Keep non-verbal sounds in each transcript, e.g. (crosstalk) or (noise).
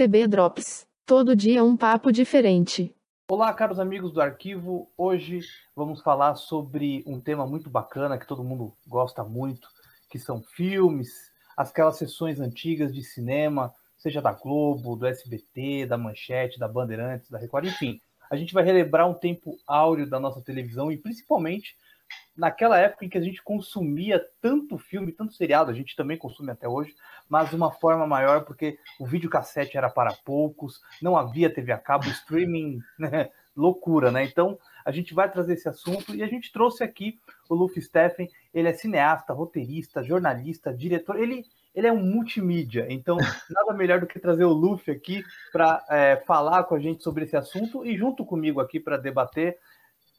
TB Drops. Todo dia um papo diferente. Olá, caros amigos do arquivo. Hoje vamos falar sobre um tema muito bacana que todo mundo gosta muito, que são filmes, aquelas sessões antigas de cinema, seja da Globo, do SBT, da Manchete, da Bandeirantes, da Record, enfim. A gente vai relembrar um tempo áureo da nossa televisão e principalmente naquela época em que a gente consumia tanto filme, tanto seriado, a gente também consome até hoje, mas de uma forma maior, porque o videocassete era para poucos, não havia TV a cabo, streaming, (laughs) né? loucura, né? Então, a gente vai trazer esse assunto e a gente trouxe aqui o Luffy Steffen, ele é cineasta, roteirista, jornalista, diretor, ele, ele é um multimídia, então (laughs) nada melhor do que trazer o Luffy aqui para é, falar com a gente sobre esse assunto e junto comigo aqui para debater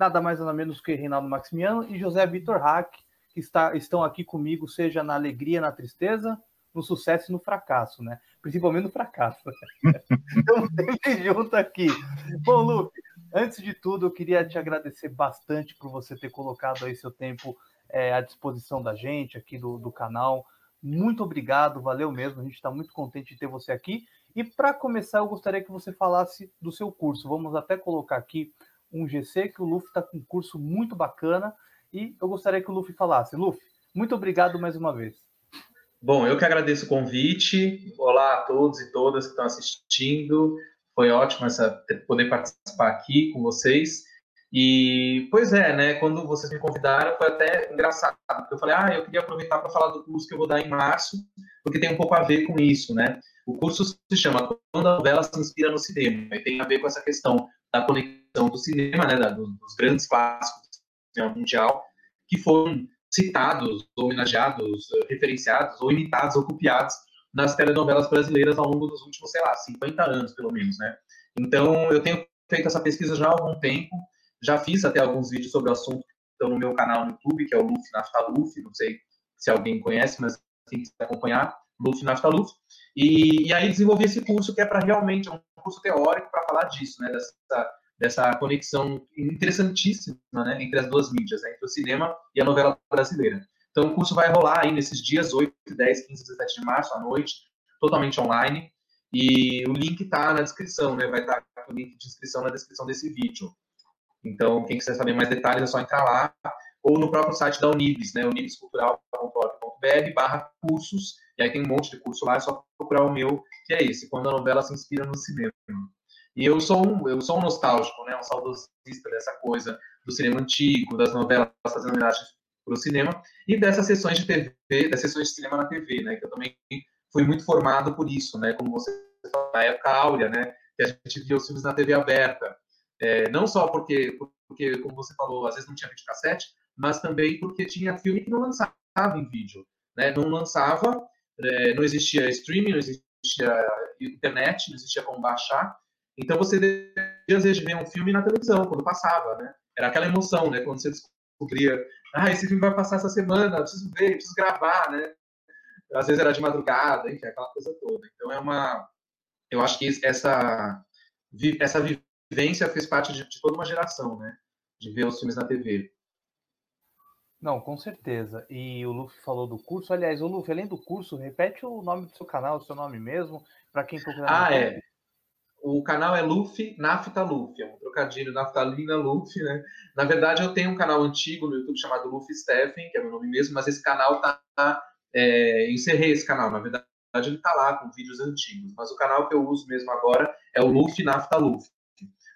nada mais nada menos que Reinaldo Maximiano e José Vitor Hack, que está, estão aqui comigo, seja na alegria, na tristeza, no sucesso e no fracasso, né? Principalmente no fracasso. (laughs) então, sempre junto aqui. Bom, Luke, antes de tudo, eu queria te agradecer bastante por você ter colocado aí seu tempo é, à disposição da gente aqui do, do canal. Muito obrigado, valeu mesmo. A gente está muito contente de ter você aqui. E para começar, eu gostaria que você falasse do seu curso. Vamos até colocar aqui um GC, que o Luffy está com um curso muito bacana e eu gostaria que o Luffy falasse. Luffy, muito obrigado mais uma vez. Bom, eu que agradeço o convite. Olá a todos e todas que estão assistindo. Foi ótimo essa, poder participar aqui com vocês. E, pois é, né, quando vocês me convidaram, foi até engraçado, eu falei, ah, eu queria aproveitar para falar do curso que eu vou dar em março, porque tem um pouco a ver com isso, né? O curso se chama Quando a novela se inspira no cinema, e tem a ver com essa questão da conexão do cinema, né, dos grandes clássicos do cinema mundial, que foram citados, homenageados, referenciados, ou imitados, ou copiados nas telenovelas brasileiras ao longo dos últimos, sei lá, 50 anos, pelo menos, né? Então, eu tenho feito essa pesquisa já há algum tempo, já fiz até alguns vídeos sobre o assunto estão no meu canal no YouTube, que é o Luffy Nafta Luffy, não sei se alguém conhece, mas quem quiser acompanhar, Luffy Nafta Luffy. E, e aí desenvolvi esse curso que é para realmente, é um curso teórico para falar disso, né, dessa, dessa conexão interessantíssima né, entre as duas mídias, né, entre o cinema e a novela brasileira. Então o curso vai rolar aí nesses dias 8, 10, 15, 17 de março, à noite, totalmente online. E o link está na descrição, né? Vai estar tá o link de inscrição na descrição desse vídeo. Então, quem quiser saber mais detalhes é só entrar lá ou no próprio site da Unibis, né, unibiscultural.org.br barra cursos, e aí tem um monte de curso lá, é só procurar o meu, que é esse, quando a novela se inspira no cinema. E eu sou um, eu sou um nostálgico, né, um saudosista dessa coisa do cinema antigo, das novelas fazendo homenagem para o cinema, e dessas sessões de TV, das sessões de cinema na TV, né, que eu também fui muito formado por isso, né, como você falou, na época áurea, né, que a gente via os filmes na TV aberta, é, não só porque, porque, como você falou, às vezes não tinha videocassete, mas também porque tinha filme que não lançava em vídeo. Né? Não lançava, é, não existia streaming, não existia internet, não existia como baixar. Então você devia, às vezes, ver um filme na televisão, quando passava. Né? Era aquela emoção, né? quando você descobria, ah, esse filme vai passar essa semana, preciso ver, preciso gravar, né? Às vezes era de madrugada, enfim, aquela coisa toda. Então é uma... Eu acho que essa, essa vivência fez parte de, de toda uma geração, né? De ver os filmes na TV. Não, com certeza. E o Luffy falou do curso. Aliás, o Luffy, além do curso, repete o nome do seu canal, o seu nome mesmo, para quem procurar. Ah, é. O canal é Luffy Nafta Luffy, é um trocadilho Naftalina Luffy, né? Na verdade, eu tenho um canal antigo no YouTube chamado Luffy Stephen, que é meu nome mesmo, mas esse canal tá. É, encerrei esse canal, na verdade, ele tá lá com vídeos antigos, mas o canal que eu uso mesmo agora é o Luffy Nafta Luffy.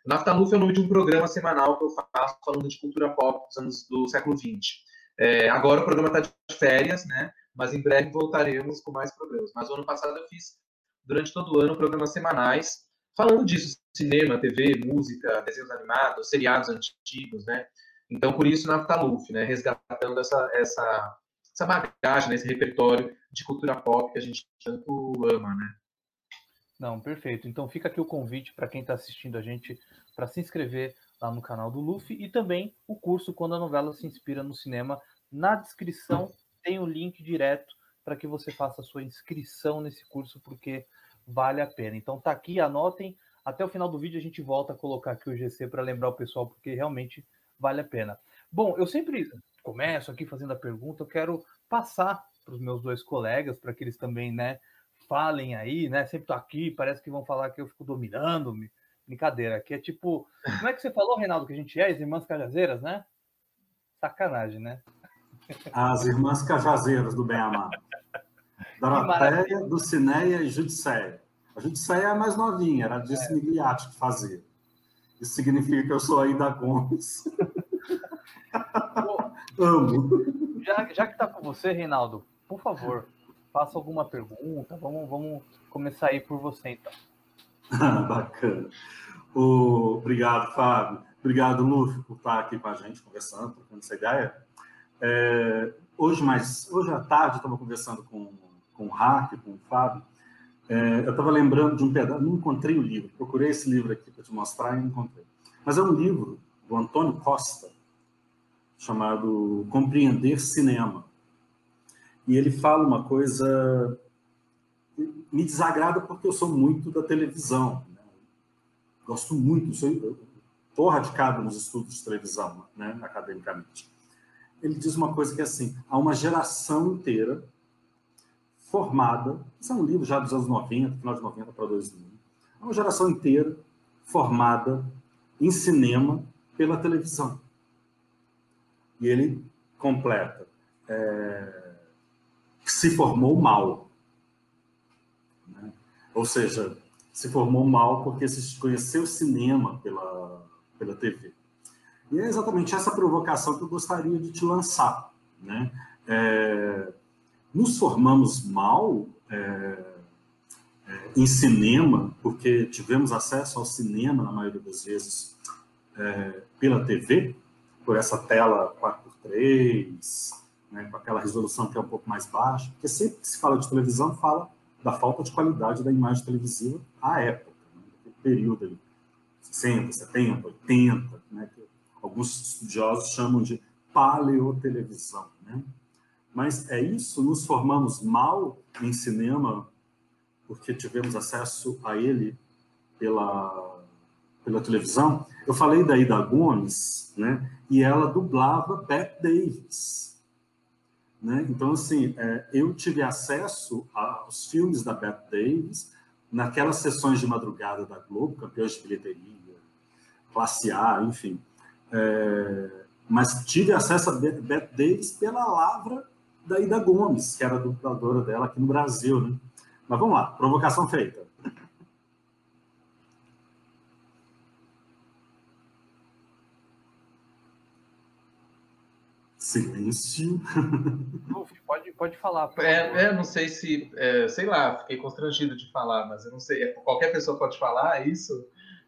O Naftaluf é o nome de um programa semanal que eu faço falando de cultura pop dos anos do século XX. É, agora o programa está de férias, né? Mas em breve voltaremos com mais programas. Mas o ano passado eu fiz, durante todo o ano, programas semanais falando disso: cinema, TV, música, desenhos animados, seriados antigos, né? Então, por isso, Naftaluf, né? Resgatando essa, essa, essa bagagem, né? esse repertório de cultura pop que a gente tanto ama, né? Não, perfeito. Então fica aqui o convite para quem está assistindo a gente para se inscrever lá no canal do Luffy e também o curso Quando a Novela se Inspira no Cinema. Na descrição tem o link direto para que você faça a sua inscrição nesse curso, porque vale a pena. Então tá aqui, anotem. Até o final do vídeo a gente volta a colocar aqui o GC para lembrar o pessoal, porque realmente vale a pena. Bom, eu sempre começo aqui fazendo a pergunta, eu quero passar para os meus dois colegas, para que eles também né, falem aí, né? Sempre tô aqui, parece que vão falar que eu fico dominando. Brincadeira, aqui é tipo. Como é que você falou, Reinaldo, que a gente é? As irmãs cajazeiras, né? Sacanagem, né? As irmãs cajazeiras do bem amado. Doroteia, Dulcineia e Judicéia. A Judicéia é a mais novinha, era a Dice é. Que fazia. Isso significa que eu sou aí da Gomes. (laughs) Amo. Já, já que está com você, Reinaldo, por favor, faça alguma pergunta. Vamos, vamos começar aí por você, então. (laughs) Bacana. Oh, obrigado, Fábio. Obrigado, Luffy, por estar aqui com a gente, conversando, trocando essa ideia. É, hoje, mais, hoje à tarde, estava conversando com, com o Hack, com o Fábio. É, eu estava lembrando de um pedaço, não encontrei o livro, procurei esse livro aqui para te mostrar e não encontrei. Mas é um livro do Antônio Costa, chamado Compreender Cinema. E ele fala uma coisa me desagrada porque eu sou muito da televisão. Né? Gosto muito, estou radicado nos estudos de televisão, né, academicamente. Ele diz uma coisa que é assim: há uma geração inteira formada, isso é um livro já dos anos 90, final de 90 para 2000, há uma geração inteira formada em cinema pela televisão. E ele completa: é, se formou mal. Né? Ou seja, se formou mal porque se conheceu cinema pela, pela TV. E é exatamente essa provocação que eu gostaria de te lançar. Né? É, nos formamos mal é, é, em cinema, porque tivemos acesso ao cinema, na maioria das vezes, é, pela TV, por essa tela 4x3, né, com aquela resolução que é um pouco mais baixa, porque sempre que se fala de televisão, fala da falta de qualidade da imagem televisiva à época, né, naquele período ali, 60, 70, 80, né, que alguns estudiosos chamam de paleotelevisão. Né? Mas é isso, nos formamos mal em cinema porque tivemos acesso a ele pela pela televisão, eu falei da Ida Gomes, né? E ela dublava Bette Davis. Né? Então, assim, é, eu tive acesso aos filmes da Bette Davis naquelas sessões de madrugada da Globo, campeões de bilheteria, classe A, enfim. É, mas tive acesso a Bette Davis pela lavra da Ida Gomes, que era a dubladora dela aqui no Brasil. Né? Mas vamos lá, provocação feita. Silêncio. (laughs) Pode, pode falar. É, é, não sei se, é, sei lá, fiquei constrangido de falar, mas eu não sei. É, qualquer pessoa pode falar é isso?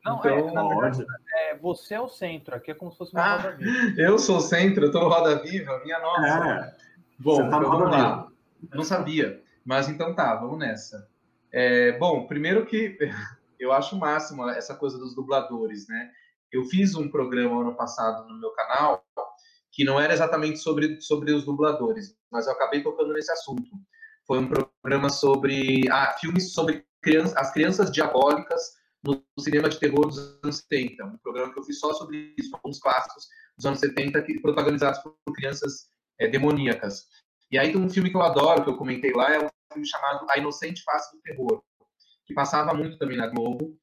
Não, é, então, é, na verdade, é, você é o centro, aqui é como se fosse uma ah, roda viva. (laughs) Eu sou o centro, eu tô no Roda Viva, minha nossa. É, bom, tá então vamos lá. Não sabia, mas então tá, vamos nessa. É, bom, primeiro que (laughs) eu acho o máximo essa coisa dos dubladores, né? Eu fiz um programa ano passado no meu canal que não era exatamente sobre, sobre os dubladores, mas eu acabei tocando nesse assunto. Foi um programa sobre ah, filmes sobre criança, as crianças diabólicas no cinema de terror dos anos 70. Um programa que eu fiz só sobre isso, alguns clássicos dos anos 70, que, protagonizados por crianças é, demoníacas. E aí tem um filme que eu adoro, que eu comentei lá, é um filme chamado A Inocente Face do Terror, que passava muito também na Globo,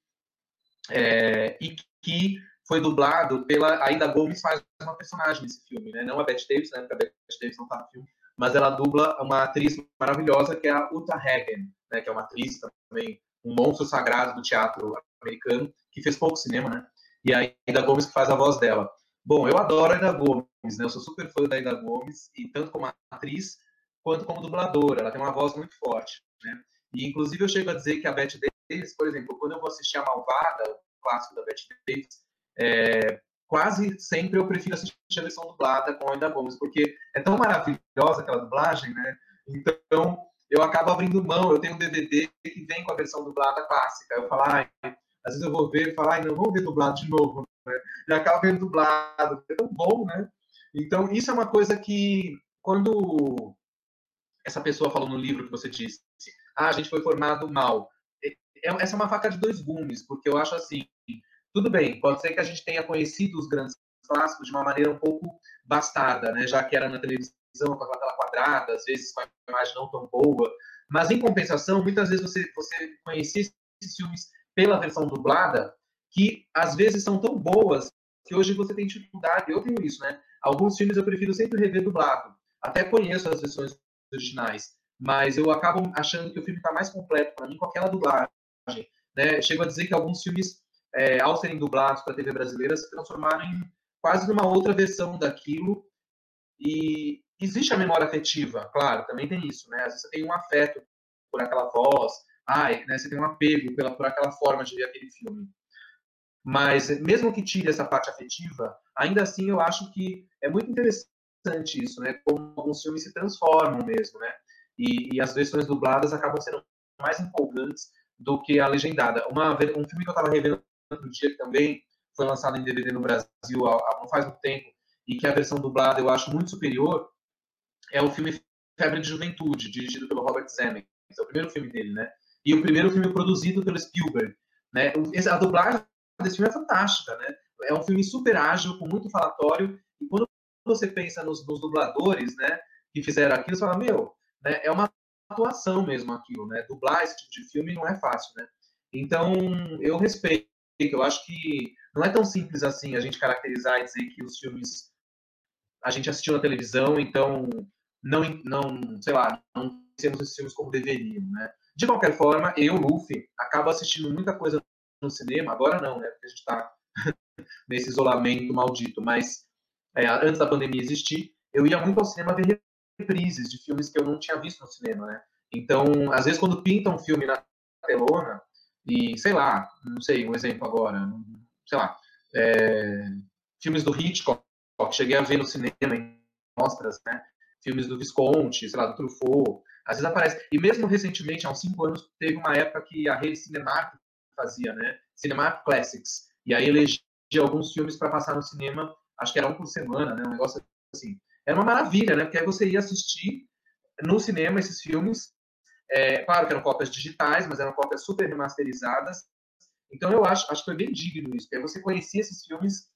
é, e que foi dublado pela. A Ida Gomes faz uma personagem nesse filme, né? Não a Bette Davis, né? Porque a Bette Davis não tá no filme, mas ela dubla uma atriz maravilhosa que é a Uta Hagen, né? Que é uma atriz também, um monstro sagrado do teatro americano, que fez pouco cinema, né? E a Ida Gomes que faz a voz dela. Bom, eu adoro a Ida Gomes, né? Eu sou super fã da Ida Gomes, e tanto como atriz quanto como dubladora. Ela tem uma voz muito forte, né? E, inclusive, eu chego a dizer que a Bette Davis, por exemplo, quando eu vou assistir a Malvada, o clássico da Bette Davis, é, quase sempre eu prefiro assistir a versão dublada com a Ainda Gomes, porque é tão maravilhosa aquela dublagem, né? Então, eu acabo abrindo mão. Eu tenho um DVD que vem com a versão dublada clássica. Eu falo, ai, às vezes eu vou ver e falo, ai, não, vou ver dublado de novo. Né? E acabo vendo dublado. É tão bom, né? Então, isso é uma coisa que, quando essa pessoa falou no livro que você disse, ah, a gente foi formado mal. É, é, essa é uma faca de dois gumes, porque eu acho assim, tudo bem, pode ser que a gente tenha conhecido os grandes clássicos de uma maneira um pouco bastarda, né? Já que era na televisão com aquela tela quadrada, às vezes com a imagem não tão boa. Mas, em compensação, muitas vezes você, você conhecia esses filmes pela versão dublada, que às vezes são tão boas que hoje você tem dificuldade. Eu tenho isso, né? Alguns filmes eu prefiro sempre rever dublado. Até conheço as versões originais, mas eu acabo achando que o filme está mais completo para mim com aquela dublagem. Né? Chego a dizer que alguns filmes, é, ao serem dublados para a TV brasileira, se transformaram em quase numa outra versão daquilo. E existe a memória afetiva, claro, também tem isso, né? Às vezes você tem um afeto por aquela voz, ai, né, você tem um apego pela, por aquela forma de ver aquele filme. Mas, mesmo que tire essa parte afetiva, ainda assim eu acho que é muito interessante isso, né? Como alguns filmes se transformam mesmo, né? E, e as versões dubladas acabam sendo mais empolgantes do que a legendada. Uma, um filme que eu estava revendo outro dia também foi lançado em DVD no Brasil há, não faz muito tempo, e que a versão dublada eu acho muito superior, é o filme Febre de Juventude, dirigido pelo Robert Zemeckis. É o primeiro filme dele, né? E o primeiro filme produzido pelo Spielberg. Né? A dublagem desse filme é fantástica, né? É um filme super ágil, com muito falatório, e quando você pensa nos, nos dubladores, né, que fizeram aquilo, você fala, meu, né, é uma atuação mesmo aquilo, né? Dublar esse tipo de filme não é fácil, né? Então, eu respeito, eu acho que não é tão simples assim a gente caracterizar e dizer que os filmes a gente assistiu na televisão, então não, não sei lá, não conhecemos esses filmes como deveriam, né? De qualquer forma, eu, Luffy, acabo assistindo muita coisa no cinema, agora não, né? Porque a gente está (laughs) nesse isolamento maldito, mas é, antes da pandemia existir, eu ia muito ao cinema ver reprises de filmes que eu não tinha visto no cinema, né? Então, às vezes, quando pintam um filme na telona, e sei lá, não sei, um exemplo agora, sei lá, é, filmes do Hitchcock, cheguei a ver no cinema em mostras, né? Filmes do Visconti, sei lá, do Truffaut, às vezes aparece. E mesmo recentemente, há uns cinco anos, teve uma época que a rede Cinemark fazia, né? Cinemark Classics. E aí elegia alguns filmes para passar no cinema, acho que era um por semana, né? Um negócio assim. Era uma maravilha, né? Porque aí você ia assistir no cinema esses filmes. É, claro que eram cópias digitais, mas eram cópias super remasterizadas. Então eu acho, acho que foi bem digno isso, porque você conhecia esses filmes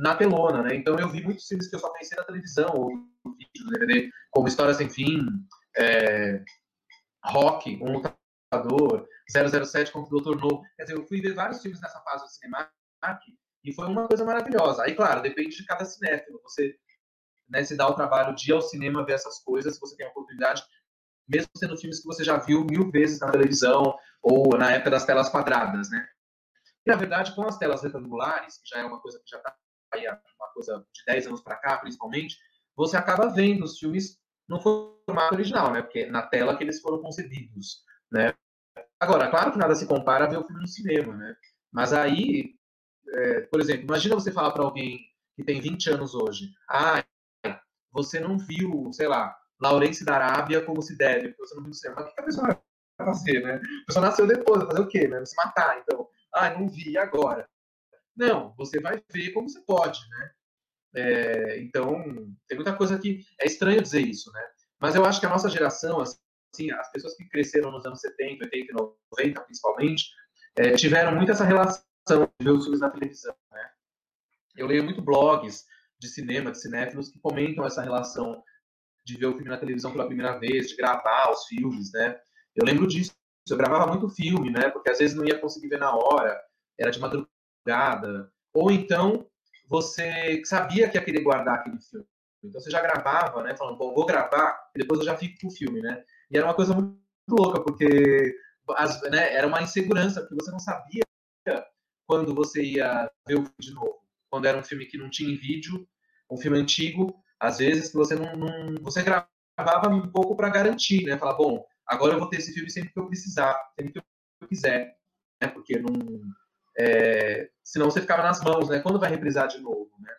na pelona, né? Então eu vi muitos filmes que eu só conhecia na televisão ou no vídeo, no DVD, como Histórias Sem Fim, é, Rock, Um Lutador, 007 contra o Dr. No. Quer dizer, eu fui ver vários filmes nessa fase do cinema e foi uma coisa maravilhosa. Aí, claro, depende de cada cinéfilo. Você né, se dá o trabalho de ir ao cinema ver essas coisas, se você tem a oportunidade, mesmo sendo filmes que você já viu mil vezes na televisão ou na época das telas quadradas, né? E, na verdade, com as telas retangulares, que já é uma coisa que já está aí uma coisa de 10 anos para cá, principalmente, você acaba vendo os filmes no formato original, né? Porque na tela que eles foram concebidos, né? Agora, claro que nada se compara a ver o filme no cinema, né? Mas aí, é, por exemplo, imagina você falar para alguém que tem 20 anos hoje, ah, você não viu, sei lá, Laurence da Arábia como se deve, porque você não viu o cinema. Mas o que a pessoa vai fazer, né? A pessoa nasceu depois, vai fazer o quê? Né? Se matar, então. Ah, não vi, agora? Não, você vai ver como você pode, né? É, então, tem muita coisa que é estranho dizer isso, né? Mas eu acho que a nossa geração, assim, as pessoas que cresceram nos anos 70, 80 e 90, principalmente, é, tiveram muito essa relação de ver os filmes na televisão, né? Eu leio muito blogs de cinema, de cinéfilos, que comentam essa relação de ver o filme na televisão pela primeira vez, de gravar os filmes, né? Eu lembro disso. Eu gravava muito filme, né? Porque às vezes não ia conseguir ver na hora, era de madrugada. Ou então você sabia que ia querer guardar aquele filme. Então você já gravava, né? Falando, bom, vou gravar e depois eu já fico com o filme, né? E era uma coisa muito louca, porque as, né, era uma insegurança, porque você não sabia quando você ia ver o filme de novo. Quando era um filme que não tinha vídeo, um filme antigo, às vezes você não, não você gravava um pouco para garantir, né? Falar, bom, agora eu vou ter esse filme sempre que eu precisar, sempre que eu quiser, né? Porque não é, senão você ficava nas mãos, né? Quando vai reprisar de novo, né?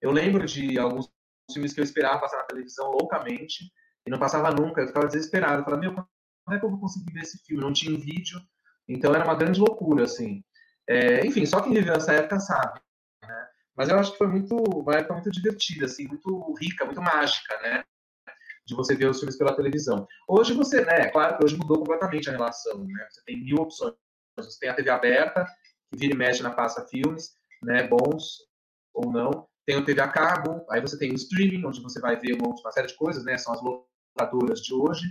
Eu lembro de alguns filmes que eu esperava passar na televisão loucamente e não passava nunca. Eu ficava desesperado. Falava, meu, quando é que eu vou conseguir ver esse filme? Não tinha vídeo. Então era uma grande loucura, assim. É, enfim, só quem viveu essa época sabe. Né? Mas eu acho que foi muito, uma época muito divertida, assim, muito rica, muito mágica, né? De você ver os filmes pela televisão. Hoje você, né? É claro que hoje mudou completamente a relação, né? Você tem mil opções. Você tem a TV aberta, que vira e mexe na pasta filmes, né, bons ou não. Tem o TV a cabo, aí você tem o streaming, onde você vai ver uma, uma série de coisas, né, são as locadoras de hoje,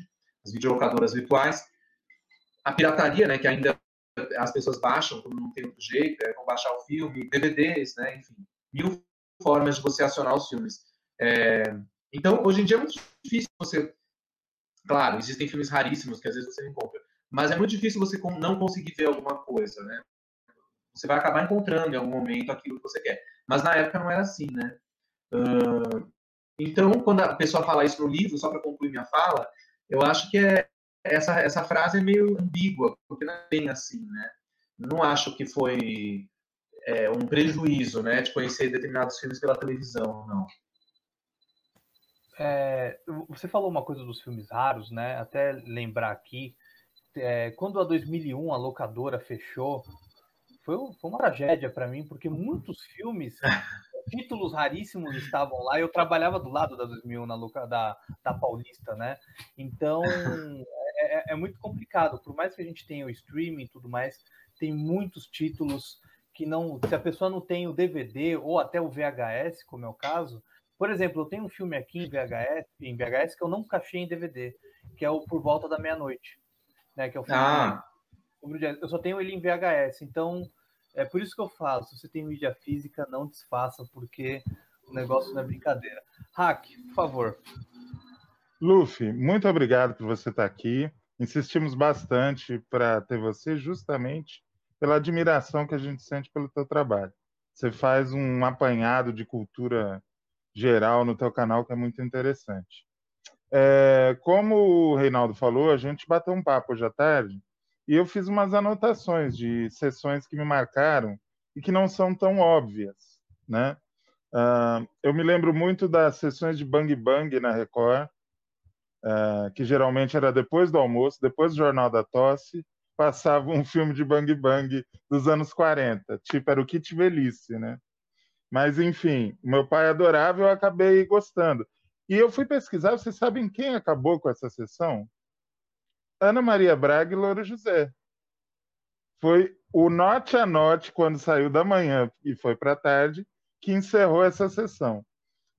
as videolocadoras virtuais, a pirataria, né, que ainda as pessoas baixam quando não tem outro jeito, é, vão baixar o filme, DVDs, né, enfim, mil formas de você acionar os filmes. É, então, hoje em dia é muito difícil você. Claro, existem filmes raríssimos que às vezes você encontra, mas é muito difícil você não conseguir ver alguma coisa, né? Você vai acabar encontrando em algum momento aquilo que você quer. Mas na época não era assim, né? Uh, então, quando a pessoa fala isso no livro, só para concluir minha fala, eu acho que é, essa, essa frase é meio ambígua, porque não é bem assim, né? Não acho que foi é, um prejuízo, né, de conhecer determinados filmes pela televisão, não. É, você falou uma coisa dos filmes raros, né? Até lembrar aqui, é, quando a 2001 a locadora fechou, foi, foi uma tragédia para mim, porque muitos filmes, (laughs) títulos raríssimos estavam lá. Eu trabalhava do lado da 2001 na loca, da, da Paulista, né? Então é, é, é muito complicado. Por mais que a gente tenha o streaming e tudo mais, tem muitos títulos que não, se a pessoa não tem o DVD ou até o VHS, como é o caso, por exemplo, eu tenho um filme aqui em VHS, em VHS que eu não achei em DVD, que é o Por Volta da Meia-Noite, né? Que é o filme ah. Eu só tenho ele em VHS, então é por isso que eu falo, se você tem mídia física, não desfaça, porque o negócio não é brincadeira. Hack, por favor. Luffy, muito obrigado por você estar aqui. Insistimos bastante para ter você justamente pela admiração que a gente sente pelo teu trabalho. Você faz um apanhado de cultura geral no teu canal que é muito interessante. É, como o Reinaldo falou, a gente bateu um papo hoje à tarde e eu fiz umas anotações de sessões que me marcaram e que não são tão óbvias, né? Uh, eu me lembro muito das sessões de Bang Bang na Record, uh, que geralmente era depois do almoço, depois do Jornal da Tosse, passava um filme de Bang Bang dos anos 40, tipo era o Kit Velhice, né? Mas, enfim, meu pai adorava e eu acabei gostando. E eu fui pesquisar, vocês sabem quem acabou com essa sessão? Ana Maria Braga e Louro José. Foi o Note a Note, quando saiu da manhã e foi para a tarde, que encerrou essa sessão.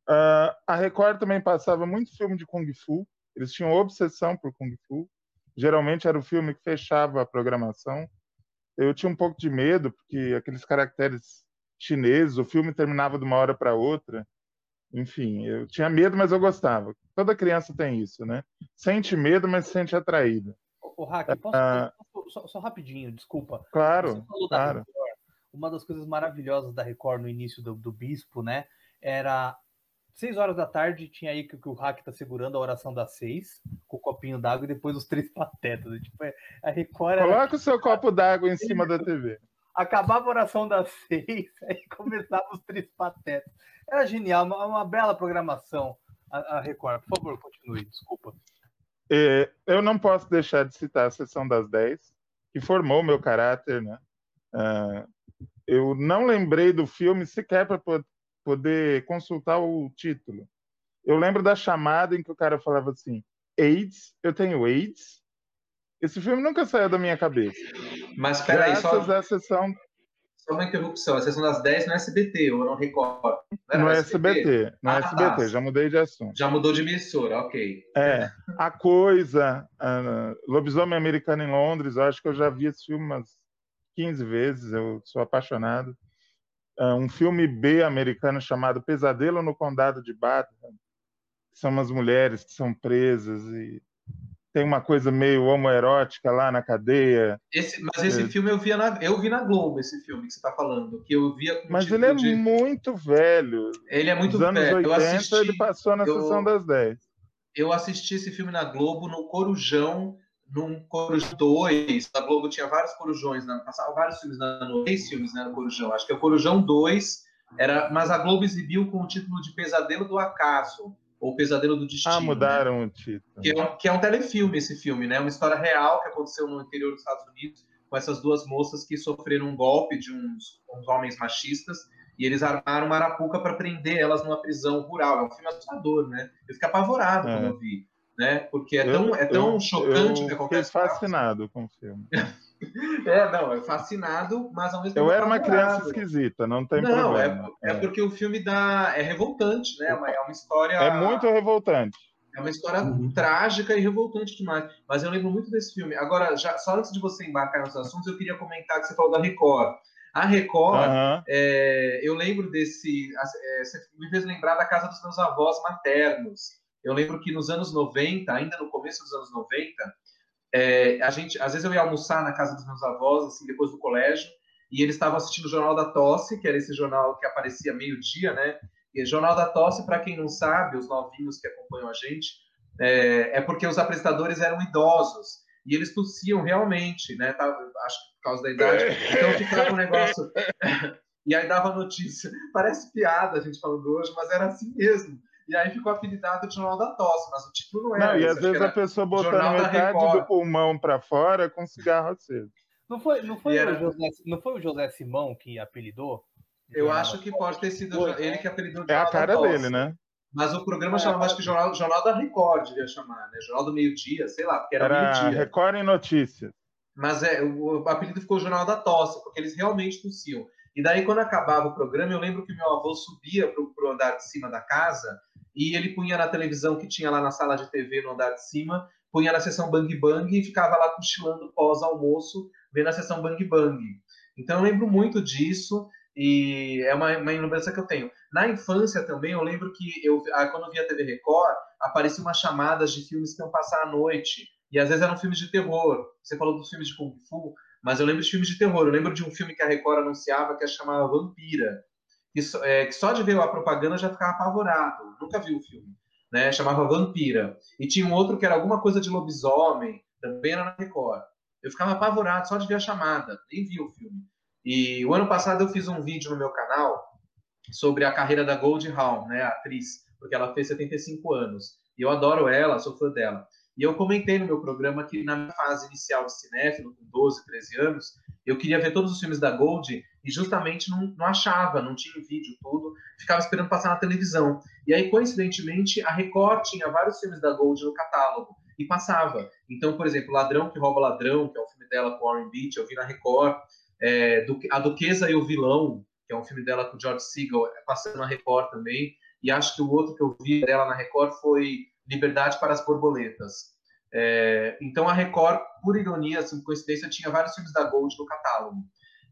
Uh, a Record também passava muito filme de Kung Fu, eles tinham obsessão por Kung Fu. Geralmente era o filme que fechava a programação. Eu tinha um pouco de medo, porque aqueles caracteres chineses, o filme terminava de uma hora para outra. Enfim, eu tinha medo, mas eu gostava. Toda criança tem isso, né? Sente medo, mas se sente atraída. O Hack, posso, ah, posso só, só, rapidinho, desculpa. Claro, claro. Record, uma das coisas maravilhosas da Record no início do, do Bispo, né? Era seis horas da tarde, tinha aí que, que o Hack tá segurando a oração das seis, com o copinho d'água, e depois os três (laughs) patetas. Tipo, é, a Record Coloca era... o seu copo d'água em cima da TV acabava a oração das seis, (laughs) aí começava os três patetas. Era genial, uma, uma bela programação, a, a, Record. Por favor, continue, desculpa. É, eu não posso deixar de citar a sessão das dez, que formou meu caráter, né? Uh, eu não lembrei do filme sequer para poder consultar o título. Eu lembro da chamada em que o cara falava assim: AIDS, eu tenho AIDS, esse filme nunca saiu da minha cabeça. Mas peraí, só. A sessão... Só uma interrupção. A sessão das 10 no SBT, ou no Record? Não no SBT, SBT no ah, SBT, tá. já mudei de assunto. Já mudou de emissora, ok. É, A Coisa, Lobisomem Americano em Londres, eu acho que eu já vi esse filme umas 15 vezes, eu sou apaixonado. Uh, um filme B americano chamado Pesadelo no Condado de Bath, são umas mulheres que são presas e tem uma coisa meio homoerótica lá na cadeia. Esse, mas esse é. filme eu vi na, eu vi na Globo, esse filme que você está falando, que eu via Mas ele é de... muito velho. Ele é muito Nos anos velho. 80, assisti, ele passou na eu, sessão das 10. Eu assisti esse filme na Globo, no Corujão, num Corujão 2. A Globo tinha vários Corujões, né? passava vários filmes, na, no, três filmes né, no Corujão. Acho que é o Corujão 2, era, mas a Globo exibiu com o título de Pesadelo do Acaso ou Pesadelo do Destino. Ah, mudaram né? o título. Que é, um, que é um telefilme esse filme, né? Uma história real que aconteceu no interior dos Estados Unidos com essas duas moças que sofreram um golpe de uns, uns homens machistas e eles armaram uma arapuca para prender elas numa prisão rural. É um filme assustador, né? Eu fiquei apavorado é. quando eu vi, né? Porque é tão, é tão eu, chocante eu o que acontece. Fiquei fascinado com o filme. (laughs) É, não, é fascinado, mas ao mesmo tempo. Eu era uma criança esquisita, não tem não, problema. Não, é, é, porque o filme dá, é revoltante, né? É uma história. É muito revoltante. É uma história uhum. trágica e revoltante demais. Mas eu lembro muito desse filme. Agora, já, só antes de você embarcar nos assuntos, eu queria comentar que você falou da Record. A Record, uhum. é, eu lembro desse. É, você me fez lembrar da casa dos meus avós maternos. Eu lembro que nos anos 90, ainda no começo dos anos 90, é, a gente, às vezes eu ia almoçar na casa dos meus avós, assim, depois do colégio, e eles estavam assistindo o Jornal da Tosse, que era esse jornal que aparecia meio-dia, né? E Jornal da Tosse, para quem não sabe, os novinhos que acompanham a gente, é, é, porque os apresentadores eram idosos e eles tossiam realmente, né? Tá, acho que por causa da idade. Então ficava um negócio. (laughs) e aí dava notícia. Parece piada a gente falando hoje, mas era assim mesmo. E aí ficou apelidado de Jornal da Tosse, mas o título não era. Não, e às vezes a pessoa botando metade do pulmão para fora com cigarro aceso. Não foi, não, foi era... o José, não foi o José Simão que apelidou eu acho que pode ter sido ele que apelidou de É a cara dele, né? Mas o programa é, chamava, acho que Jornal, Jornal da Record, devia chamar, né? Jornal do Meio-Dia, sei lá, porque era, era meio-dia. Record em Notícias. Mas é, o apelido ficou Jornal da Tosse, porque eles realmente tossiam. E daí, quando acabava o programa, eu lembro que meu avô subia para o andar de cima da casa e ele punha na televisão que tinha lá na sala de TV no andar de cima, punha na sessão Bang Bang e ficava lá cochilando pós-almoço, vendo a sessão Bang Bang. Então eu lembro muito disso. E é uma, uma lembrança que eu tenho. Na infância também, eu lembro que eu, ah, quando eu via TV Record, apareciam umas chamadas de filmes que iam passar à noite. E às vezes eram filmes de terror. Você falou dos filmes de Kung Fu, mas eu lembro de filmes de terror. Eu lembro de um filme que a Record anunciava que chamava Vampira. Que, é, que só de ver a propaganda já ficava apavorado. Nunca vi o filme. Né? Chamava Vampira. E tinha um outro que era alguma coisa de lobisomem, também era na Record. Eu ficava apavorado só de ver a chamada, nem vi o filme. E o ano passado eu fiz um vídeo no meu canal sobre a carreira da Gold Hawn, né, a atriz, porque ela fez 75 anos. E eu adoro ela, sou fã dela. E eu comentei no meu programa que na fase inicial de cinéfilo, com 12, 13 anos, eu queria ver todos os filmes da Gold e justamente não, não achava, não tinha vídeo tudo, ficava esperando passar na televisão. E aí, coincidentemente, a Record tinha vários filmes da Gold no catálogo e passava. Então, por exemplo, Ladrão que Rouba Ladrão, que é o filme dela com Warren Beach, eu vi na Record. É, a Duquesa e o Vilão, que é um filme dela com George Segal, é passando na Record também. E acho que o outro que eu vi dela na Record foi Liberdade para as Borboletas. É, então a Record, por ironia, assim, coincidência, tinha vários filmes da Gold no catálogo.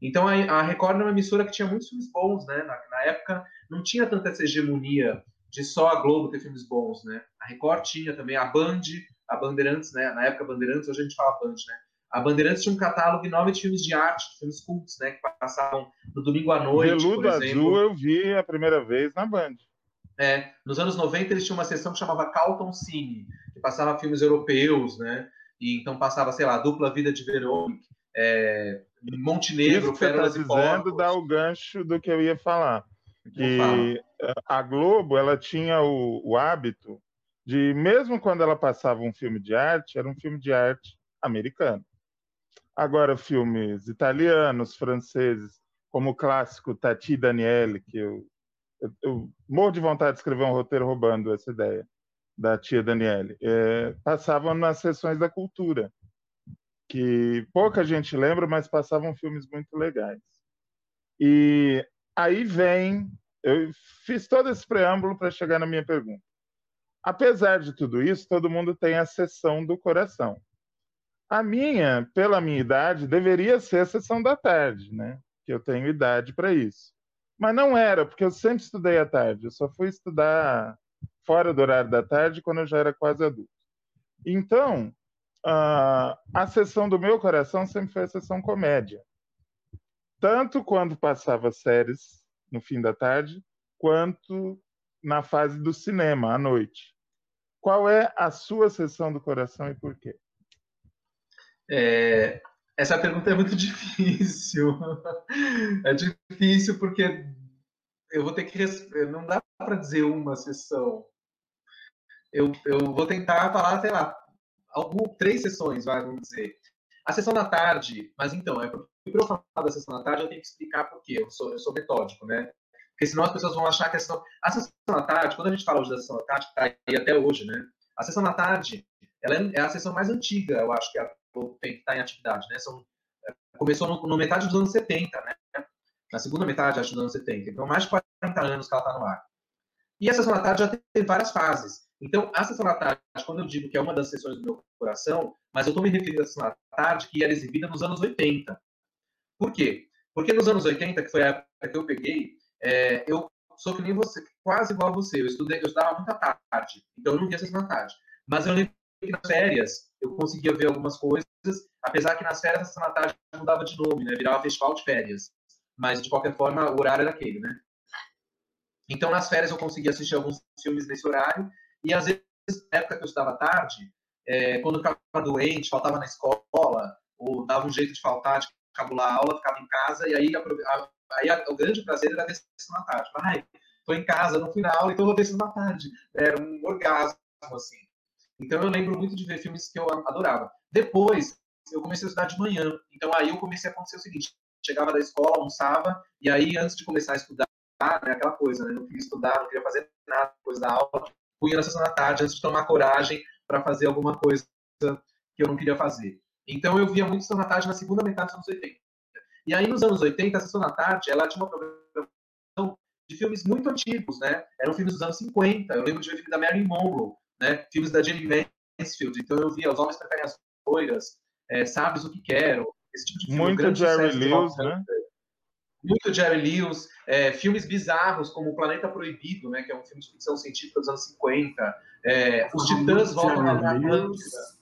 Então a, Record era uma emissora que tinha muitos filmes bons, né? Na, na, época não tinha tanta essa hegemonia de só a Globo ter filmes bons, né? A Record tinha também a Band, a Bandeirantes, né? Na época Bandeirantes, hoje a gente fala Band, né? A Bandeirantes tinha um catálogo enorme de filmes de arte, de filmes cultos, né? Que passavam no domingo à noite. Veludo por exemplo. Azul eu vi a primeira vez na Band. É, nos anos 90 eles tinham uma sessão que chamava Calton Cine, que passava filmes europeus, né? E então passava, sei lá, Dupla Vida de Verônica, é, Montenegro, Isso Pérolas tá dizendo dá o gancho do que eu ia falar. Que a Globo, ela tinha o, o hábito de, mesmo quando ela passava um filme de arte, era um filme de arte americano. Agora, filmes italianos, franceses, como o clássico Tati Daniele, que eu, eu, eu, morro de vontade de escrever um roteiro roubando essa ideia da tia Daniele, é, passavam nas sessões da cultura, que pouca gente lembra, mas passavam filmes muito legais. E aí vem, eu fiz todo esse preâmbulo para chegar na minha pergunta. Apesar de tudo isso, todo mundo tem a sessão do coração. A minha, pela minha idade, deveria ser a sessão da tarde, né? Que eu tenho idade para isso. Mas não era, porque eu sempre estudei à tarde. Eu só fui estudar fora do horário da tarde quando eu já era quase adulto. Então, a sessão do meu coração sempre foi a sessão comédia. Tanto quando passava séries no fim da tarde, quanto na fase do cinema à noite. Qual é a sua sessão do coração e por quê? É, essa pergunta é muito (laughs) difícil. É difícil porque eu vou ter que. Não dá para dizer uma sessão. Eu, eu vou tentar falar, sei lá, algum, três sessões, vai, vamos dizer. A sessão da tarde, mas então, é para eu falar da sessão da tarde, eu tenho que explicar por quê. Eu sou, eu sou metódico, né? Porque senão as pessoas vão achar que a sessão, a sessão da tarde, quando a gente fala hoje da sessão da tarde, está aí até hoje, né? A sessão da tarde, ela é, é a sessão mais antiga, eu acho que a tem que estar em atividade, né? São, é, começou no, no, metade dos anos 70, né? Na segunda metade, acho, dos anos 70. Então, mais de 40 anos que ela está no ar. E a Sessão da Tarde já teve várias fases. Então, a sessão da tarde, quando eu digo que é uma das sessões do meu coração, mas eu estou me referindo à sessão da tarde que era exibida nos anos 80. Por quê? Porque nos anos 80, que foi a época que eu peguei, é, eu sou que nem você, quase igual a você. Eu estudei, eu estudava muito à tarde, então eu não via sessão da tarde. Mas eu lembro que nas férias eu conseguia ver algumas coisas, apesar que nas férias a sessão da tarde mudava de nome, né? Virava festival de férias. Mas, de qualquer forma, o horário era aquele, né? Então, nas férias eu conseguia assistir alguns filmes nesse horário, e às vezes, na época que eu estudava tarde, é, quando eu ficava doente, faltava na escola, ou dava um jeito de faltar, de cabular a aula, ficava em casa, e aí, a, aí a, o grande prazer era sessão da tarde. Ai, tô em casa, na aula, então vou sessão da tarde. Era um orgasmo, assim. Então eu lembro muito de ver filmes que eu adorava. Depois, eu comecei a estudar de manhã. Então aí eu comecei a acontecer o seguinte: chegava da escola, almoçava, e aí antes de começar a estudar, né, aquela coisa, né, não queria estudar, não queria fazer nada depois da aula, punha na sessão da tarde antes de tomar coragem para fazer alguma coisa que eu não queria fazer. Então eu via muito Sessão da Tarde na segunda metade dos anos 80. E aí nos anos 80, a Sessão da Tarde, ela tinha uma programação de filmes muito antigos, né? Eram filmes dos anos 50. Eu lembro de ver filme da Marilyn Monroe, né? Filmes da Jane Mansfield. Então eu via Os Homens Preferem as Loiras, é, Sabes o que Quero, esse tipo de filme. Muito Jerry Lewis, né? Muito Jerry Lewis, é, filmes bizarros como O Planeta Proibido, né, que é um filme de ficção científica dos anos 50, é, Os Titãs Voltam Atlântida.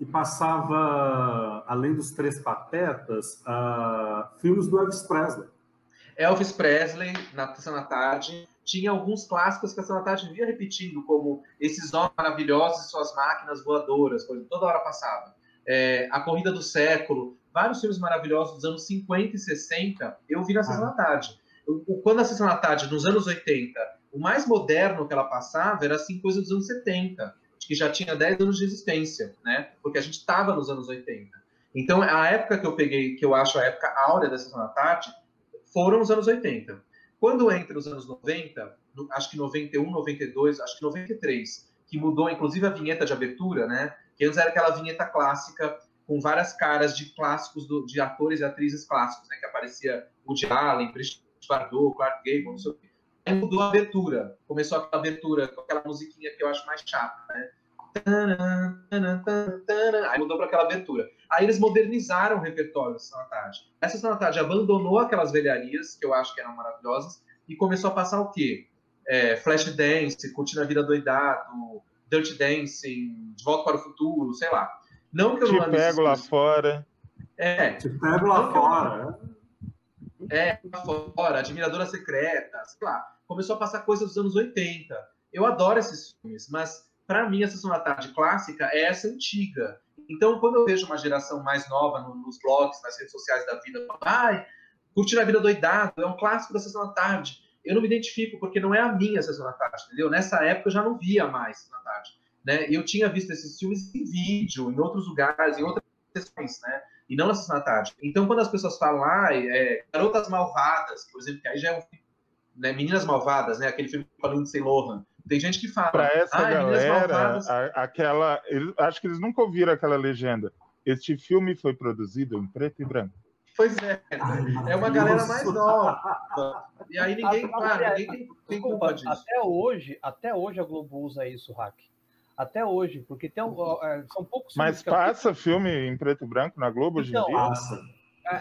E passava, além dos Três Patetas, uh, filmes do Elvis Presley. Elvis Presley, na Sessão da Tarde, tinha alguns clássicos que a Sessão da Tarde via repetindo, como Esses Homens Maravilhosos e Suas Máquinas Voadoras, coisa, toda hora passava. É, a Corrida do Século, vários filmes maravilhosos dos anos 50 e 60, eu vi na Sessão ah. da Tarde. O, quando a Sessão da Tarde, nos anos 80, o mais moderno que ela passava era assim, coisa dos anos 70, que já tinha 10 anos de existência, né? Porque a gente estava nos anos 80. Então, a época que eu peguei, que eu acho a época áurea da Sessão da Tarde, foram os anos 80. Quando entra os anos 90, acho que 91, 92, acho que 93, que mudou inclusive a vinheta de abertura, né? Que antes era aquela vinheta clássica com várias caras de clássicos, do, de atores e atrizes clássicos, né? Que aparecia Woody Allen, Brigitte Bardot, Clark Gable, não sei o quê. Aí mudou a abertura. Começou aquela abertura com aquela musiquinha que eu acho mais chata, né? Aí mudou para aquela abertura. Aí eles modernizaram o repertório da da Tarde. Essa da Tarde abandonou aquelas velharias, que eu acho que eram maravilhosas, e começou a passar o quê? É, Flash Dance, Curtindo a Vida Doidado, Dirty Dancing, De Volta para o Futuro, sei lá. Não que eu Te não pego lá fora. É. Te pego lá fora. É, lá fora, Admiradora Secreta, sei lá. Começou a passar coisas dos anos 80. Eu adoro esses filmes, mas para mim a Sessão da Tarde clássica é essa antiga. Então, quando eu vejo uma geração mais nova nos blogs, nas redes sociais da vida, ai, curtir a vida doidado, é um clássico da Sessão da Tarde. Eu não me identifico, porque não é a minha Sessão da Tarde, entendeu? Nessa época eu já não via mais Sessão da Tarde. Né? Eu tinha visto esses filmes em vídeo, em outros lugares, em outras sessões, né? E não na Sessão da Tarde. Então, quando as pessoas falam, ah, é, Garotas Malvadas, por exemplo, que aí já é um né, Meninas Malvadas, né? Aquele filme com a Lindsay Lohan. Tem gente que fala. Para essa ah, galera, a, aquela. Eles, acho que eles nunca ouviram aquela legenda. Este filme foi produzido em preto e branco. Pois é, é uma galera mais nova. E aí ninguém, claro, ninguém tem, tem culpa disso. Até hoje, até hoje a Globo usa isso, Hack. Até hoje, porque tem, é, são poucos Mas passa eu... filme em preto e branco na Globo então, hoje em então, dia? Passa.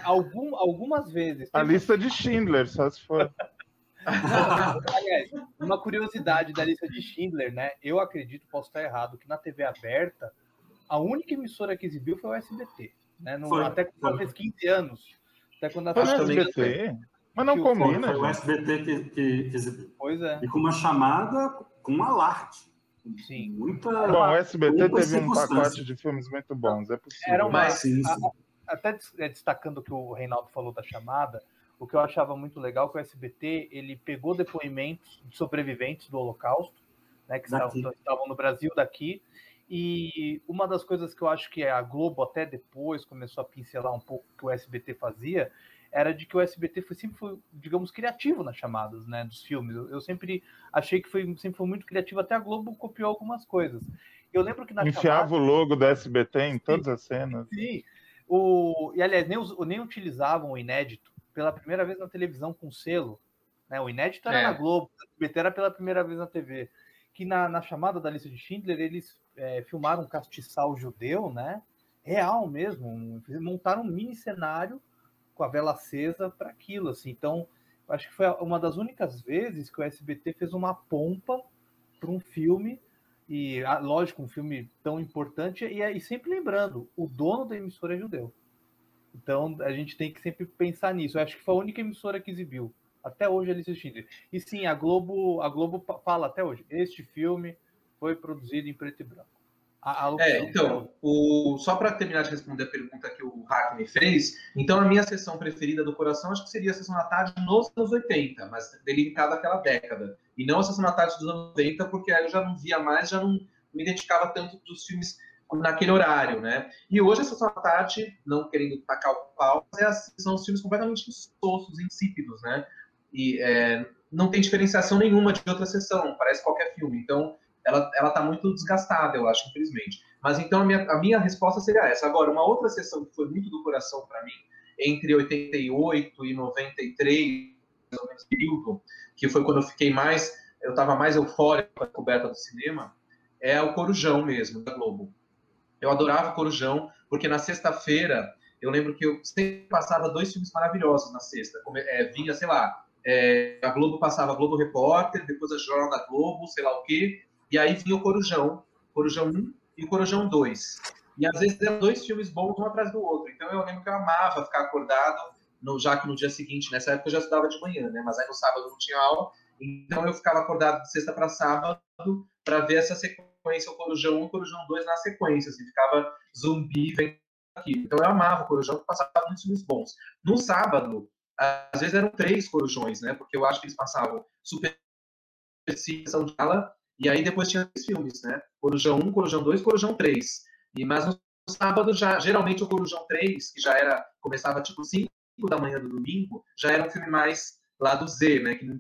Algum, algumas vezes. A lista de Schindler, só se for. (laughs) aliás, uma curiosidade da lista de Schindler, né? Eu acredito, posso estar errado, que na TV aberta, a única emissora que exibiu foi o SBT. Né? No, foi, até quando fez 15 anos. Até quando ela fez SBT? Mas não combina. Foi, foi o SBT que, que, que, exibiu. Pois é. E com uma chamada com uma alarde. Sim. Muita, Bom, o SBT teve um pacote de filmes muito bons, é possível. Era uma, até é, destacando o que o Reinaldo falou da chamada, o que eu achava muito legal é que o SBT ele pegou depoimentos de sobreviventes do Holocausto, né, que estavam, estavam, no Brasil daqui, e uma das coisas que eu acho que a Globo até depois começou a pincelar um pouco que o SBT fazia era de que o SBT foi, sempre foi, digamos, criativo nas chamadas, né, dos filmes. Eu, eu sempre achei que foi, sempre foi muito criativo, até a Globo copiou algumas coisas. Eu lembro que na Enfiava chamada, o logo do SBT em sim, todas as cenas. Sim. O, e aliás, nem, nem utilizavam o inédito pela primeira vez na televisão com selo. Né? O inédito era é. na Globo, o SBT era pela primeira vez na TV. que na, na chamada da lista de Schindler eles é, filmaram um castiçal judeu, né? Real mesmo, montaram um mini cenário com a vela acesa para aquilo, assim. Então, acho que foi uma das únicas vezes que o SBT fez uma pompa para um filme e, lógico, um filme tão importante e, e sempre lembrando, o dono da emissora é judeu. Então, a gente tem que sempre pensar nisso. Eu acho que foi a única emissora que exibiu até hoje lista Schindler. E sim, a Globo, a Globo fala até hoje, este filme foi produzido em preto e branco. A, a é, então, o, só para terminar de responder a pergunta que o Hack me fez, então a minha sessão preferida do coração acho que seria a sessão da tarde nos anos 80, mas delimitada àquela década. E não a sessão da tarde dos anos 90, porque aí eu já não via mais, já não me identificava tanto dos filmes naquele horário, né? E hoje a sessão da tarde, não querendo tacar o pau, é são os filmes completamente insosos, insípidos, né? E é, não tem diferenciação nenhuma de outra sessão, parece qualquer filme. Então, ela está muito desgastada, eu acho, infelizmente. Mas então a minha, a minha resposta seria essa. Agora, uma outra sessão que foi muito do coração para mim, entre 88 e 93, mais ou menos período, que foi quando eu fiquei mais, eu estava mais eufórico com a descoberta do cinema, é o Corujão mesmo, da Globo. Eu adorava o Corujão, porque na sexta-feira, eu lembro que eu sempre passava dois filmes maravilhosos na sexta. É, vinha, sei lá, é, a Globo passava Globo Repórter, depois a Jornal da Globo, sei lá o quê, e aí vinha o Corujão, Corujão 1 e o Corujão 2. E às vezes eram dois filmes bons um atrás do outro. Então eu lembro que eu amava ficar acordado, no, já que no dia seguinte, nessa época eu já estudava de manhã, né? Mas aí no sábado não tinha aula. Então eu ficava acordado de sexta para sábado para ver essa sequência, o Corujão 1 e o Corujão 2 na sequência. Assim, ficava zumbi vendo aquilo. Então eu amava o Corujão, que passava muitos filmes bons. No sábado, às vezes eram três Corujões, né? Porque eu acho que eles passavam Super São de Gala e aí depois tinha três filmes, né? Corujão 1, Corujão 2, Corujão 3. E, mas no sábado, já, geralmente o Corujão 3, que já era, começava tipo 5 da manhã do domingo, já era um filme mais lá do Z, né? Que não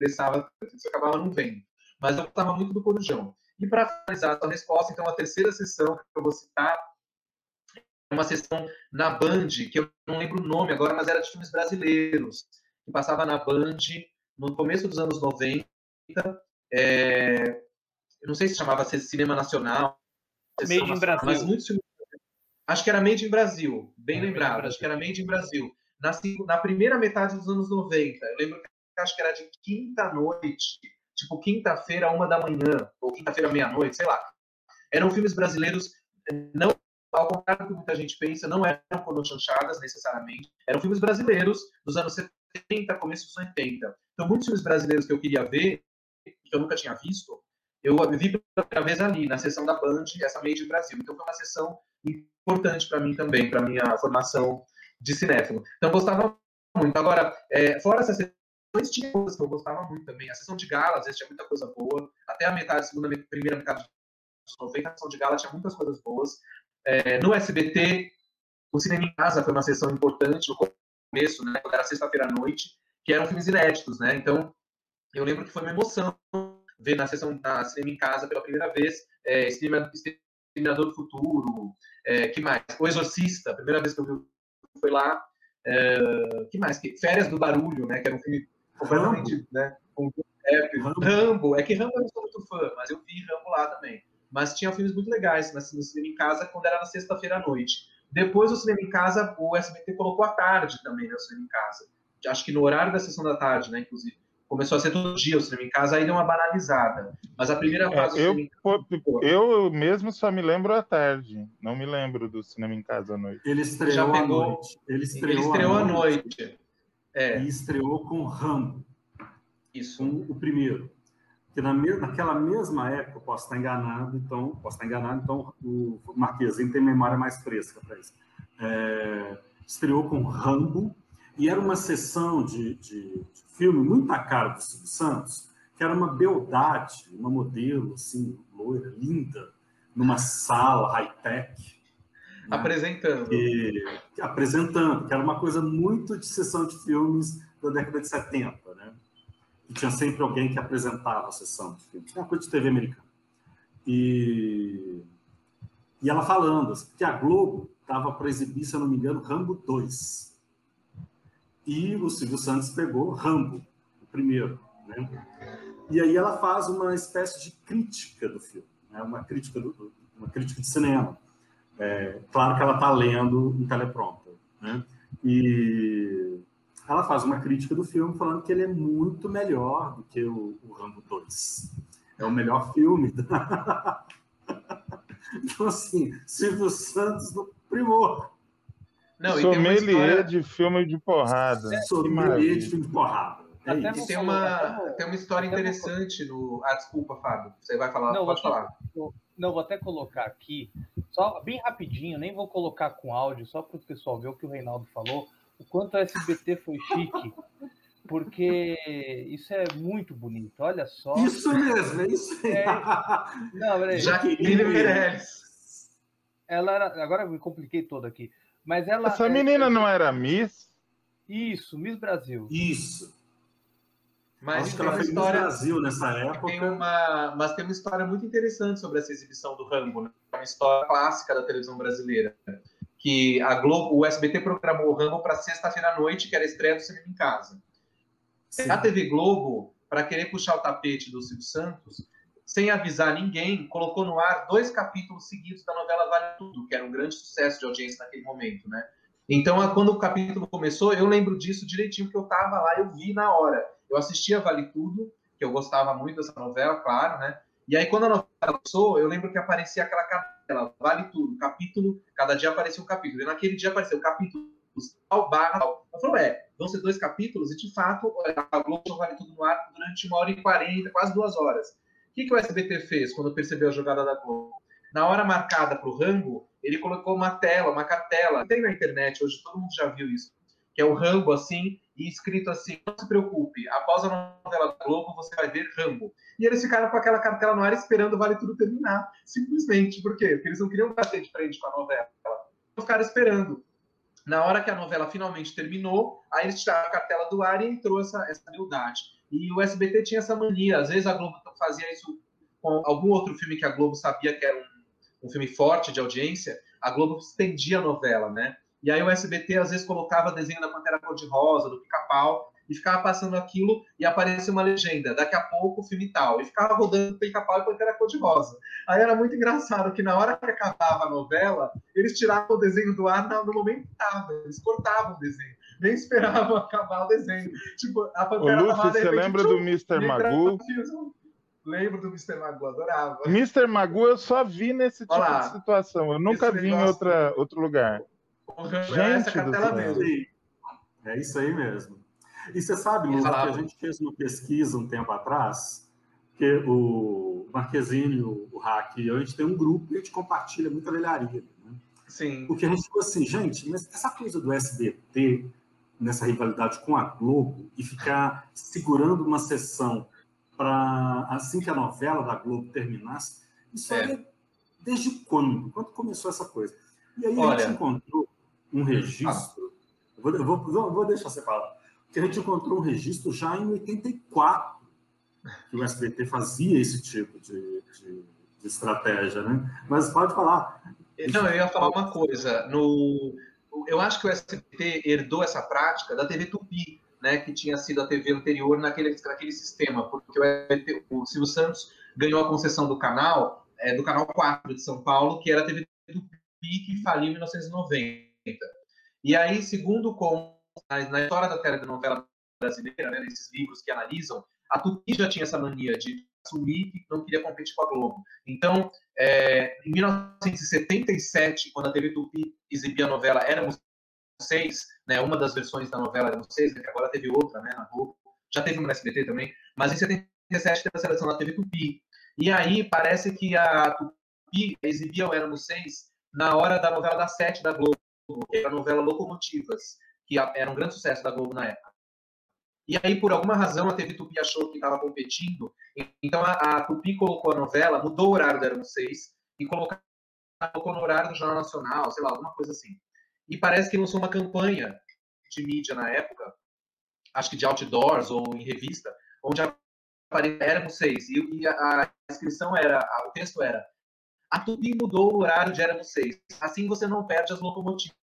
interessava, você acabava não vendo. Mas eu gostava muito do Corujão. E para finalizar a resposta, então, a terceira sessão que eu vou citar é uma sessão na Band, que eu não lembro o nome agora, mas era de filmes brasileiros, que passava na Band no começo dos anos 90, é, eu não sei se chamava Cinema Nacional. Made in Brasil. Mas muitos Acho que era Made in Brasil, bem é, lembrado. Acho que era Made in Brasil. Na, na, primeira metade dos anos 90. Eu lembro que acho que era de quinta-noite, tipo quinta-feira, uma da manhã, ou quinta-feira, meia-noite, sei lá. Eram filmes brasileiros, não ao contrário do que muita gente pensa, não eram chanchadas necessariamente. Eram filmes brasileiros dos anos 70, começo dos 80. Então, muitos filmes brasileiros que eu queria ver que eu nunca tinha visto, eu vi pela primeira vez ali, na sessão da Band, essa Made in Brasil. Então foi uma sessão importante para mim também, para minha formação de cinéfilo. Então gostava muito. Agora, é, fora essas sessões, tinha coisas que eu gostava muito também. A sessão de gala, às vezes, tinha muita coisa boa. Até a metade, segunda, primeira metade dos 90, a sessão de gala tinha muitas coisas boas. É, no SBT, o Cinema em Casa foi uma sessão importante no começo, né, quando era sexta-feira à noite, que eram filmes inéditos, né? Então, eu lembro que foi uma emoção ver na sessão da Cinema em Casa pela primeira vez é, Exterminador do Futuro, é, que mais? O Exorcista, a primeira vez que eu vi foi lá. É, que mais? Que, Férias do Barulho, né? Que era um filme completamente, Rambo. né? Com, é, Rambo. Rambo. É que Rambo eu não sou muito fã, mas eu vi Rambo lá também. Mas tinha filmes muito legais no cinema em casa quando era na sexta-feira à noite. Depois do cinema em casa, o SBT colocou à tarde também, né, o cinema em casa. Acho que no horário da sessão da tarde, né, inclusive começou a ser todo dia o cinema em casa, aí deu uma banalizada. Mas a primeira é, fase é, eu, cinema... eu mesmo só me lembro à tarde, não me lembro do cinema em casa à noite. Ele estreou Já pegou... à noite. Ele estreou, Ele estreou à noite. noite. É. E estreou com Rambo. Isso. Com o primeiro. Que na me... naquela mesma época, posso estar enganado, então, posso estar enganado, então o Marquezinho tem memória mais fresca para isso. É... Estreou com Rambo, e era uma sessão de, de, de filme muito a cara do Silvio Santos, que era uma beldade, uma modelo, assim, loira, linda, numa sala high-tech. Né? Apresentando. E, apresentando, que era uma coisa muito de sessão de filmes da década de 70, né? E tinha sempre alguém que apresentava a sessão de filmes. É uma coisa de TV americana. E, e ela falando assim, que a Globo estava para exibir, se eu não me engano, Rambo 2 e o Silvio Santos pegou Rambo, o primeiro. Né? E aí ela faz uma espécie de crítica do filme, né? uma crítica do, uma crítica de cinema. É, claro que ela está lendo em teleprompter, né? E ela faz uma crítica do filme falando que ele é muito melhor do que o, o Rambo 2. É o melhor filme. (laughs) então, assim, Silvio Santos no primor. Não, Sommelier história... de filme de porrada. É, Sommelier de filme de porrada. É tem, uma, tem uma história interessante no. Ah, desculpa, Fábio. Você vai falar, não, pode falar. não, vou até colocar aqui, só bem rapidinho, nem vou colocar com áudio, só para o pessoal ver o que o Reinaldo falou, o quanto a SBT foi chique, porque isso é muito bonito, olha só. Isso mesmo, é isso aí. É... Não, peraí. Jaqueline Meirelles. Ela era. Agora eu me compliquei todo aqui. Mas ela. Essa menina é... não era Miss? Isso, Miss Brasil. Isso. Mas tem uma história Brasil nessa época. Tem uma, mas tem uma história muito interessante sobre essa exibição do Rambo, né? uma história clássica da televisão brasileira, que a Globo, o SBT programou o Rambo para sexta-feira à noite, que era a estreia do cinema em casa. Sim. A TV Globo, para querer puxar o tapete do Silvio Santos, sem avisar ninguém, colocou no ar dois capítulos seguidos da novela Vale Tudo, que era um grande sucesso de audiência naquele momento, né? Então, quando o capítulo começou, eu lembro disso direitinho, porque eu estava lá, eu vi na hora. Eu assistia Vale Tudo, que eu gostava muito dessa novela, claro, né? E aí, quando a novela lançou, eu lembro que aparecia aquela cartela, Vale Tudo, capítulo, cada dia aparecia um capítulo. E naquele dia apareceu capítulo tal, barra tal. Eu falei, é, vão ser dois capítulos, e de fato, a Globo Vale Tudo no ar durante uma hora e quarenta, quase duas horas. O que, que o SBT fez quando percebeu a jogada da Globo? Na hora marcada para o Rambo, ele colocou uma tela, uma cartela. Tem na internet, hoje todo mundo já viu isso. Que é o Rambo, assim, e escrito assim: não se preocupe, após a novela Globo você vai ver Rambo. E eles ficaram com aquela cartela no ar esperando o Vale Tudo terminar. Simplesmente. Por quê? Porque eles não queriam bater de frente com a novela. Então ficaram esperando. Na hora que a novela finalmente terminou, aí eles tiraram a cartela do ar e entrou essa, essa humildade. E o SBT tinha essa mania. Às vezes a Globo fazia isso com algum outro filme que a Globo sabia que era um, um filme forte de audiência. A Globo estendia a novela, né? E aí o SBT às vezes colocava desenho da Pantera Cor-de-Rosa, do Pica-Pau, e ficava passando aquilo e aparecia uma legenda, daqui a pouco filme tal, e ficava rodando Pica-Pau e Pantera Cor-de-Rosa. Aí era muito engraçado que na hora que acabava a novela, eles tiravam o desenho do ar no momento que estava, eles cortavam o desenho, nem esperavam acabar o desenho. Tipo, a Pantera Ô, Lúcio, você lembra do Mr. Magoo? Lembro do Mr. Magoo, adorava. Mr. Magoo eu só vi nesse tipo Olá. de situação, eu nunca Esse vi em outra, outro lugar. Gente essa cartela mesmo. É isso aí mesmo. E você sabe, Lu, que a gente fez uma pesquisa um tempo atrás, que o Marquezine, o Hack e a gente tem um grupo e a gente compartilha muita velharia. Né? Sim. Porque a gente ficou assim, gente, mas essa coisa do SBT, nessa rivalidade com a Globo, e ficar segurando uma sessão para assim que a novela da Globo terminasse, isso é. desde quando? Quando começou essa coisa? E aí Olha, a gente encontrou um registro. Vou, vou, vou deixar você falar. Que a gente encontrou um registro já em 84, que o SBT fazia esse tipo de, de, de estratégia, né? Mas pode falar. Não, eu ia falar uma coisa. No, eu acho que o SBT herdou essa prática da TV Tupi, né, que tinha sido a TV anterior naquele, naquele sistema, porque o, SBT, o Silvio Santos ganhou a concessão do canal, é, do canal 4 de São Paulo, que era a TV Tupi, que faliu em 1990. E aí, segundo com na história da telenovela brasileira, né, nesses livros que analisam, a Tupi já tinha essa mania de assumir que não queria competir com a Globo. Então, é, em 1977, quando a TV Tupi exibia a novela Éramos Seis, né, uma das versões da novela Éramos Seis, né, que agora teve outra né, na Globo, já teve uma na SBT também, mas em 77 teve a seleção da TV Tupi. E aí parece que a Tupi exibia o Éramos Seis na hora da novela das sete da Globo que era a novela Locomotivas, que era um grande sucesso da Globo na época. E aí, por alguma razão, a TV Tupi achou que estava competindo, então a, a, Tupi colocou a novela, mudou o horário da Eram 6 e colocou, no horário do Jornal Nacional, sei lá, alguma coisa assim. E parece que lançou uma campanha de mídia na época, acho que de outdoors ou em revista, onde Éramos 6 e, a, inscrição era, o texto era a Tupi mudou o horário de Éramos 6. Assim você não perde as locomotivas.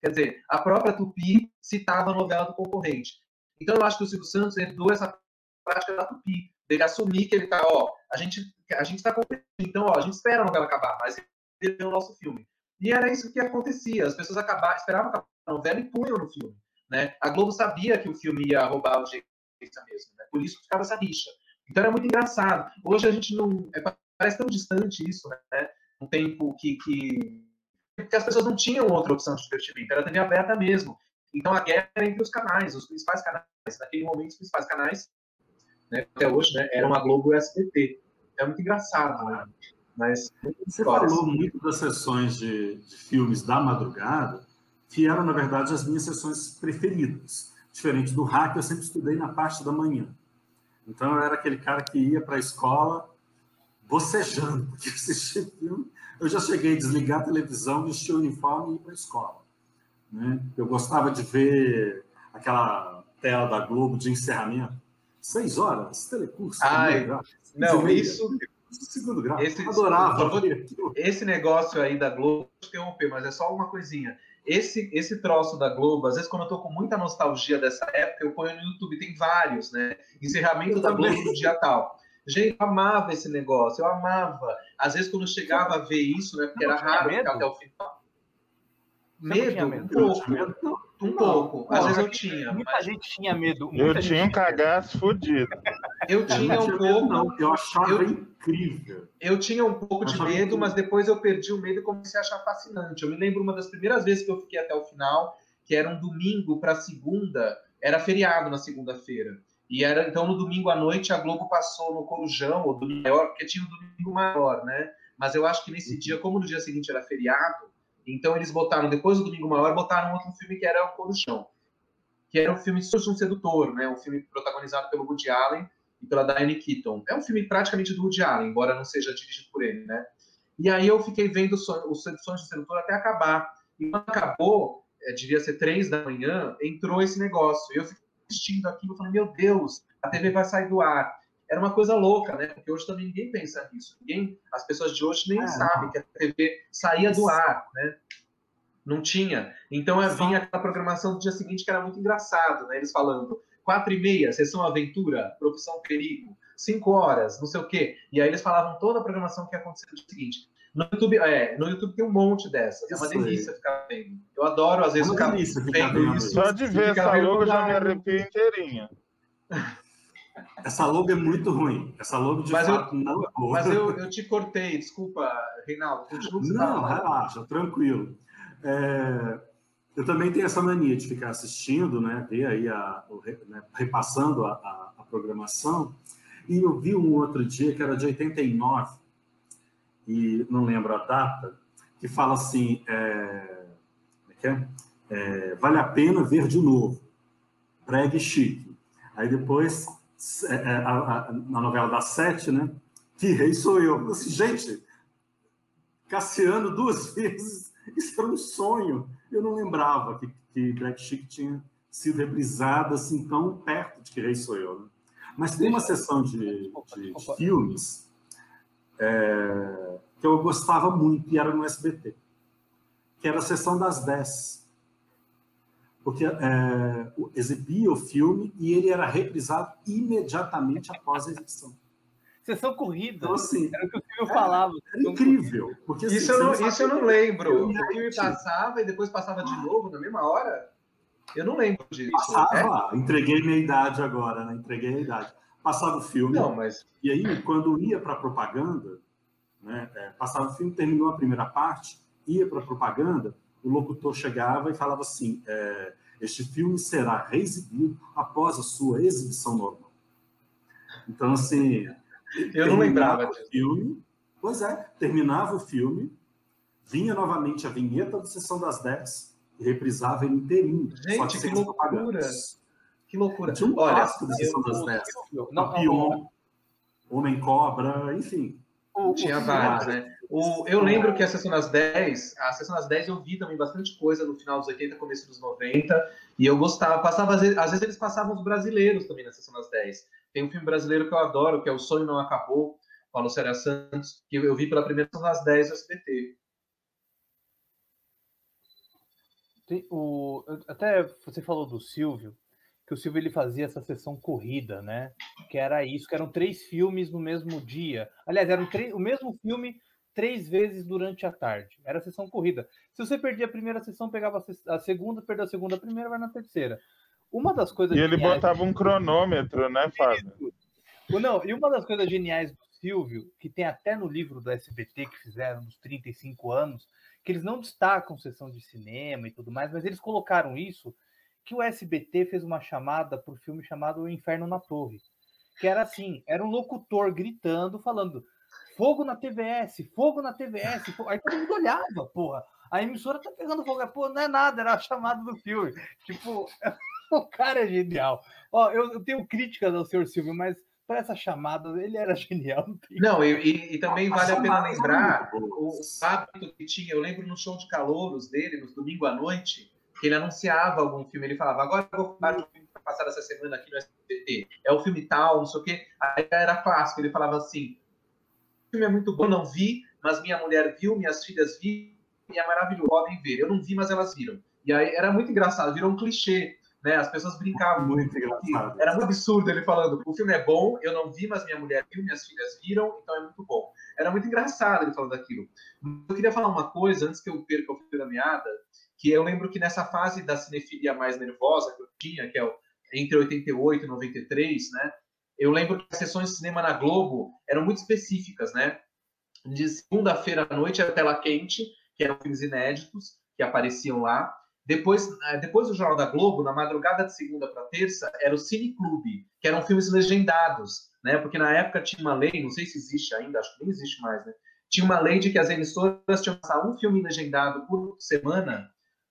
Quer dizer, a própria Tupi citava a novela do concorrente. Então eu acho que o Silvio Santos herdou essa prática da Tupi, Ele assumir que ele tá, ó, a gente, a gente tá competindo, então, ó, a gente espera a novela acabar, mas ele é o nosso filme. E era isso que acontecia. As pessoas acabavam, esperavam acabar a novela e punham no filme. Né? A Globo sabia que o filme ia roubar a audiência mesmo, né? por isso ficava essa rixa. Então era muito engraçado. Hoje a gente não. É, parece tão distante isso, né? Um tempo que, que. Porque as pessoas não tinham outra opção de divertimento, era TV aberta mesmo. Então a guerra era entre os canais, os principais canais. Naquele momento, os principais canais, né, até hoje, né, eram a Globo e o SBT. É muito engraçado, né? Mas você falou muito das sessões de, de, filmes da madrugada, que eram, na verdade, as minhas sessões preferidas. Diferente do hack, eu sempre estudei na parte da manhã. Então, eu era aquele cara que ia para a escola bocejando, porque assistia filme. Eu já cheguei a desligar a televisão, vestir o uniforme e ir para a escola. Né? Eu gostava de ver aquela tela da Globo de encerramento. Seis horas, telecurso. Ai, não, isso, segundo grau. Esse, Adorava. Esse negócio aí da Globo, interromper, mas é só uma coisinha. Esse, esse troço da Globo, às vezes quando eu tô com muita nostalgia dessa época, eu ponho no YouTube, tem vários, né? Encerramento eu da também. Globo no dia tal. Gente, eu amava esse negócio, eu amava. Às vezes quando eu chegava a ver isso, né? Porque era raro ficar até o final. Medo? medo? Um pouco. Medo? Um não, pouco. Às vezes eu tinha. Muita mas... gente tinha medo. eu tinha um cagaço fodido. Eu tinha um pouco. Não, eu achava eu, incrível. Eu tinha um pouco de medo, incrível. mas depois eu perdi o medo e comecei a achar fascinante. Eu me lembro uma das primeiras vezes que eu fiquei até o final, que era um domingo para segunda, era feriado na segunda-feira. E era então no domingo à noite a Globo passou no Corujão, ou do maior, porque tinha um domingo maior, né? Mas eu acho que nesse dia, como no dia seguinte era feriado, então eles botaram, depois do Domingo Maior, botaram outro filme que era O Cor do Chão, que era um filme sobre um sedutor, né? Um filme protagonizado pelo Woody Allen e pela Diane Keaton. É um filme praticamente do Woody Allen, embora não seja dirigido por ele, né? E aí eu fiquei vendo os Seduções do Sedutor até acabar. E quando acabou, é, devia ser três da manhã, entrou esse negócio. E eu fiquei assistindo aquilo, falando, meu Deus, a TV vai sair do ar era uma coisa louca, né? Porque hoje também ninguém pensa nisso. Ninguém, as pessoas de hoje nem é, sabem que a TV saía do ar, né? Não tinha. Então vinha aquela programação do dia seguinte que era muito engraçado, né? Eles falando quatro e meia, sessão aventura, profissão perigo, cinco horas, não sei o quê. E aí eles falavam toda a programação que ia acontecer no dia seguinte. No YouTube, é, no YouTube tem um monte dessas. É uma delícia ficar vendo. Eu adoro, às vezes, é ficar vendo isso. Só de ver essa logo já me arrepio inteirinha. (laughs) Essa logo é muito ruim. Essa logo de mas fato eu, não é boa. Mas eu, (laughs) eu te cortei, desculpa, Reinaldo. Não, relaxa, tranquilo. É, eu também tenho essa mania de ficar assistindo, né, ver aí a, né, repassando a, a, a, programação. E eu vi um outro dia que era de 89 e não lembro a data, que fala assim, é, é, é, é vale a pena ver de novo, pregue chique. Aí depois na novela da Sete, né? Que rei sou eu. Gente, Cassiano duas (laughs) vezes, isso era um sonho. Eu não lembrava que, que Black Chic tinha sido reprisada assim tão perto de que rei sou eu. Né? Mas tem uma sessão de, de, de filmes é, que eu gostava muito e era no SBT, que era a sessão das 10 porque é, exibia o filme e ele era reprisado imediatamente após a exibição. Sessão corrida. Então, assim, era o que o filme é, falava. Era incrível. Porque, assim, isso, eu não, isso eu não lembro. O filme passava e depois passava de novo na mesma hora? Eu não lembro disso. Passava, é? entreguei minha idade agora, né? Entreguei a idade. Passava o filme. Não, mas... E aí, quando ia para a propaganda, né, é, passava o filme, terminou a primeira parte, ia para a propaganda, o locutor chegava e falava assim: é, este filme será reexibido após a sua exibição normal. Então, assim. Eu não lembrava disso. Filme, pois é, terminava o filme, vinha novamente a vinheta da Sessão das 10 e reprisava ele inteirinho. Gente, que loucura! Que loucura. Tinha um Olha, da Sessão das 10. Papion, Homem Cobra, enfim. Tinha vários, né? O, eu lembro que a Sessão das 10, a Sessão das 10 eu vi também bastante coisa no final dos 80, começo dos 90, e eu gostava, passava, às vezes, às vezes eles passavam os brasileiros também na Sessão das 10. Tem um filme brasileiro que eu adoro, que é O Sonho Não Acabou, com a Lucélia Santos, que eu vi pela primeira Sessão das 10 do SBT. Tem, o, até você falou do Silvio, que o Silvio ele fazia essa sessão corrida, né? Que era isso, que eram três filmes no mesmo dia. Aliás, eram o mesmo filme três vezes durante a tarde. Era a sessão corrida. Se você perdia a primeira sessão, pegava a segunda, perdeu a segunda, a primeira, vai na terceira. Uma das coisas. E ele geniais... botava um cronômetro, né, Fábio? Não, e uma das coisas geniais do Silvio, que tem até no livro do SBT que fizeram dos 35 anos, que eles não destacam sessão de cinema e tudo mais, mas eles colocaram isso que o SBT fez uma chamada para o filme chamado O Inferno na Torre, que era assim, era um locutor gritando, falando fogo na TVS, fogo na TVS, fogo... aí todo mundo olhava, porra, a emissora tá pegando fogo, pô, não é nada, era a chamada do filme, tipo, (laughs) o cara é genial. Ó, eu, eu tenho críticas ao senhor Silvio, mas para essa chamada, ele era (laughs) genial. Não, não e, e, também a vale a pena lembrar o hábito que tinha, eu lembro no show de calouros dele, no domingo à noite, que ele anunciava algum filme, ele falava, agora eu vou falar de um filme que vai passar essa semana aqui no SBT, é o filme tal, não sei o quê. Aí era clássico, ele falava assim, o filme é muito bom, não vi, mas minha mulher viu, minhas filhas viram, e é maravilhoso, podem ver. Eu não vi, mas elas viram. E aí era muito engraçado, virou um clichê, né? As pessoas brincavam. Muito engraçado. Era muito absurdo ele falando, o filme é bom, eu não vi, mas minha mulher viu, minhas filhas viram, então é muito bom. Era muito engraçado ele falando aquilo. Eu queria falar uma coisa, antes que eu perca o fio da meada, que eu lembro que nessa fase da cinefilia mais nervosa que eu tinha, que é entre 88 e 93, né? Eu lembro que as sessões de cinema na Globo eram muito específicas, né? De segunda-feira à noite era tela quente, que eram filmes inéditos que apareciam lá. Depois, eh, depois do Jornal da Globo, na madrugada de segunda para terça, era o Cine Clube, que eram filmes legendados, né? Porque na época tinha uma lei, não sei se existe ainda, acho que nem existe mais, né? Tinha uma lei de que as emissoras tinham que passar um filme legendado por semana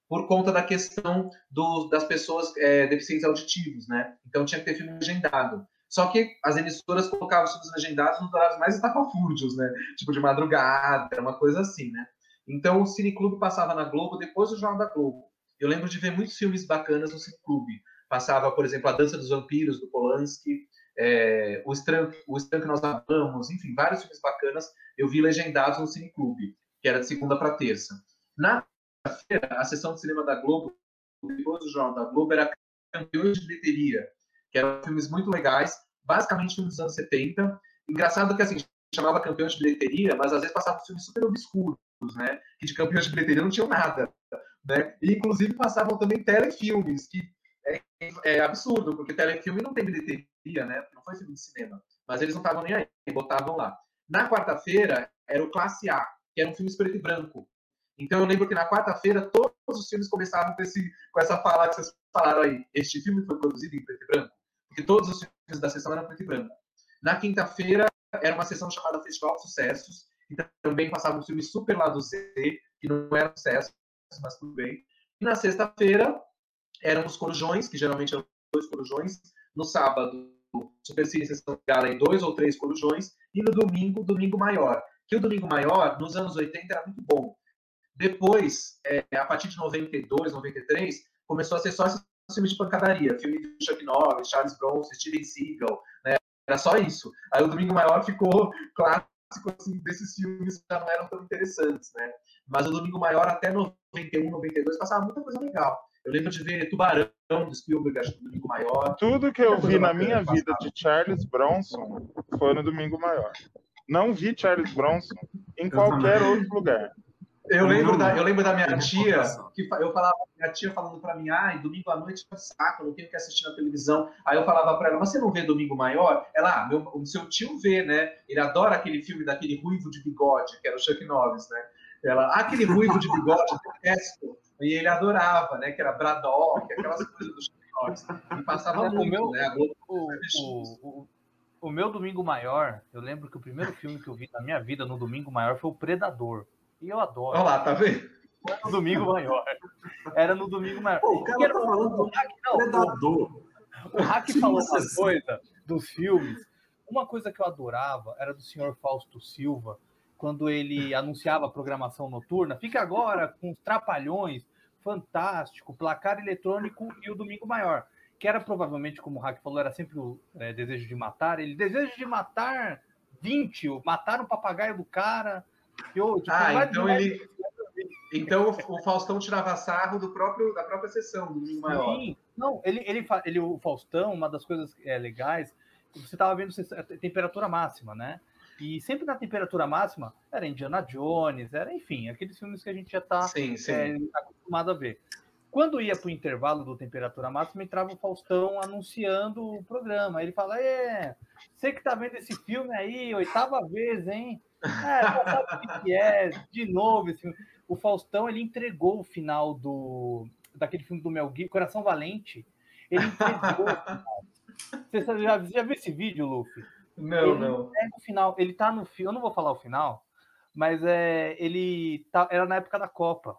por conta da questão do, das pessoas é, deficientes auditivos, né? Então tinha que ter filme legendado. Só que as emissoras colocavam os filmes legendados nos horários mais estapafúrdios, né? Tipo de madrugada, uma coisa assim, né? Então o Cine Clube passava na Globo depois do Jornal da Globo. Eu lembro de ver muitos filmes bacanas no Cine Clube. Passava, por exemplo, A Dança dos Vampiros, do Polanski, é, o, Estranho, o Estranho que Nós Amamos, enfim, vários filmes bacanas eu vi legendados no Cine Clube, que era de segunda para terça. Na feira a sessão de cinema da Globo, depois do Jornal da Globo, era campeões de bilheteria, que eram filmes muito legais, basicamente filmes dos anos 70. Engraçado que, assim, chamava campeões de bilheteria, mas às vezes passavam filmes super obscuros, né? Que de campeões de bilheteria não tinham nada, né? E, inclusive, passavam também telefilmes, que é, é absurdo, porque telefilme não tem bilheteria, né? Não foi filme de cinema. Mas eles não estavam nem aí, botavam lá. Na quarta-feira, era o Classe A, que era um filme preto e branco. Então eu lembro que na quarta-feira todos os filmes começavam com, esse, com essa fala que vocês falaram aí. Este filme foi produzido em preto e branco. Porque todos os filmes da sessão eram preto e branco. Na quinta-feira era uma sessão chamada Festival de Sucessos, e também passavam filmes super lá do Z, que não eram sucessos, mas tudo bem. E na sexta-feira eram os corujões, que geralmente eram dois corujões. No sábado, Super Cine Sessão Gala em dois ou três corujões. E no domingo, Domingo Maior. Que o Domingo Maior, nos anos 80, era muito bom depois, é, a partir de 92, 93, começou a ser só esses filmes de pancadaria, filme de Chuck Norris, Charles Bronson, Steven Seagal, né? Era só isso. Aí o Domingo Maior ficou (laughs) clássico assim, desses filmes que já não eram tão interessantes, né? Mas o Domingo Maior até 91, 92 passava muita coisa legal. Eu lembro de ver Tubarão do Spielberg, acho que Domingo Maior. Tudo que eu vi na minha vida de Charles Bronson foi no Domingo Maior. Não vi Charles Bronson em qualquer outro lugar. Eu lembro, da, eu lembro da minha tia, que eu falava, minha tia falando para mim, ai, domingo à noite é saco, eu não tenho que assistir na televisão. Aí eu falava para ela, mas você não vê Domingo Maior? Ela, ah, meu, o seu tio vê, né? Ele adora aquele filme daquele ruivo de bigode, que era o Chuck Norris, né? Ela, ah, aquele ruivo de bigode, detesto. E ele adorava, né? Que era Braddock, aquelas coisas do Chuck Norris. E passava é, muito, o meu, né? O, o, o, o meu Domingo Maior, eu lembro que o primeiro filme que eu vi na minha vida no Domingo Maior foi o Predador. E eu adoro. Olha lá, tá vendo? Era no domingo maior. Era no domingo maior. Pô, o cara tá falando do hack, não, predador. O hack falou uma coisa dos filmes. Uma coisa que eu adorava era do senhor Fausto Silva, quando ele anunciava a programação noturna. Fica agora com os Trapalhões, Fantástico, Placar Eletrônico e o Domingo Maior. Que era provavelmente, como o Hack falou, era sempre o é, desejo de matar. Ele desejo de matar 20, matar o papagaio do cara, eu, tipo, ah, então ele. Então o Faustão tirava sarro do próprio, da própria sessão do Domingo Maior. Sim. Não, ele, ele, ele, o Faustão, uma das coisas é, legais, você estava vendo a temperatura máxima, né? E sempre na temperatura máxima era Indiana Jones, era, enfim, aqueles filmes que a gente já está é, acostumado a ver. Quando ia para o intervalo do temperatura máxima, entrava o Faustão anunciando o programa. Ele fala: É, você que está vendo esse filme aí, oitava vez, hein? É, sabe o que é, de novo esse filme. O Faustão ele entregou o final do daquele filme do Mel Gibson, Coração Valente. Ele entregou o final. Você já, já viu esse vídeo, Luffy? Não, ele não. o final, ele tá no filme, eu não vou falar o final, mas é, ele tá, era na época da Copa.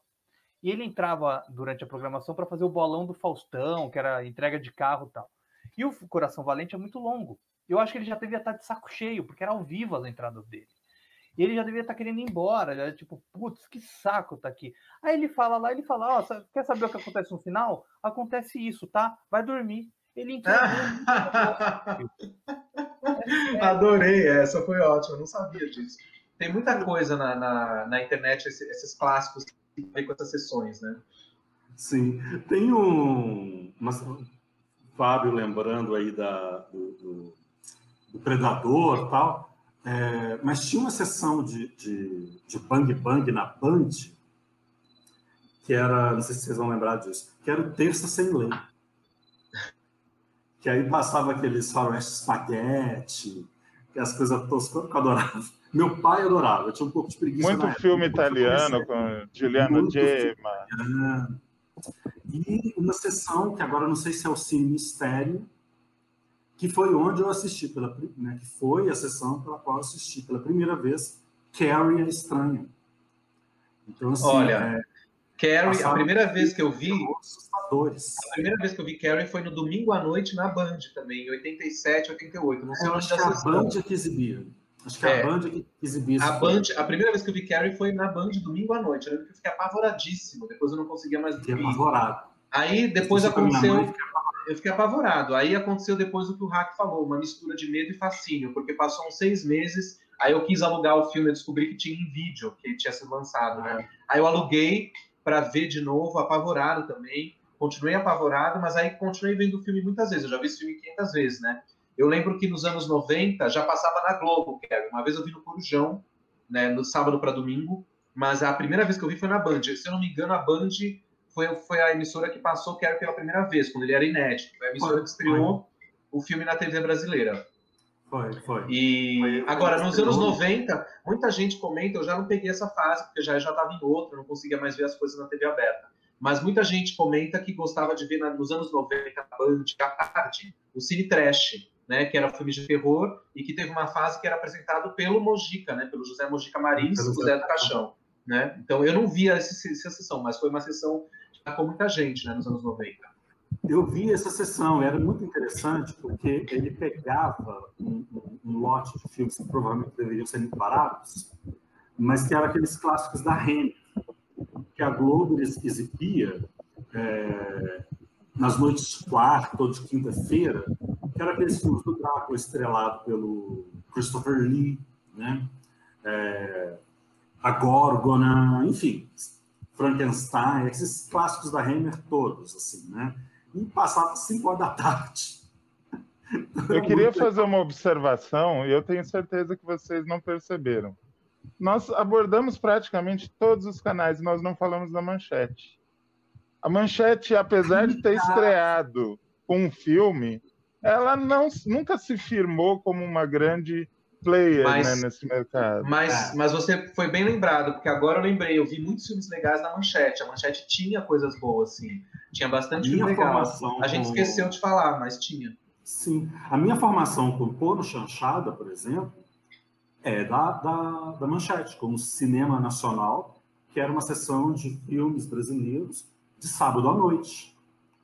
E ele entrava durante a programação para fazer o bolão do Faustão, que era entrega de carro e tal. E o Coração Valente é muito longo. Eu acho que ele já devia estar de saco cheio, porque era ao vivo as entradas dele. E ele já devia estar querendo ir embora. Já, tipo, putz, que saco tá aqui. Aí ele fala lá, ele fala: Ó, oh, quer saber o que acontece no final? Acontece isso, tá? Vai dormir. Ele entregou. (laughs) Adorei, essa foi ótima, não sabia disso. Tem muita coisa na, na, na internet, esses, esses clássicos que tem com essas sessões, né? Sim, tem um. Uma, Fábio lembrando aí da, do, do, do Predador e tal, é, mas tinha uma sessão de, de, de Bang Bang na Band, que era, não sei se vocês vão lembrar disso, que era o Terça Sem Lei que aí passava aqueles faroeste espaguete, as coisas toscas que eu adorava. Meu pai adorava, eu tinha um pouco de preguiça. Muito filme época, italiano com Giuliano Gemma. E uma sessão, que agora não sei se é o Cine Mistério, que foi onde eu assisti, pela, né, que foi a sessão pela qual eu assisti pela primeira vez Carrie a Estranha. Então, assim, Olha, é, Carrie, a primeira vez que eu vi. A primeira vez que eu vi Carrie foi no domingo à noite na Band também, em 87, 88. Não sei eu acho que a Band é que exibia. Acho que é. a Band é que exibia. A, Band, a primeira vez que eu vi Carrie foi na Band domingo à noite. Eu lembro que eu fiquei apavoradíssimo. Depois eu não conseguia mais dormir. Fiquei apavorado. Aí depois aconteceu. Eu fiquei apavorado. Aí aconteceu depois o que o Hack falou, uma mistura de medo e fascínio, porque passou uns seis meses. Aí eu quis alugar o filme, eu descobri que tinha em vídeo, que tinha sido lançado, né? Aí eu aluguei, para ver de novo, apavorado também. Continuei apavorado, mas aí continuei vendo o filme muitas vezes. Eu já vi esse filme 500 vezes, né? Eu lembro que nos anos 90 já passava na Globo, Kevin. Uma vez eu vi no Corujão, né, no sábado para domingo, mas a primeira vez que eu vi foi na Band. Se eu não me engano, a Band foi, foi a emissora que passou Quero pela primeira vez, quando ele era inédito. Foi a emissora que estreou o filme na TV brasileira. Foi, foi. E foi, agora, nos anos 90, muita gente comenta, eu já não peguei essa fase, porque já já estava em outra, não conseguia mais ver as coisas na TV aberta. Mas muita gente comenta que gostava de ver na, nos anos 90, na Band, à tarde, o Cine Trash, né, que era filme de terror, e que teve uma fase que era apresentado pelo Mojica, né, pelo José Mojica Marins, o Zé do Caixão. Né? Então eu não via essa, essa sessão, mas foi uma sessão que marcou muita gente né, nos anos 90. Eu vi essa sessão, era muito interessante, porque ele pegava um, um, lote de filmes que provavelmente deveriam ser muito baratos, mas que eram aqueles clássicos da Remy, que a Globo exibia é, nas noites de quarta ou de quinta-feira, que eram aqueles filmes do Drácula estrelado pelo Christopher Lee, né? É, a Gorgona, enfim, Frankenstein, esses clássicos da Hammer todos, assim, né? e passava 5 horas da tarde. Eu queria fazer uma observação e eu tenho certeza que vocês não perceberam. Nós abordamos praticamente todos os canais, nós não falamos da manchete. A manchete, apesar de ter estreado com um filme, ela não, nunca se firmou como uma grande player mas, né, nesse mercado. Mas, mas você foi bem lembrado, porque agora eu lembrei, eu vi muitos filmes legais na Manchete. A Manchete tinha coisas boas, sim. Tinha bastante filme legal. A gente esqueceu de falar, mas tinha. Sim. A minha formação com Pôr Chanchada, por exemplo, é da, da, da Manchete, como Cinema Nacional, que era uma sessão de filmes brasileiros de sábado à noite.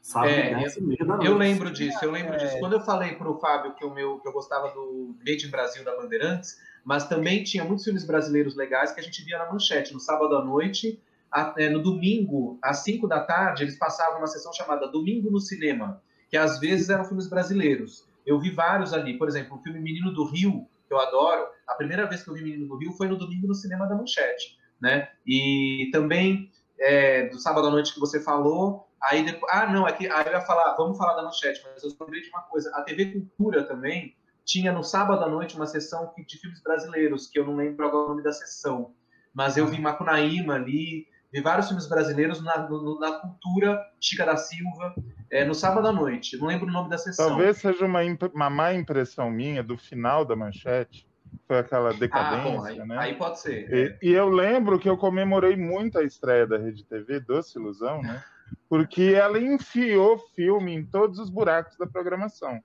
Sábado, é, eu, eu, lembro disso, eu lembro é. disso. Quando eu falei para o Fábio que, o meu, que eu gostava do Made in Brasil da Bandeirantes, mas também tinha muitos filmes brasileiros legais que a gente via na manchete, no sábado à noite, a, é, no domingo, às 5 da tarde, eles passavam uma sessão chamada Domingo no Cinema, que às vezes eram filmes brasileiros. Eu vi vários ali, por exemplo, o filme Menino do Rio, que eu adoro, a primeira vez que eu vi Menino do Rio foi no domingo no cinema da Manchete, né? E também, é, do sábado à noite que você falou, Aí depois, ah, não, aqui, aí eu ia falar, vamos falar da manchete, mas eu lembrei de uma coisa. A TV Cultura também tinha no sábado à noite uma sessão de filmes brasileiros, que eu não lembro agora o nome da sessão. Mas eu vi Macunaíma ali, vi vários filmes brasileiros na, no, na cultura Chica da Silva, é, no sábado à noite. Não lembro o nome da sessão. Talvez seja uma, uma má impressão minha do final da manchete. Foi aquela decadência, ah, bom, aí, né? Aí pode ser. E, é. e, eu lembro que eu comemorei muito a estreia da Rede TV, Doce Ilusão, né? (laughs) Porque ela enfiou filme em todos os buracos da programação.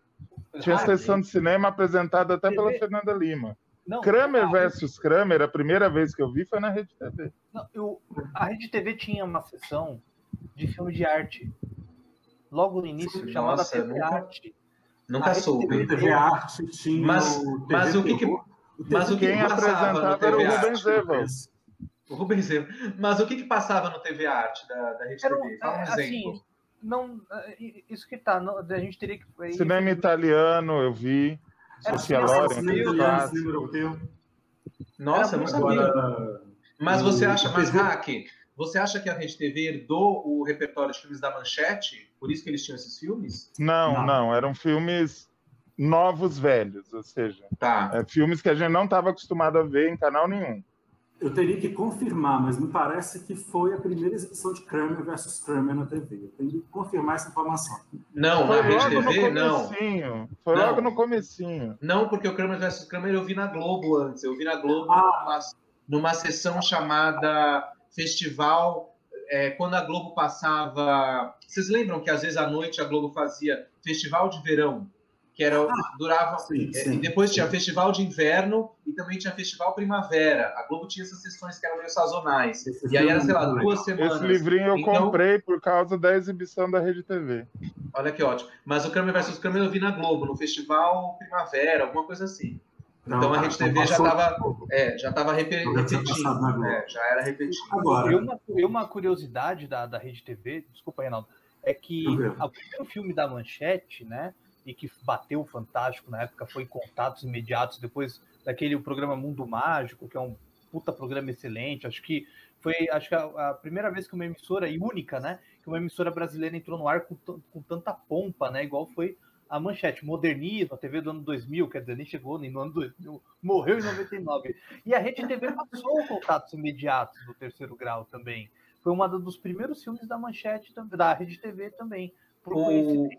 Tinha ah, sessão de cinema apresentada até TV... pela Fernanda Lima. Não, Kramer a... versus Kramer, a primeira vez que eu vi foi na Rede TV. Não, eu, a Rede TV tinha uma sessão de filme de arte. Logo no início, Sim, chamada nossa, TV nunca, Arte. Nunca soube. TV, Arte tinha. Mas, mas o que, que mas o que, Quem que apresentava era o Rubens Evans. O Rubens Evans. Mas o que, que passava no TV Arte da, da Rede era, TV? Fala um assim, exemplo. Não, isso que tá, não, a gente teria que. Cinema italiano, eu vi. Europeu. Nossa, não sabia. Agora, mas você acha, mas Hack, você acha que a Rede TV herdou o repertório de filmes da Manchete? Por isso que eles tinham esses filmes? Não, não, não eram filmes novos velhos, ou seja, tá. é, filmes que a gente não estava acostumado a ver em canal nenhum. Eu teria que confirmar, mas me parece que foi a primeira exibição de Kramer versus Kramer na TV. Eu tenho que confirmar essa informação. Não, foi na Rede TV, não. Foi não. logo no comecinho. Não, porque o Kramer versus Kramer eu vi na Globo antes. Eu vi na Globo ah. numa, numa sessão chamada Festival é, quando a Globo passava. Vocês lembram que às vezes à noite a Globo fazia Festival de Verão? Que era ah, durava sim, é, sim, depois tinha festival de inverno e também tinha festival primavera. A Globo tinha essas sessões que eram meio sazonais. Esse e aí era, sei lá, duas semanas. Esse livrinho eu então, comprei por causa da exibição da Rede TV. Olha que ótimo. Mas o Kramer vs Kramer eu vi na Globo, no festival primavera, alguma coisa assim. Não, então a Rede TV já estava é, já estava repetindo. É, já era repetindo. Agora, e uma, e uma curiosidade da, da Rede TV, desculpa, Reinaldo, é que o primeiro filme da Manchete, né? E que bateu o Fantástico na época foi Contatos Imediatos, depois daquele programa Mundo Mágico, que é um puta programa excelente. Acho que foi acho que a, a, primeira vez que uma emissora, e única, né? Que uma emissora brasileira entrou no ar com, com tanta pompa, né? Igual foi a Manchete, modernismo, a TV do ano 2000, quer dizer, nem chegou nem no ano 2000, morreu em 99. E a Rede TV passou (laughs) contatos imediatos do terceiro grau também. Foi uma dos primeiros filmes da Manchete, da Rede TV também. Por o...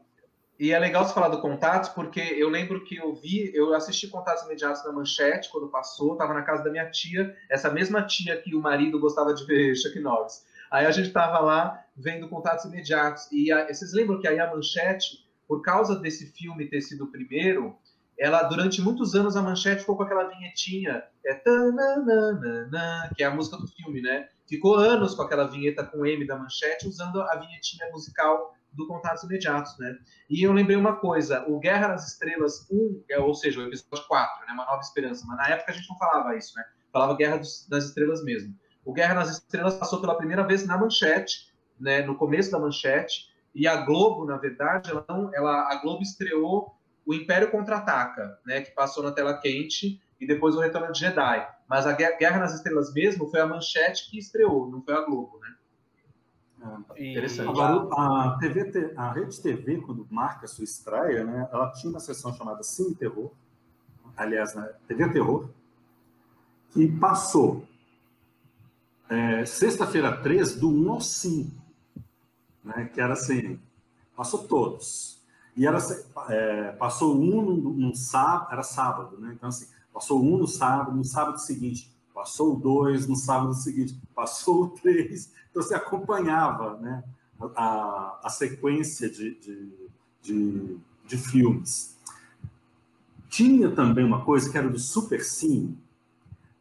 E é legal você falar do Contatos, porque eu lembro que eu vi, eu assisti Contatos Imediatos na Manchete quando passou, estava na casa da minha tia, essa mesma tia que o marido gostava de ver (laughs) Chuck Norris. Aí a gente estava lá vendo Contatos Imediatos. E a, vocês lembram que aí a Manchete, por causa desse filme ter sido o primeiro, ela durante muitos anos a Manchete ficou com aquela vinhetinha, é que é a música do filme, né? Ficou anos com aquela vinheta com M da Manchete, usando a vinhetinha musical do Contatos Imediatos, né? E eu lembrei uma coisa, o Guerra nas Estrelas 1, é, ou seja, o episódio 4, né, Uma Nova Esperança, mas na época a gente não falava isso, né? Falava Guerra dos, das Estrelas mesmo. O Guerra nas Estrelas passou pela primeira vez na Manchete, né, no começo da Manchete, e a Globo, na verdade, ela, não, ela a Globo estreou o Império Contra-Ataca, né, que passou na tela quente, e depois o Retorno de Jedi. Mas a Guerra nas Estrelas mesmo foi a Manchete que estreou, não foi a Globo, né? Interessante. Agora, a, TV, a Rede TV, quando marca a sua estreia, né, ela tinha uma sessão chamada Cine Terror, aliás, né, TV Terror, que passou é, sexta-feira 3, do 1 ao 5, né, que era assim, passou todos. E era, é, passou um no, no sábado, era sábado, né? Então, assim, passou um no sábado, no sábado seguinte, passou o dois, no sábado seguinte, passou o três, então, você acompanhava né, a, a sequência de, de, de, de, filmes. Tinha também uma coisa que era do Super Cine,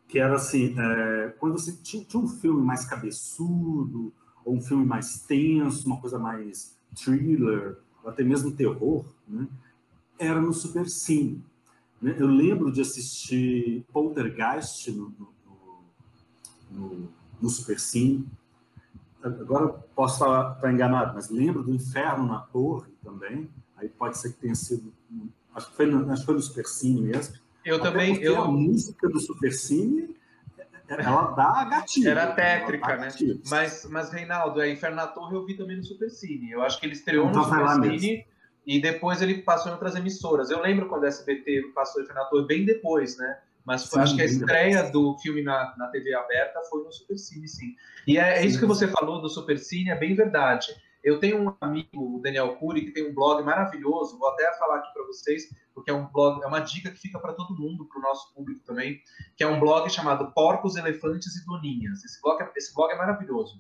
que era assim, é, quando você tinha, tinha um filme mais cabeçudo, ou um filme mais tenso, uma coisa mais thriller, até mesmo terror, né, era no Super. Né? Eu lembro de assistir Poltergeist no, no, no, no Super Cine, agora posso estar, estar enganado, mas lembro do Inferno na Torre também. Aí pode ser que tenha sido. Acho que foi no, acho que foi no Supercine mesmo. Eu Até também. Eu... A música do Supercine ela dá gatilho. Era tétrica, dá né? gatilho. Mas, mas, Reinaldo, a Inferno na Torre eu vi também no Supercine. Eu acho que ele estreou Então no Supercine e depois ele passou em outras emissoras. Eu lembro quando a SBT passou Inferno na Torre bem depois, né? Mas foi- Sim, acho que a estreia do filme na, na TV aberta foi no Supercine, sim. E é, é isso que você falou do Supercine, é bem verdade. Eu tenho um amigo, o Daniel Cury, que tem um blog maravilhoso, vou até falar aqui para vocês, porque é um blog, é uma dica que fica para todo mundo, para o nosso público também, que é um blog chamado Porcos, Elefantes e Doninhas. Esse blog é, esse blog é maravilhoso.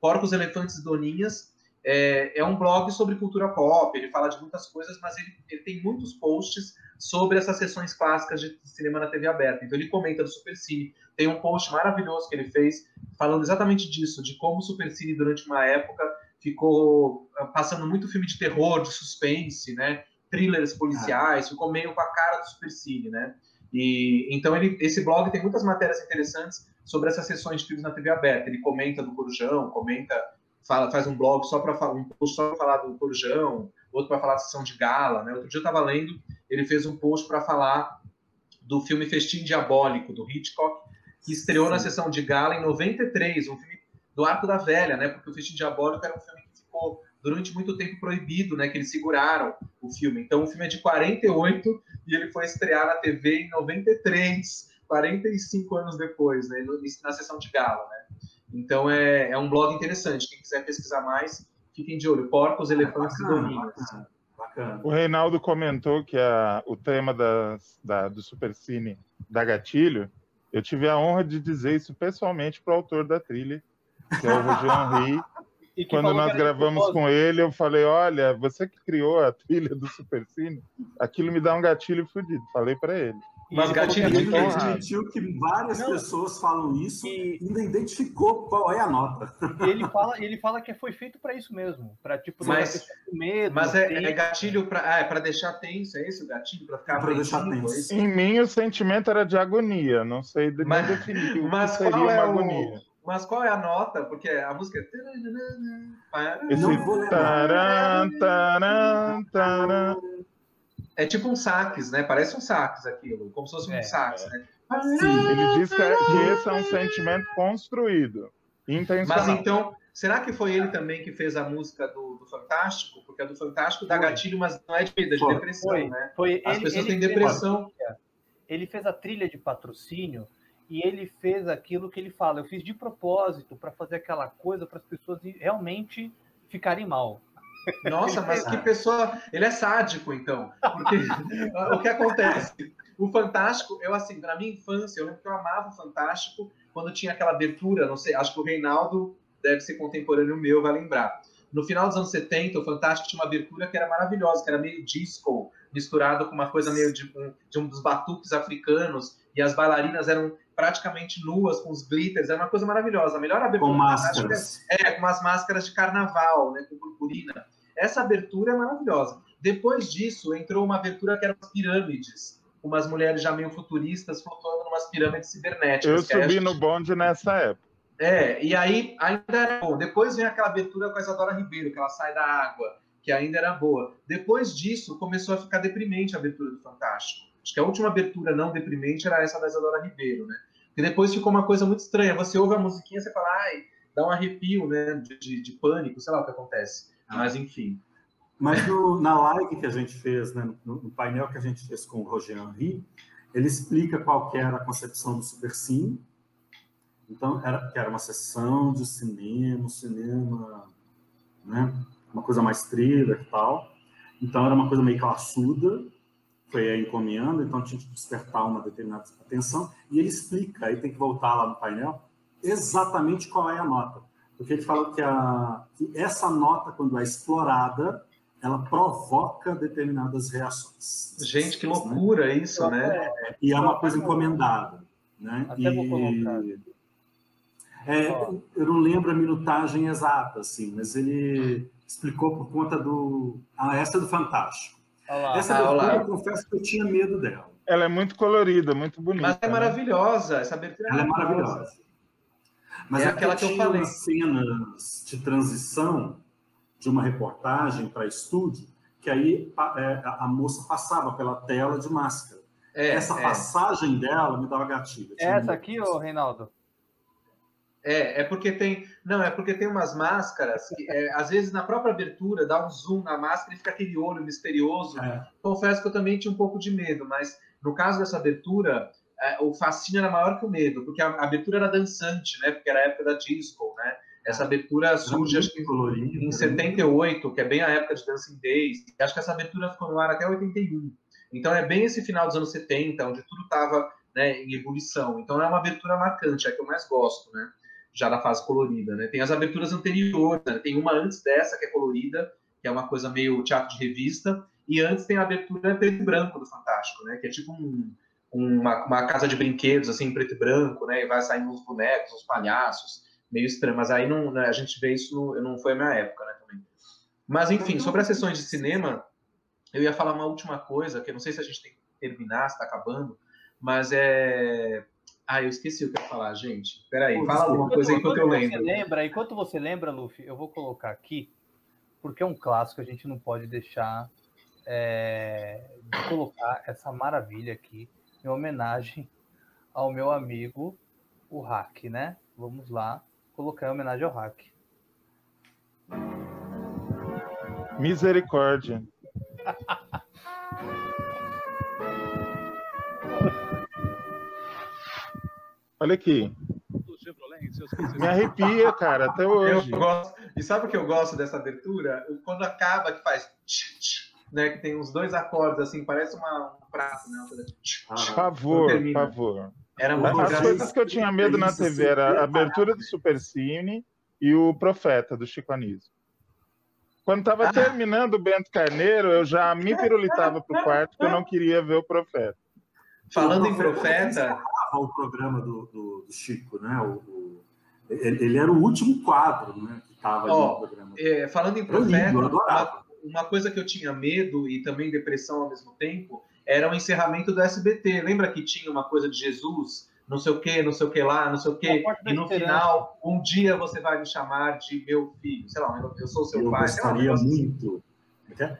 Porcos, Elefantes e Doninhas é, é um blog sobre cultura pop, ele fala de muitas coisas, mas ele, ele tem muitos posts sobre essas sessões clássicas de cinema na TV aberta. Então ele comenta do Supercine. Tem um post maravilhoso que ele fez falando exatamente disso, de como o Supercine durante uma época ficou ah, passando muito filme de terror, de suspense, né? Thrillers policiais, ficou meio com a cara do Supercine, né? E então ele, esse blog tem muitas matérias interessantes sobre essas sessões de filmes na TV aberta. Ele comenta do Corujão, comenta, fala, faz um blog só para um post só para falar do Corujão, outro para falar da sessão de gala, né? Outro dia eu estava lendo, ele fez um post para falar do filme Festim Diabólico do Hitchcock, que estreou na sessão de gala em 93, um filme do Arco da Velha, né? Porque o Festim Diabólico era um filme que ficou durante muito tempo proibido, né? Que eles seguraram o filme. Então o filme é de 48 e ele foi estrear na TV em 93, 45 anos depois, né? Na sessão de gala, né? Então é, é um blog interessante. Quem quiser pesquisar mais, fiquem de olho. Porcos, elefantes e Bacana, doninhos. bacana, bacana. O Reinaldo comentou que a- o tema das- da- do Supercine da Gatilho, eu tive a honra de dizer isso pessoalmente para o autor da trilha, que é o Roger Henry. (laughs) E Quando nós gravamos com ele, eu falei: Olha, você que criou a trilha do Supercine, aquilo me dá um gatilho fodido. Falei para ele. Mas gatilho que Ele era Então, ah, admitiu que várias Não. pessoas falam isso E- ainda identificou qual é a nota. E ele fala, ele fala que foi feito para isso mesmo, para tipo Mas- medo. Mas é, é gatilho para ah, é pra deixar tenso, é esse o gatilho? Para ficar Pra deixar tenso. é isso? Em mim, o sentimento era de agonia. Não sei de- Mas- definir o que mas seria qual uma é o- agonia. Mas qual é a nota? Porque a música é. Esse Não vou lembrar. taran, taran, taran. É tipo um sax, né? Parece um sax aquilo, como se fosse um É, sax, né? Sim. Ele diz que, é- que esse é um sentimento construído, Mas intencional. então, será que foi ele também que fez a música do, do Fantástico? Porque a do Fantástico dá Foi. gatilho, mas não é de medo, é de Foi. depressão, Foi, né? foi As ele, pessoas ele têm fez- depressão. ele fez a trilha de patrocínio e ele fez aquilo que ele fala. Eu fiz de propósito para fazer aquela coisa para as pessoas realmente ficarem mal. Nossa, mas que pessoa. Ele é sádico, então. Porque o que acontece? O Fantástico, eu assim, na minha infância, eu lembro que eu amava o Fantástico quando tinha aquela abertura, não sei, acho que o Reinaldo deve ser contemporâneo meu, vai lembrar. No final dos anos 70, o Fantástico tinha uma abertura que era maravilhosa, que era meio disco, misturado com uma coisa meio de de um dos batuques africanos, e as bailarinas eram praticamente nuas, com os glitters, era uma coisa maravilhosa. A melhor abertura Com do Fantástico é- máscaras. é, com umas máscaras de carnaval, né, com purpurina. Essa abertura é maravilhosa. Depois disso, entrou uma abertura que era as pirâmides, com umas mulheres já meio futuristas flutuando numas pirâmides cibernéticas. Eu subi gente- no bonde nessa época. É, e aí ainda era bom. Depois vem aquela abertura com a Isadora Ribeiro, que ela sai da água, que ainda era boa. Depois disso, começou a ficar deprimente a abertura do Fantástico. Acho que a última abertura não deprimente era essa da Isadora Ribeiro, né? E depois ficou uma coisa muito estranha. Você ouve a musiquinha, você fala, ai, dá um arrepio, né? De, de, de pânico, sei lá o que acontece. Mas enfim. Mas no- na live que a gente fez, né, no, no painel que a gente fez com o Roger Henry, ele explica qual que era a concepção do Supercine. Então, era, que era uma sessão de cinema, cinema, né, uma coisa mais thriller e tal. Então, era uma coisa meio classuda, foi a encomenda, então tinha que despertar uma determinada atenção. E ele explica, aí tem que voltar lá no painel, exatamente qual é a nota. Porque ele fala que, a, que essa nota, quando é explorada, ela provoca determinadas reações. Gente, que Né? loucura isso, né? E é uma coisa encomendada. Né? Até vou colocar. É, eu não lembro a minutagem exata, assim, mas ele explicou por conta do. Ah, essa é do Fantástico. Olha lá. Essa Ah, abertura, eu confesso que eu tinha medo dela. Ela é muito colorida, muito bonita. Mas é né? maravilhosa. Essa abertura Ela é maravilhosa. Mas É é aquela que eu tinha falei. cenas de transição de uma reportagem para estúdio, que aí é, a a moça passava pela tela de máscara. É, Essa é. passagem dela me dava gatilho. Essa aqui, ô Reinaldo? É, é porque tem. Não, é porque tem umas máscaras que, é, às vezes, na própria abertura, dá um zoom na máscara e fica aquele olho misterioso. É. Confesso que eu também tinha um pouco de medo, mas no caso dessa abertura, é, o fascínio era maior que o medo, porque a, a, abertura era dançante, né? Porque era a época da disco, né? Essa abertura surge, acho que em 78, né? que é bem a época de Dancing Days. Acho que essa abertura ficou no ar até 81. Então é bem esse final dos anos 70, onde tudo estava né, em ebulição. Então é uma abertura marcante, é a que eu mais gosto, né? Já da fase colorida, né? Tem as aberturas anteriores, né? Tem uma antes dessa que é colorida, que é uma coisa meio teatro de revista, e antes tem a abertura preto e branco do Fantástico, né? Que é tipo um, uma, uma, casa de brinquedos, assim, preto e branco, né? E vai saindo uns bonecos, uns palhaços, meio estranho. Mas aí não, né, a gente vê isso, no, não foi a minha época, né? Também. Mas, enfim, sobre as sessões de cinema, eu ia falar uma última coisa, que eu não sei se a gente tem que terminar, se está acabando, mas é. Ah, eu esqueci o que eu ia falar, gente. Peraí, fala alguma coisa enquanto eu lembro. Você lembra, enquanto você lembra, Luffy, eu vou colocar aqui, porque é um clássico, a gente não pode deixar é, de colocar essa maravilha aqui em homenagem ao meu amigo, o Hack, né? Vamos lá, colocar em homenagem ao Hack. Misericórdia. (laughs) Olha aqui. Me arrepia, cara, até hoje. Gosto, e sabe o que eu gosto dessa abertura? Quando acaba, que faz. Né, que tem uns dois acordes, assim, parece uma, um prato, né? Por favor, por favor. Era muito As coisas que eu tinha medo na TV era a abertura do Super Cine e o Profeta, do Chico Anísio. Quando estava ah. terminando o Bento Carneiro, eu já me pirulitava pro quarto porque eu não queria ver o Profeta. Falando em Profeta... O programa do, do, do Chico, né? O, o, ele, ele, era o último quadro né, que estava no programa. É, falando em Profeta, lindo, uma, uma coisa que eu tinha medo e também depressão ao mesmo tempo era o encerramento do SBT. Lembra que tinha uma coisa de Jesus não sei o que, não sei o que lá, não sei o que, e no final, um dia você vai me chamar de meu filho, sei lá, eu sou seu eu pai. Gostaria assim. muito.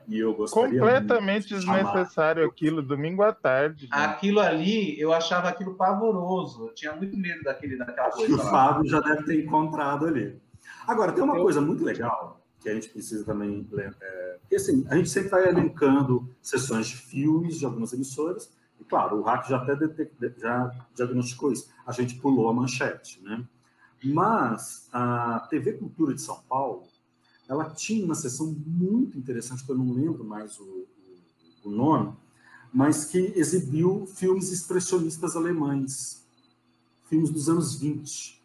E eu gostaria Completamente muito desnecessário aquilo, domingo à tarde. Gente. Aquilo ali, eu achava aquilo pavoroso. Eu tinha muito medo daquele, daquela Acho coisa. Que o Fábio já deve ter encontrado ali. Agora, tem uma eu... coisa muito legal que a gente precisa também. É, porque assim, a gente sempre vai elencando sessões de filmes de algumas emissoras, e claro, o hack já até já diagnosticou isso. A gente pulou a manchete, né? Mas a TV Cultura de São Paulo, ela tinha uma sessão muito interessante, que eu não lembro mais o, o, nome, mas que exibiu filmes expressionistas alemães, filmes dos anos 20.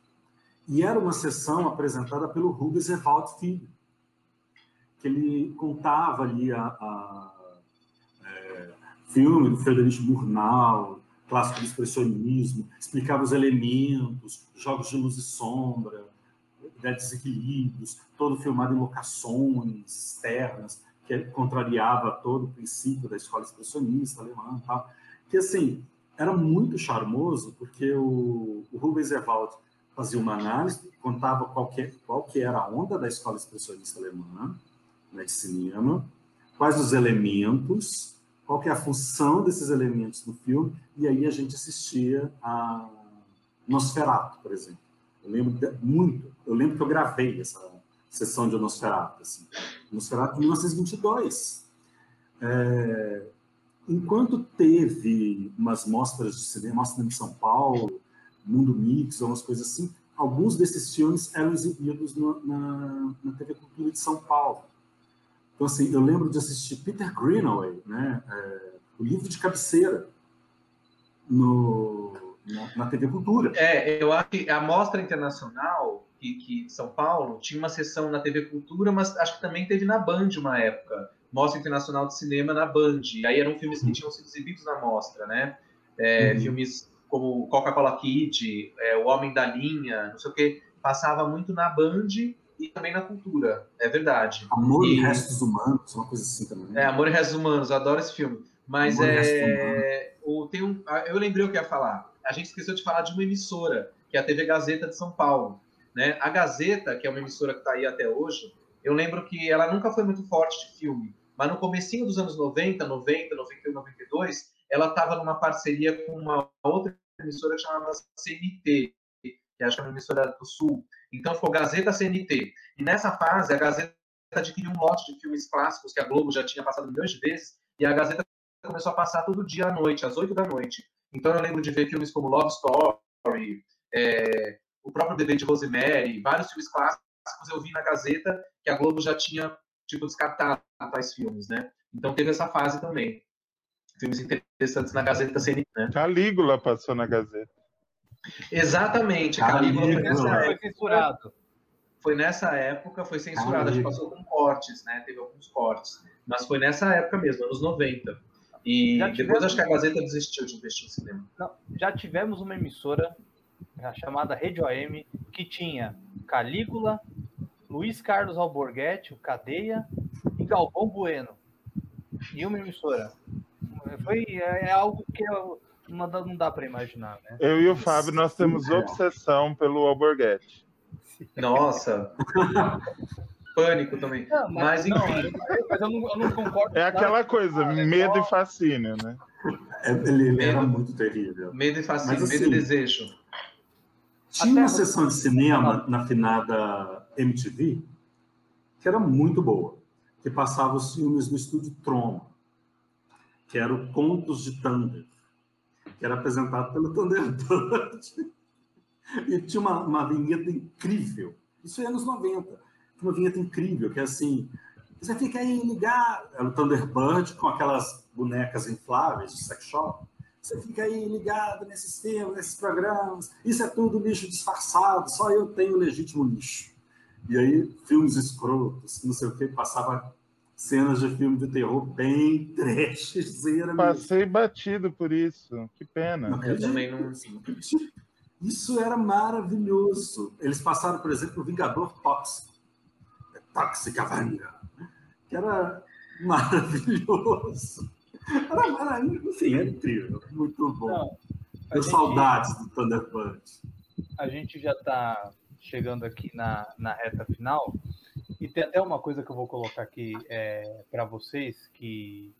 E era uma sessão apresentada pelo Rubens Ewald Filho, que ele contava ali a, a filme do Frederic Murnau, clássico do expressionismo, explicava os elementos, jogos de luz e sombra, né, desequilíbrios, todo filmado em locações externas, que contrariava todo o princípio da escola expressionista alemã tal. Que, assim, era muito charmoso, porque o, o Rubens Ewald fazia uma análise, contava qual que, qual que era a onda da escola expressionista alemã, né, de cinema, quais os elementos, qual que é a função desses elementos no filme, e aí a gente assistia a Nosferatu, por exemplo. Eu lembro muito, eu lembro que eu gravei essa sessão de Nosferatu, assim. Nosferatu de 1922. É, enquanto teve umas mostras de cinema, mostra em São Paulo, Mundo Mix, algumas coisas assim, alguns desses filmes eram exibidos no, na, na TV Cultura de São Paulo. Então, assim, eu lembro de assistir Peter Greenaway, né, é, o livro de cabeceira, no, na, na, TV Cultura. É, eu acho que a Mostra Internacional, que, que São Paulo, tinha uma sessão na TV Cultura, mas acho que também teve na Band uma época. Mostra Internacional de Cinema na Band. E aí eram filmes que tinham sido exibidos na mostra, né? É, uhum. Filmes como Coca-Cola Kid, é, O Homem da Linha, não sei o que, passava muito na Band e também na cultura, é verdade. Amor e, e Restos Humanos, uma coisa assim também. É, Amor e Restos Humanos, adoro esse filme. Mas Amor é. O, tem um, ah, eu lembrei o que ia falar. A gente esqueceu de falar de uma emissora, que é a TV Gazeta de São Paulo. Né? A Gazeta, que é uma emissora que está aí até hoje, eu lembro que ela nunca foi muito forte de filme, mas no comecinho dos anos 90, 90, 91, 92, ela estava numa parceria com uma outra emissora que chamava CNT, que acho que é uma emissora do Sul. Então ficou Gazeta CNT. E nessa fase, a Gazeta adquiriu um lote de filmes clássicos que a Globo já tinha passado milhões de vezes, e a Gazeta começou a passar todo dia à noite, às 8 da noite. Então eu lembro de ver filmes como Love Story, é, o próprio Bebê de Rosemary, vários filmes clássicos eu vi na Gazeta que a Globo já tinha tipo descartado tais filmes, né? Então teve essa fase também. Filmes interessantes na Gazeta CNT. Né? Calígula passou na Gazeta. Exatamente, Calígula, Calígula foi nessa época. censurado. Foi nessa época, foi censurado, acho que passou com cortes, né? Teve alguns cortes. Mas foi nessa época mesmo, anos 90. E tivemos... depois acho que a Gazeta desistiu de investir em cinema. Não, já tivemos uma emissora chamada Rede OM que tinha Calígula, Luiz Carlos Alborguete, o Cadeia e Galvão Bueno. E uma emissora. Foi, é, é algo que eu, não dá, não dá para imaginar, né? Eu e o Fábio, nós temos obsessão pelo Alborguete. Nossa! (laughs) Pânico também. Não, mas, mas, enfim. Não, mas eu não, eu não, concordo. É aquela coisa, ah, medo é e fascínio, né? É, ele, ele era muito terrível. Medo e fascínio, mas, assim, medo e desejo. Tinha Até uma sessão de cinema na finada MTV que era muito boa, que passava os filmes no estúdio Troma, que era o Contos de Thunder, que era apresentado pelo Thunderbird. (laughs) e tinha uma, uma vinheta incrível. Isso é anos 90. Uma vinheta incrível, que é assim: você fica aí ligado. Era o Thunderbird com aquelas bonecas infláveis de sex shop. Você fica aí ligado nesses filmes, nesses programas. Isso é tudo lixo disfarçado, só eu tenho legítimo lixo. E aí, filmes escrotos, não sei o que, passava cenas de filme de terror bem (laughs) trashzeira. Passei batido por isso, que pena. Não, eu também não. Isso era maravilhoso. Eles passaram, por exemplo, o Vingador Tóxico. Tóxica Vanga. Que era maravilhoso. Era maravilhoso. Enfim, era incrível. Muito bom. Não, saudades do Thunderbird. A gente já está chegando aqui na, na reta final. E tem até uma coisa que eu vou colocar aqui é, para vocês que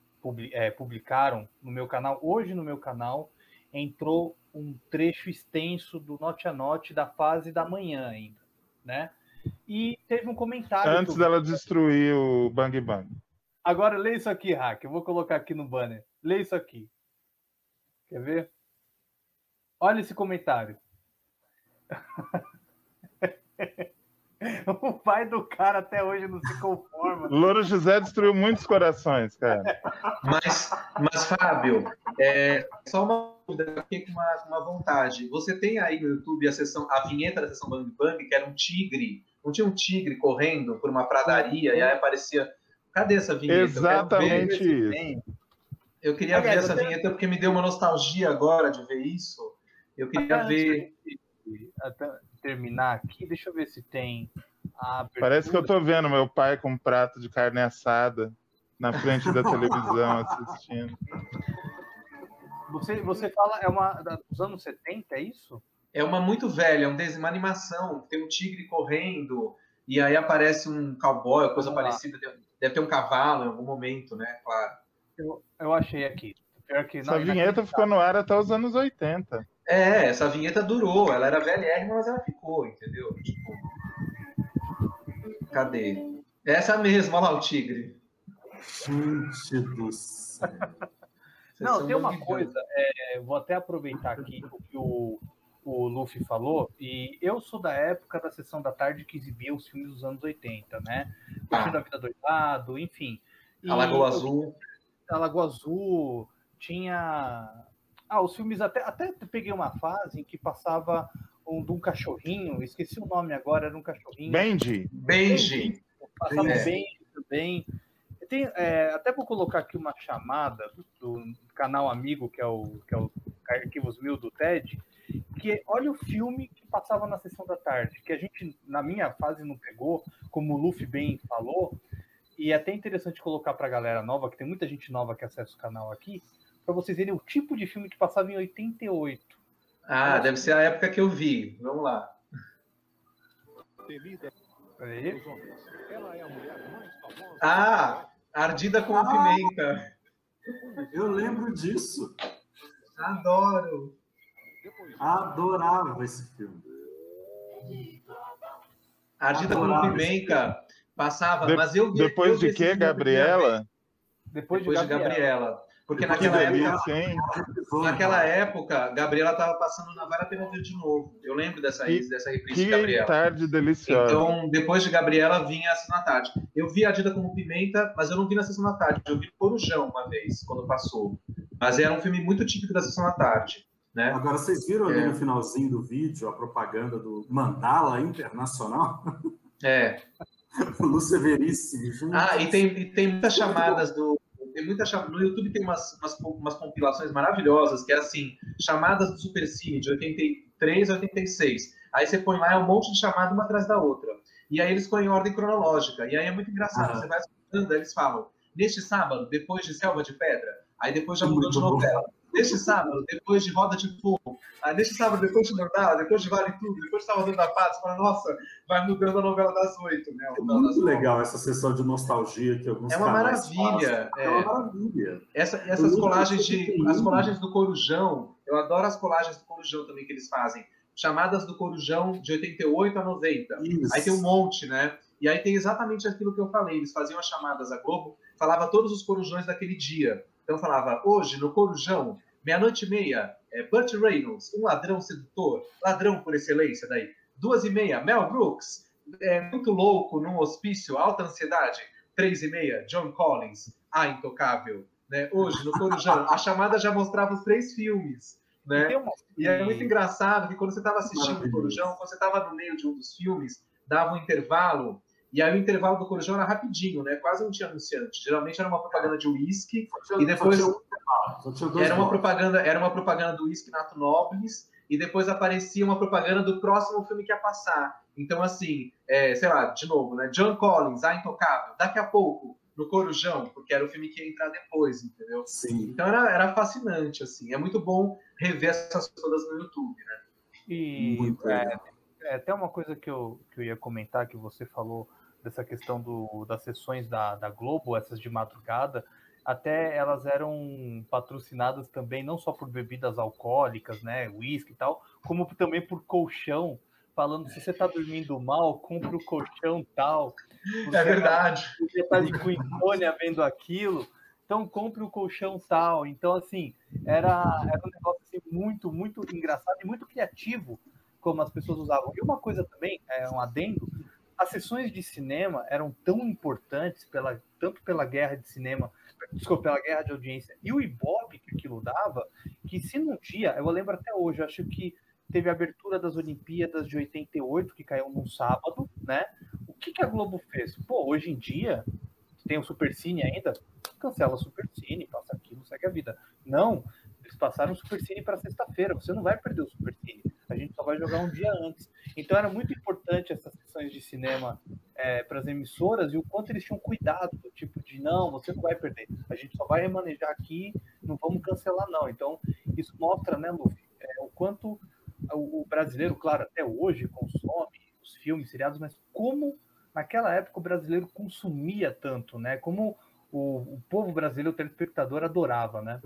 é, publicaram no meu canal. Hoje no meu canal entrou um trecho extenso do Note a Note da fase da manhã ainda, né? E teve um comentário. Antes dela destruir o Bang Bang. Agora lê isso aqui, Hack. Eu vou colocar aqui no banner. Lê isso aqui. Quer ver? Olha esse comentário. (laughs) (laughs) o pai do cara até hoje não se conforma. Louro José destruiu muitos corações, cara. Mas, mas Fábio, é, só uma dúvida, fiquei com uma, uma vontade. Você tem aí no YouTube a sessão, a vinheta da sessão Bang Bang, que era um tigre. Não tinha um tigre correndo por uma pradaria e aí aparecia. Cadê essa vinheta? Exatamente isso. Eu queria ver essa vinheta porque me deu uma nostalgia agora de ver isso. Eu queria ver. Até terminar aqui, deixa eu ver se tem Parece que eu tô vendo meu pai com um prato de carne assada na frente da televisão assistindo. Você, você fala, é uma dos anos 70, é isso? É uma muito velha, é um desenho, uma animação, tem um tigre correndo, e aí aparece um cowboy, coisa parecida, deve ter um cavalo em algum momento, né? Claro. Eu, eu achei aqui. Que, Essa vinheta ficou no ar até os anos 80. É, essa vinheta durou, ela era velhérrima, mas ela ficou, entendeu? Tipo, cadê? Essa mesma, olha lá o tigre. Gente do céu. Não, tem uma coisa, é, vou até aproveitar aqui o que o, o Luffy falou, e eu sou da época da sessão da tarde que exibia os filmes dos anos 80, né? Ah. a Vida Doidado, enfim. E a Lagoa Azul. A Lagoa Azul, tinha ah, os filmes até, até peguei uma fase em que passava um de um cachorrinho, esqueci o nome agora, era um cachorrinho. Benji. Benji. Passava é. Benji também. Tem, é, até vou colocar aqui uma chamada do canal amigo, que é o, que é o Arquivos Mil do TED, que olha o filme que passava na sessão da tarde, que a gente, na minha fase, não pegou, como o Luffy bem falou, e é até interessante colocar para a galera nova, que tem muita gente nova que acessa o canal aqui, para vocês verem o tipo de filme que passava em 88. Ah, deve ser a época que eu vi. Vamos lá. Ah, Ardida com ah, Pimenta. Eu lembro disso. Adoro. Adorava esse filme. Ardida com Pimenta passava, De, mas eu Depois eu de que, Gabriela? Depois, Depois de Gabriela. Gabriela. Porque Que naquela delícia, época, hein? naquela época, Gabriela estava passando na Vale a Pena Ver de novo. Eu lembro dessa, Que- dessa reprise de Que Gabriela. tarde deliciosa. Então, depois de Gabriela, vinha a Sessão da Tarde. Eu vi a Dida como Pimenta, mas eu não vi na Sessão da Tarde. Eu vi Corujão uma vez, quando passou. Mas era um filme muito típico da Sessão da Tarde. Né? Agora, vocês viram ali É. no finalzinho do vídeo a propaganda do Mandala Internacional? É. (laughs) Luceveríssimo. gente. Ah, e tem, e tem muitas chamadas do. Tem muita cham- No YouTube tem umas, umas, umas compilações maravilhosas, que é assim, chamadas do Supercine de 83 a 86. Aí você põe lá, é um monte de chamada uma atrás da outra. E aí eles põem em ordem cronológica. E aí é muito engraçado. Ah. Você vai escutando, eles falam, neste sábado, depois de Selva de Pedra, aí depois já mudou Muito de bom. Neste sábado, depois de Roda de Fogo. Aí neste sábado, depois de Nordal, depois de Vale Tudo, depois de Salvador da Paz. Fala, nossa, vai mudando a novela das oito, né? a É muito legal essa sessão de nostalgia que alguns É uma maravilha. É é. uma maravilha. Essa- essas colagens de as colagens do Corujão, eu adoro as colagens do Corujão também que eles fazem. Chamadas do Corujão de 88 a 90. Isso. Aí tem um monte, né? E aí tem exatamente aquilo que eu falei. Eles faziam as chamadas à Globo, falava todos os corujões daquele dia. Então falava, hoje no Corujão, meia-noite e meia, é, Burt Reynolds, um ladrão sedutor, ladrão por excelência daí. Duas e meia, Mel Brooks, é, muito louco num hospício, alta ansiedade. Três e meia, John Collins, a intocável. Né? Hoje no Corujão, a chamada já mostrava os três filmes. Né? E é muito engraçado que quando você estava assistindo o. Corujão, quando você estava no meio de um dos filmes, dava um intervalo, e aí o intervalo do Corujão era rapidinho, né? Quase não tinha anunciante. Geralmente era uma propaganda de uísque, e depois- Só tinha, canal, só tinha dois era uma propaganda, era uma propaganda do uísque Nato Nobles, e depois aparecia uma propaganda do próximo filme que ia passar. Então, assim, é, sei lá, de novo, né? John Collins, A Intocável, daqui a pouco, no Corujão, porque era o filme que ia entrar depois, entendeu? Sim. Então era, era fascinante, assim. É muito bom rever essas coisas todas no YouTube, né? E Muito é, é, até uma coisa que eu, que eu ia comentar, que você falou dessa questão do, das sessões da, da Globo, essas de madrugada, até elas eram patrocinadas também não só por bebidas alcoólicas, né, uísque e tal, como também por colchão, falando se você tá dormindo mal, compra o colchão tal. É verdade. Você tá de com insônia vendo aquilo, então compre o colchão tal. Então, assim, era, era um negócio assim, muito, muito engraçado e muito criativo como as pessoas usavam. E uma coisa também, é um adendo, as sessões de cinema eram tão importantes, pela, tanto pela guerra de cinema, desculpa, pela guerra de audiência, e o Ibope que aquilo dava, que se num dia, eu lembro até hoje, acho que teve a abertura das Olimpíadas de 88, que caiu num sábado, né? O que, que a Globo fez? Pô, hoje em dia, tem o Supercine ainda, cancela o Supercine, passa aquilo, segue a vida. Não, eles passaram o Supercine para sexta-feira, você não vai perder o Supercine, a gente só vai jogar um dia antes. Então era muito importante essas sessões de cinema é, para as emissoras e o quanto eles tinham cuidado, do tipo de não, você não vai perder, a gente só vai remanejar aqui, não vamos cancelar não. Então isso mostra, né, Luffy, é, o quanto o, brasileiro, claro, até hoje consome os filmes, seriados, mas como naquela época o brasileiro consumia tanto, né? Como o, o povo brasileiro, o telespectador, adorava, né?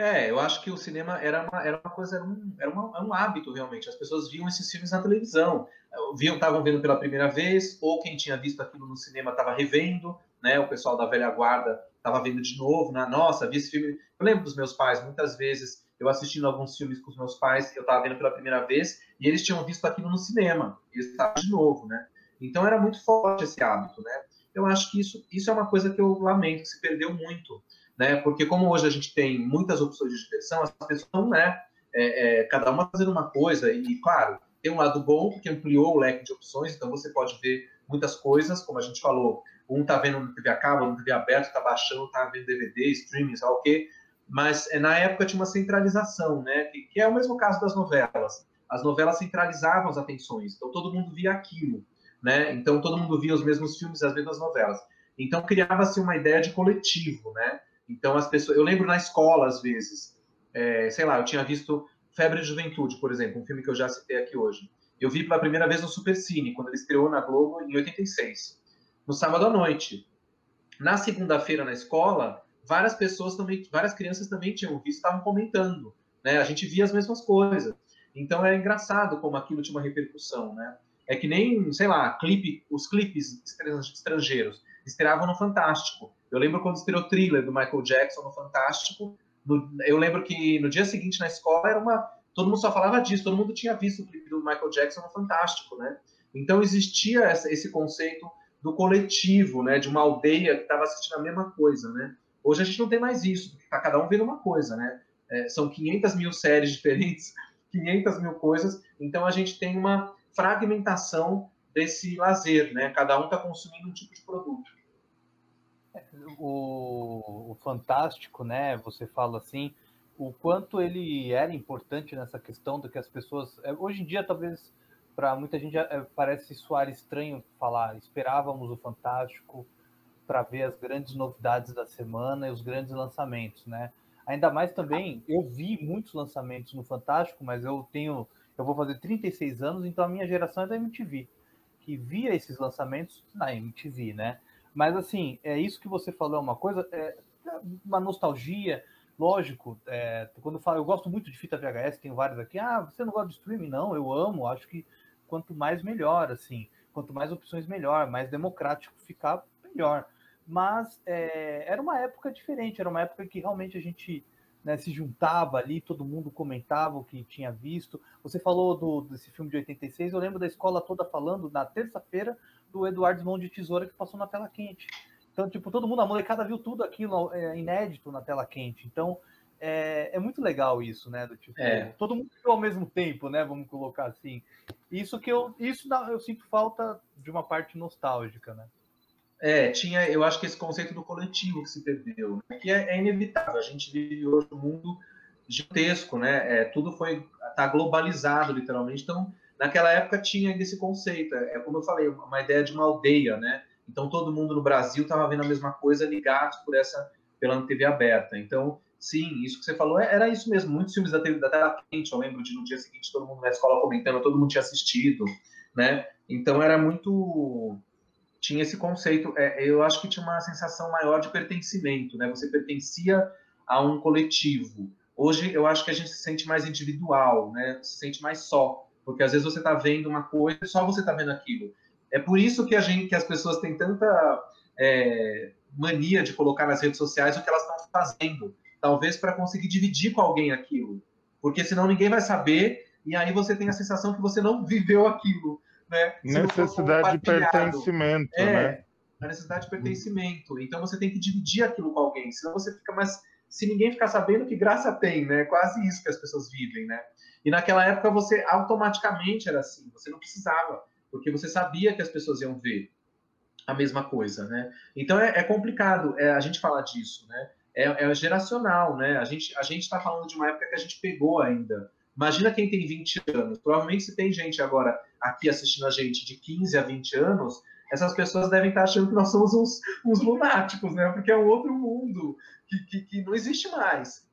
É, eu acho que o cinema era uma, era uma coisa, era um, era uma- era um hábito realmente. As pessoas viam esses filmes na televisão, viam, estavam vendo pela primeira vez, ou quem tinha visto aquilo no cinema estava revendo, né? O pessoal da velha guarda estava vendo de novo, né? Nossa, vi esse filme. Eu lembro dos meus pais, muitas vezes eu assistindo alguns filmes com os meus pais, eu estava vendo pela primeira vez, e eles tinham visto aquilo no cinema, eles estavam de novo, né? Então era muito forte esse hábito, né? Eu acho que isso, isso é uma coisa que eu lamento, que se perdeu muito, né? Porque como hoje a gente tem muitas opções de diversão, as pessoas estão, né? é, é, cada uma fazendo uma coisa, e claro, tem um lado bom, porque ampliou o leque de opções, então você pode ver muitas coisas, como a gente falou, um tá vendo no TV a cabo, no TV aberto, tá baixando, tá vendo DVD, streaming, lá o quê, mas é, na época tinha uma centralização, né? Que, que é o mesmo caso das novelas. As novelas centralizavam as atenções, então todo mundo via aquilo, né? Então todo mundo via os mesmos filmes, as mesmas novelas. Então criava-se uma ideia de coletivo, né? Então as pessoas, eu lembro na escola às vezes, é, sei lá, eu tinha visto Febre de Juventude, por exemplo, um filme que eu já citei aqui hoje. Eu vi pela primeira vez no Supercine, quando ele estreou na Globo em 86, no sábado à noite. Na segunda-feira na escola, várias pessoas também, várias crianças também tinham visto, estavam comentando, né? A gente via as mesmas coisas. Então é engraçado como aquilo tinha uma repercussão, né? É que nem, sei lá, clipe, os clipes estrangeiros estreavam no Fantástico. Eu lembro quando estreou thriller do Michael Jackson no Fantástico. No, eu lembro que no dia seguinte na escola era uma. Todo mundo só falava disso, todo mundo tinha visto o clipe do Michael Jackson no Fantástico, né? Então existia essa, esse conceito do coletivo, né? De uma aldeia que estava assistindo a mesma coisa, né? Hoje a gente não tem mais isso, está cada um vendo uma coisa, né? É, são 500 mil séries diferentes, (laughs) 500 mil coisas, então a gente tem uma fragmentação desse lazer, né? Cada um está consumindo um tipo de produto. O, o, fantástico, né? Você fala assim, o quanto ele era importante nessa questão do que as pessoas. É, hoje em dia, talvez para muita gente é, parece soar estranho falar. Esperávamos o fantástico para ver as grandes novidades da semana e os grandes lançamentos, né? Ainda mais também, eu vi muitos lançamentos no Fantástico, mas eu tenho, eu vou fazer 36 anos, então a minha geração é da MTV, que via esses lançamentos na MTV, né? Mas assim, é isso que você falou, é uma coisa, é uma nostalgia, lógico, é, quando eu falo, eu gosto muito de fita VHS, tenho vários aqui, ah, você não gosta de streaming? Não, eu amo, acho que quanto mais melhor, assim, quanto mais opções melhor, mais democrático ficar, melhor mas é, era uma época diferente, era uma época que realmente a gente né, se juntava ali, todo mundo comentava o que tinha visto. Você falou do, desse filme de 86, eu lembro da escola toda falando na terça-feira do Eduardo Mão de Tesoura que passou na tela quente. Então, tipo, todo mundo, a molecada viu tudo aquilo é, inédito na tela quente. Então, é, é, muito legal isso, né? Do tipo, é. todo mundo viu ao mesmo tempo, né? Vamos colocar assim. Isso que eu, isso eu sinto falta de uma parte nostálgica, né? É, tinha, eu acho que esse conceito do coletivo que se perdeu, né? que é, é, inevitável. A gente vive hoje um mundo gigantesco, né? É, tudo foi tá globalizado, literalmente. Então, naquela época tinha ainda esse conceito. É, é como eu falei, uma ideia de uma aldeia, né? Então, todo mundo no Brasil estava vendo a mesma coisa, ligados por essa pela TV aberta. Então, sim, isso que você falou é, era isso mesmo. Muitos filmes da, TV, da tela quente, eu lembro de no dia seguinte todo mundo na escola comentando, todo mundo tinha assistido, né? Então, era muito tinha esse conceito. É, eu acho que tinha uma sensação maior de pertencimento, né? Você pertencia a um coletivo. Hoje eu acho que a gente se sente mais individual, né? Se sente mais só, porque às vezes você está vendo uma coisa e só você está vendo aquilo. É por isso que a gente, que as pessoas têm tanta é, mania de colocar nas redes sociais o que elas estão fazendo, talvez para conseguir dividir com alguém aquilo, porque senão ninguém vai saber e aí você tem a sensação que você não viveu aquilo né? necessidade de pertencimento, é, né? A necessidade de pertencimento. Então você tem que dividir aquilo com alguém, senão você fica mais. Se ninguém ficar sabendo, que graça tem, né? Quase isso que as pessoas vivem, né? E naquela época você automaticamente era assim, você não precisava, porque você sabia que as pessoas iam ver a mesma coisa, né? Então é, é complicado é, a gente falar disso, né? É, é geracional, né? A gente a gente está falando de uma época que a gente pegou ainda. Imagina quem tem 20 anos. Provavelmente se tem gente agora aqui assistindo a gente de 15 a 20 anos, essas pessoas devem estar achando que nós somos uns, uns lunáticos, né? Porque é um outro mundo que, que, que não existe mais.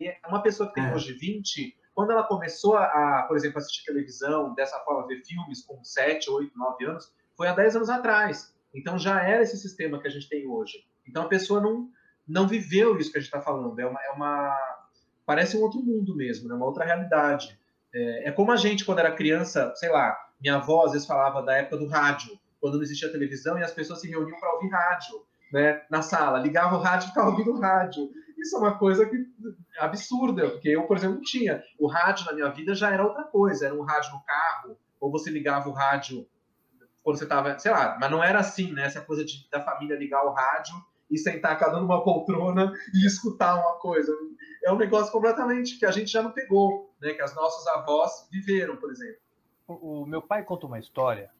E uma pessoa que tem é. hoje 20, quando ela começou a, por exemplo, assistir televisão, dessa forma, ver filmes com 7, 8, 9 anos, foi há 10 anos atrás. Então já era esse sistema que a gente tem hoje. Então a pessoa não, não viveu isso que a gente está falando. É uma, é uma. Parece um outro mundo mesmo, né? uma outra realidade. É, é como a gente, quando era criança, sei lá, minha avó às vezes falava da época do rádio, quando não existia televisão e as pessoas se reuniam para ouvir rádio, né, na sala, ligava o rádio e ficava ouvindo rádio. Isso é uma coisa que, absurda, porque eu, por exemplo, não tinha. O rádio na minha vida já era outra coisa, era um rádio no carro, ou você ligava o rádio quando você estava, sei lá, mas não era assim, né? Essa coisa de, da família ligar o rádio e sentar cada um numa poltrona e escutar uma coisa. É um negócio completamente que a gente já não pegou, né? Que as nossas avós viveram, por exemplo o, meu pai conta uma história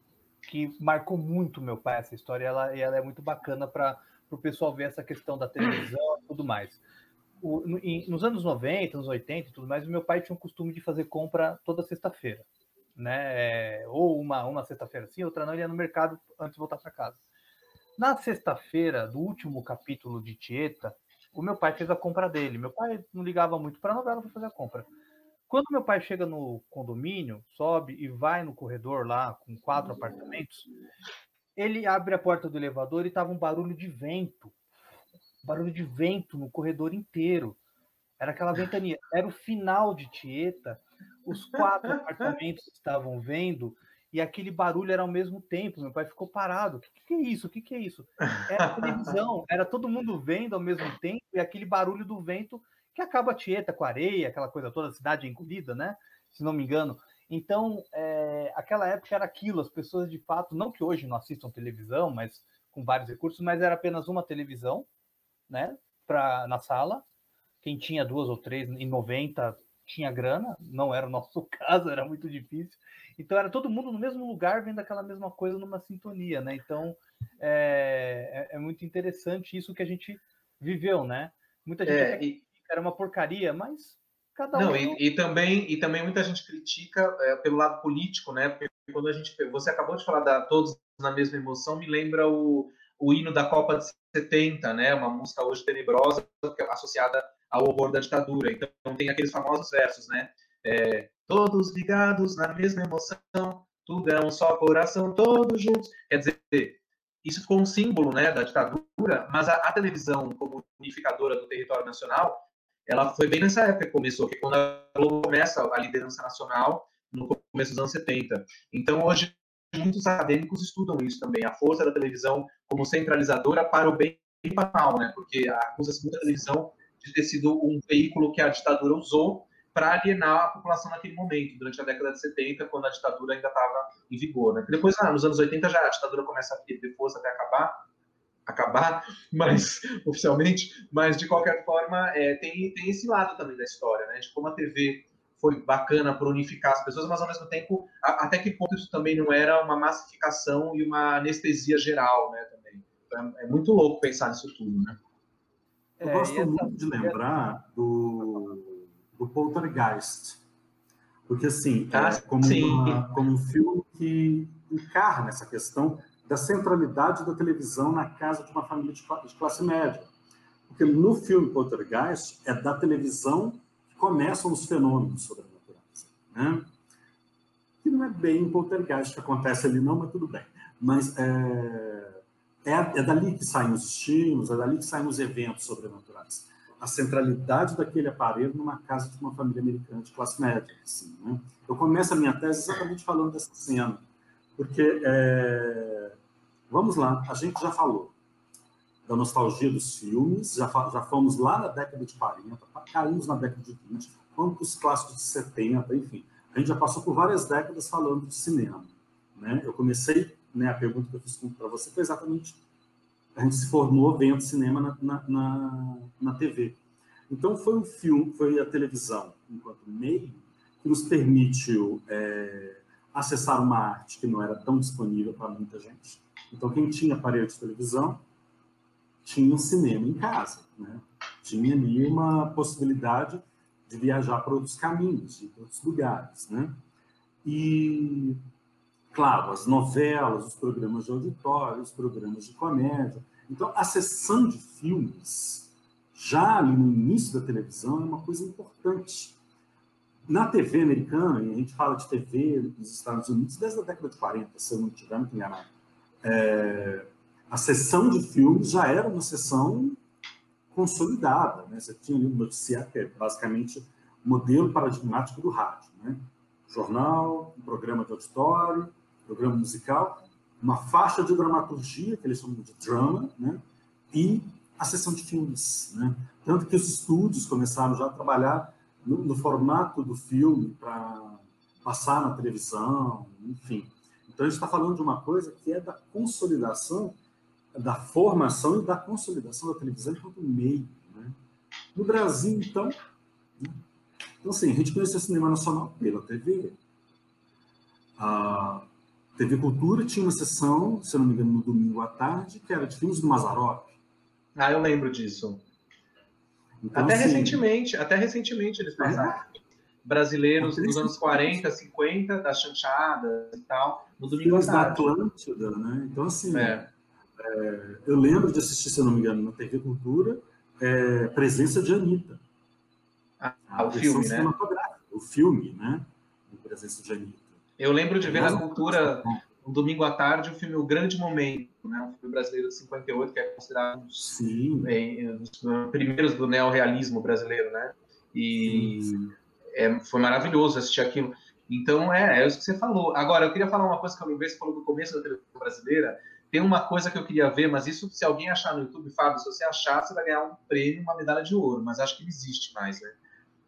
que marcou muito meu pai essa história, e ela, ela é muito bacana para o pessoal ver essa questão da televisão e tudo mais. O, em, nos anos 90, nos 80 e tudo mais, o meu pai tinha um costume de fazer compra toda sexta-feira, né? É, ou uma, uma sexta-feira sim, outra não, ele ia no mercado antes de voltar para casa. Na sexta-feira do último capítulo de Tieta, o meu pai fez a compra dele. Meu pai não ligava muito para a novela para fazer a compra. Quando meu pai chega no condomínio, sobe e vai no corredor lá com quatro apartamentos, ele abre a porta do elevador e tava um barulho de vento. Barulho de vento no corredor inteiro. Era aquela ventania. Era o final de Tieta. Os quatro apartamentos (laughs) estavam vendo e aquele barulho era ao mesmo tempo. Meu pai ficou parado. O que, que é isso? O que, que é isso? Era televisão. Era todo mundo vendo ao mesmo tempo e aquele barulho do vento que acaba a Tieta com areia, aquela coisa toda, a cidade engolida, né? Se não me engano. Então, é, aquela época era aquilo, as pessoas de fato, não que hoje não assistam televisão, mas com vários recursos, mas era apenas uma televisão, né, pra, na sala. Quem tinha duas ou três, em 90 tinha grana, não era o nosso (laughs) caso, era muito difícil. Então era todo mundo no mesmo lugar vendo aquela mesma coisa numa sintonia, né? Então é, é, é muito interessante isso que a gente viveu, né? Muita gente é, e... era uma porcaria, mas Cada um. Não, e, e, também, e também muita gente critica é, pelo lado político, né? Porque quando a gente. Você acabou de falar da Todos na mesma emoção, me lembra o, o hino da Copa de 70, né? Uma música hoje tenebrosa, é associada ao horror da ditadura. Então tem aqueles famosos versos, né? É, todos ligados na mesma emoção, tudo é um só coração, todos juntos. Quer dizer, isso ficou um símbolo né, da ditadura, mas a, a televisão, como unificadora do território nacional, ela foi bem nessa época que começou, que quando a Globo começa a liderança nacional, no começo dos anos 70. Então, hoje, muitos acadêmicos estudam isso também, a força da televisão como centralizadora para o bem e para o mal, né? Porque acusa-se muita televisão de ter sido um veículo que a ditadura usou para alienar a população naquele momento, durante a década de 70, quando a ditadura ainda estava em vigor. Né? Depois, ah, nos anos 80, já a ditadura começa a perder força até acabar, acabar, (laughs) mas oficialmente, mas de qualquer forma é, tem, tem esse lado também da história, né? De como a TV foi bacana para unificar as pessoas, mas ao mesmo tempo, a, até que ponto isso também não era uma massificação e uma anestesia geral, né? Também então, é, é muito louco pensar nisso tudo, né? Eu gosto essa... muito de lembrar do, do Poltergeist, porque assim, ah, é como, uma, como um filme que encarna essa questão da centralidade da televisão na casa de uma família de classe média. Porque no filme Poltergeist é da televisão que começam os fenômenos sobrenaturais. Né? Que não é bem Poltergeist que acontece ali, não, mas tudo bem. Mas é, é, é dali que saem os estímulos, é dali que saem os eventos sobrenaturais. A centralidade daquele aparelho numa casa de uma família americana de classe média. Assim, né? Eu começo a minha tese exatamente falando dessa cena. Porque é, Vamos lá, a gente já falou da nostalgia dos filmes, já, já fomos lá na década de 40, caímos na década de 20, vamos para os clássicos de 70, enfim. A gente já passou por várias décadas falando de cinema. Né? Eu comecei, né, a pergunta que eu fiz para você foi exatamente, a gente se formou vendo cinema na, na, na, na TV. Então foi o filme, foi a televisão, enquanto meio, que nos permitiu é, acessar uma arte que não era tão disponível para muita gente, então, quem tinha aparelho de televisão tinha um cinema em casa, né? Tinha ali uma possibilidade de viajar para outros caminhos, de outros lugares, né? E, claro, as novelas, os programas de auditório, os programas de comédia. Então, a sessão de filmes, já no início da televisão, é uma coisa importante. Na TV americana, e a gente fala de TV nos Estados Unidos desde a década de 40, se eu não estiver muito enganado, é, a sessão de filmes já era uma sessão consolidada. Né? Você tinha ali um noticiário, que é basicamente o modelo paradigmático do rádio. Né? Jornal, um programa de auditório, programa musical, uma faixa de dramaturgia, que eles chamam de drama, né? e a sessão de filmes. Né? Tanto que os estúdios começaram já a trabalhar no, no formato do filme para passar na televisão, enfim. Então, a gente está falando de uma coisa que é da consolidação, da formação e da consolidação da televisão enquanto meio. Né? No Brasil, então, né? então, assim, a gente conheceu o cinema nacional pela TV. A TV Cultura tinha uma sessão, se não me engano, no domingo à tarde, que era de filmes do Mazarop. Ah, eu lembro disso. Então, até assim, recentemente, até recentemente eles passaram. É? brasileiros dos anos 40, 50, das chanchadas e tal, no domingo à da Atlântida, né? Então, assim, é. É, eu lembro de assistir, se eu não me engano, na TV Cultura, é, presença de Anitta. Ah, o filme, né? O filme, né? A presença de Anitta. Eu lembro de ver na Cultura, um domingo à tarde, o filme O Grande Momento, né? um filme brasileiro de 58, que é considerado um dos, Sim. um dos primeiros do neorrealismo brasileiro, né? E é, foi maravilhoso assistir aquilo. Então, é, é isso que você falou. Agora, eu queria falar uma coisa que lembrei, você falou do começo da televisão brasileira. Tem uma coisa que eu queria ver, mas isso, se alguém achar no YouTube, Fábio, se você achar, você vai ganhar um prêmio, uma medalha de ouro, mas acho que não existe mais, né?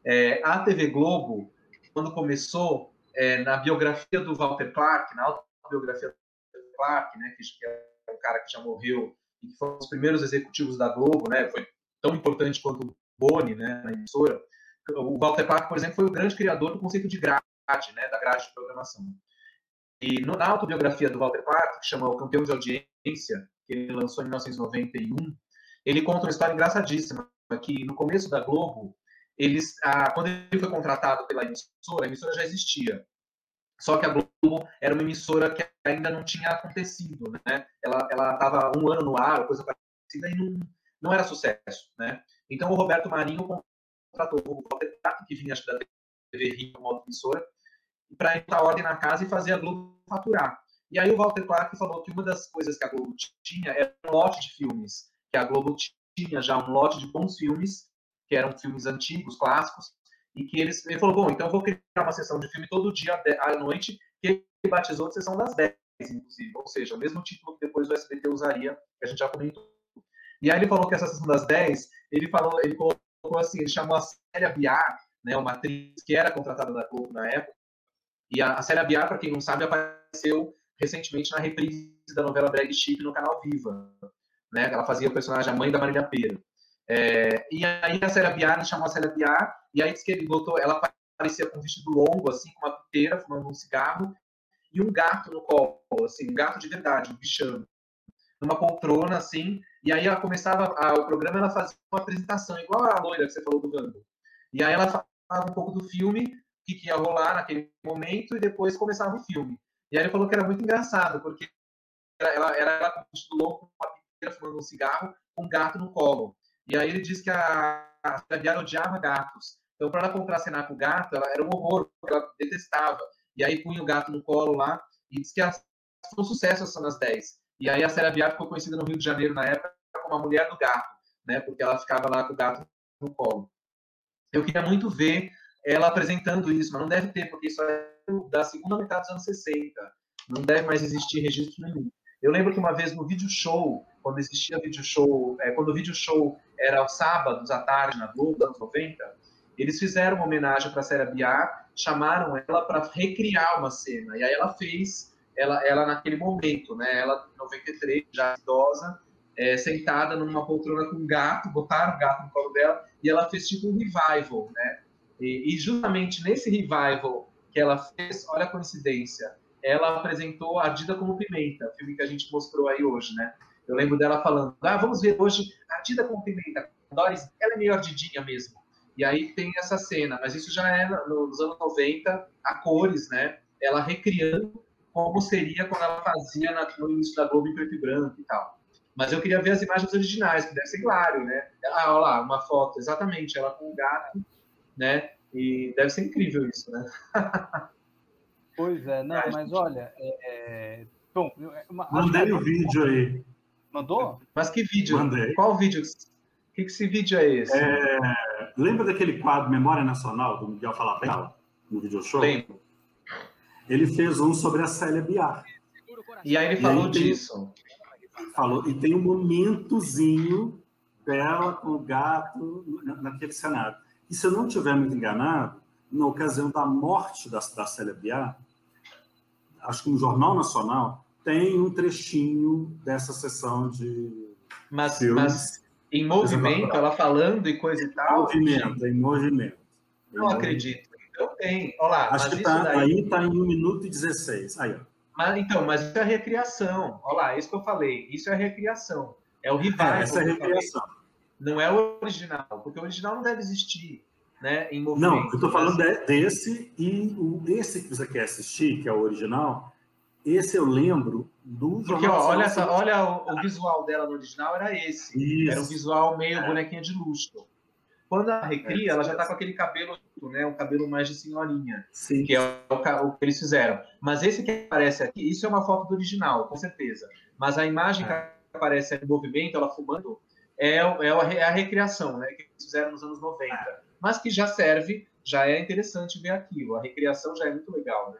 É, a TV Globo, quando começou, é, na biografia do Walter Clark, na autobiografia do Walter Clark, né, que é um cara que já morreu e que foi um dos primeiros executivos da Globo, né, foi tão importante quanto o Boni, né, na emissora. O Walter Clark, por exemplo, foi o grande criador do conceito de grade, né, da grade de programação. E no, na autobiografia do Walter Clark, que chama O Campeão de Audiência, que ele lançou em 1991, ele conta uma história engraçadíssima, que no começo da Globo, eles, ah, quando ele foi contratado pela emissora, a emissora já existia. Só que a Globo era uma emissora que ainda não tinha acontecido, né? Ela estava um ano no ar, coisa parecida, e não, não era sucesso, né? Então o Roberto Marinho contratou o Walter Tato, que vinha acho, da TV Rio, uma outra emissora, para entrar ordem na casa e fazer a Globo faturar. E aí o Walter Clark falou que uma das coisas que a Globo tinha era um lote de filmes, que a Globo tinha já um lote de bons filmes, que eram filmes antigos, clássicos, e que eles, ele falou, bom, então eu vou criar uma sessão de filme todo dia à noite, que ele batizou de sessão das 10, inclusive, ou seja, o mesmo título que depois o SBT usaria, que a gente já comentou. E aí ele falou que essa sessão das 10, ele falou, ele colocou assim, ele chamou a Célia Biar, né, uma atriz que era contratada da Globo na época, e a, a Célia Biar, para quem não sabe, apareceu recentemente na reprise da novela Brag Chip no canal Viva, né, ela fazia o personagem a mãe da Marília Pera. É, e aí a Célia Biar chamou a Célia Biar, e aí disse que ele botou, ela parecia com um vestido longo, assim, com uma piteira, fumando um cigarro, e um gato no colo, assim, um gato de verdade, um bichano, numa poltrona, assim, e aí ela começava, a, o programa ela fazia uma apresentação, igual a loira que você falou do Gando. E aí ela falava um pouco do filme, o que, que ia rolar naquele momento, e depois começava o filme. E aí ele falou que era muito engraçado, porque ela era com com uma piteira, fumando um cigarro, com um gato no colo. E aí ele diz que a, a odiava gatos. Então, para ela contracenar com o gato, ela era um horror, ela detestava. E aí punha o gato no colo lá e diz que foi um sucesso essa nas 10. E aí a Célia Biar ficou conhecida no Rio de Janeiro na época como a mulher do gato, né? Porque ela ficava lá com o gato no colo. Eu queria muito ver ela apresentando isso, mas não deve ter, porque isso é da segunda metade dos anos 60. Não deve mais existir registro nenhum. Eu lembro que uma vez no vídeo show, quando existia vídeo show, é, quando o vídeo show era aos sábados à tarde na Globo, anos 90, eles fizeram uma homenagem para a Sarah Biar, chamaram ela para recriar uma cena. E aí ela fez, ela, ela naquele momento, né? Ela, em 93, já idosa, é, sentada numa poltrona com um gato, botaram o gato no colo dela, e ela fez tipo um revival, né? E, e justamente nesse revival que ela fez, olha a coincidência, ela apresentou Ardida como Pimenta, filme que a gente mostrou aí hoje, né? Eu lembro dela falando, ah, vamos ver hoje Ardida como Pimenta. Doris, ela é meio ardidinha mesmo. E aí tem essa cena, mas isso já é nos anos 90, a cores, né? Ela recriando como seria quando ela fazia no início da Globo em preto e branco e tal. Mas eu queria ver as imagens originais, que deve ser hilário, né? Ah, olha lá, uma foto, exatamente, ela com o gato, né? E deve ser incrível isso, né? (laughs) Pois é, não, mas olha, é... é bom, uma, mandei o vídeo aí. Mandou? Mas que vídeo? Mandei. Qual vídeo? Que, que esse vídeo é esse? É... Lembra daquele quadro Memória Nacional do Miguel Falabella no video show? Lembro. Ele fez um sobre a Célia Biar. E aí ele falou aí tem... disso. Falou, e tem um momentozinho dela com o gato naquele cenário. E se eu não estiver muito enganado, na ocasião da morte da, da Célia Biar, acho que no Jornal Nacional, tem um trechinho dessa sessão de. Mas, mas em movimento, ela falando e coisa e tal? Em movimento, em movimento. Não acredito. Então tem. Olha lá. Acho que tá, daí... aí está em 1 minuto e 16. Aí, ó. Mas, então, mas isso é recriação. Olha lá, isso que eu falei. Isso é recriação. É o rival. É, essa é recriação. Não é o original, porque o original não deve existir né, em movimento. Não, eu estou falando desse e o, esse que você quer assistir, que é o original, esse eu lembro do Porque, ó, olha, essa, olha o, o, visual dela no original era esse. Isso. Era um visual meio é. bonequinha de luxo. Quando ela recria, é, ela já está com aquele cabelo, né, um cabelo mais de senhorinha, Sim. que é o, o, que eles fizeram. Mas esse que aparece aqui, isso é uma foto do original, com certeza. Mas a imagem é. que aparece em movimento, ela fumando, é, é, é a recriação, né? Que eles fizeram nos anos 90. Mas que já serve, já é interessante ver aquilo. A recriação já é muito legal, né?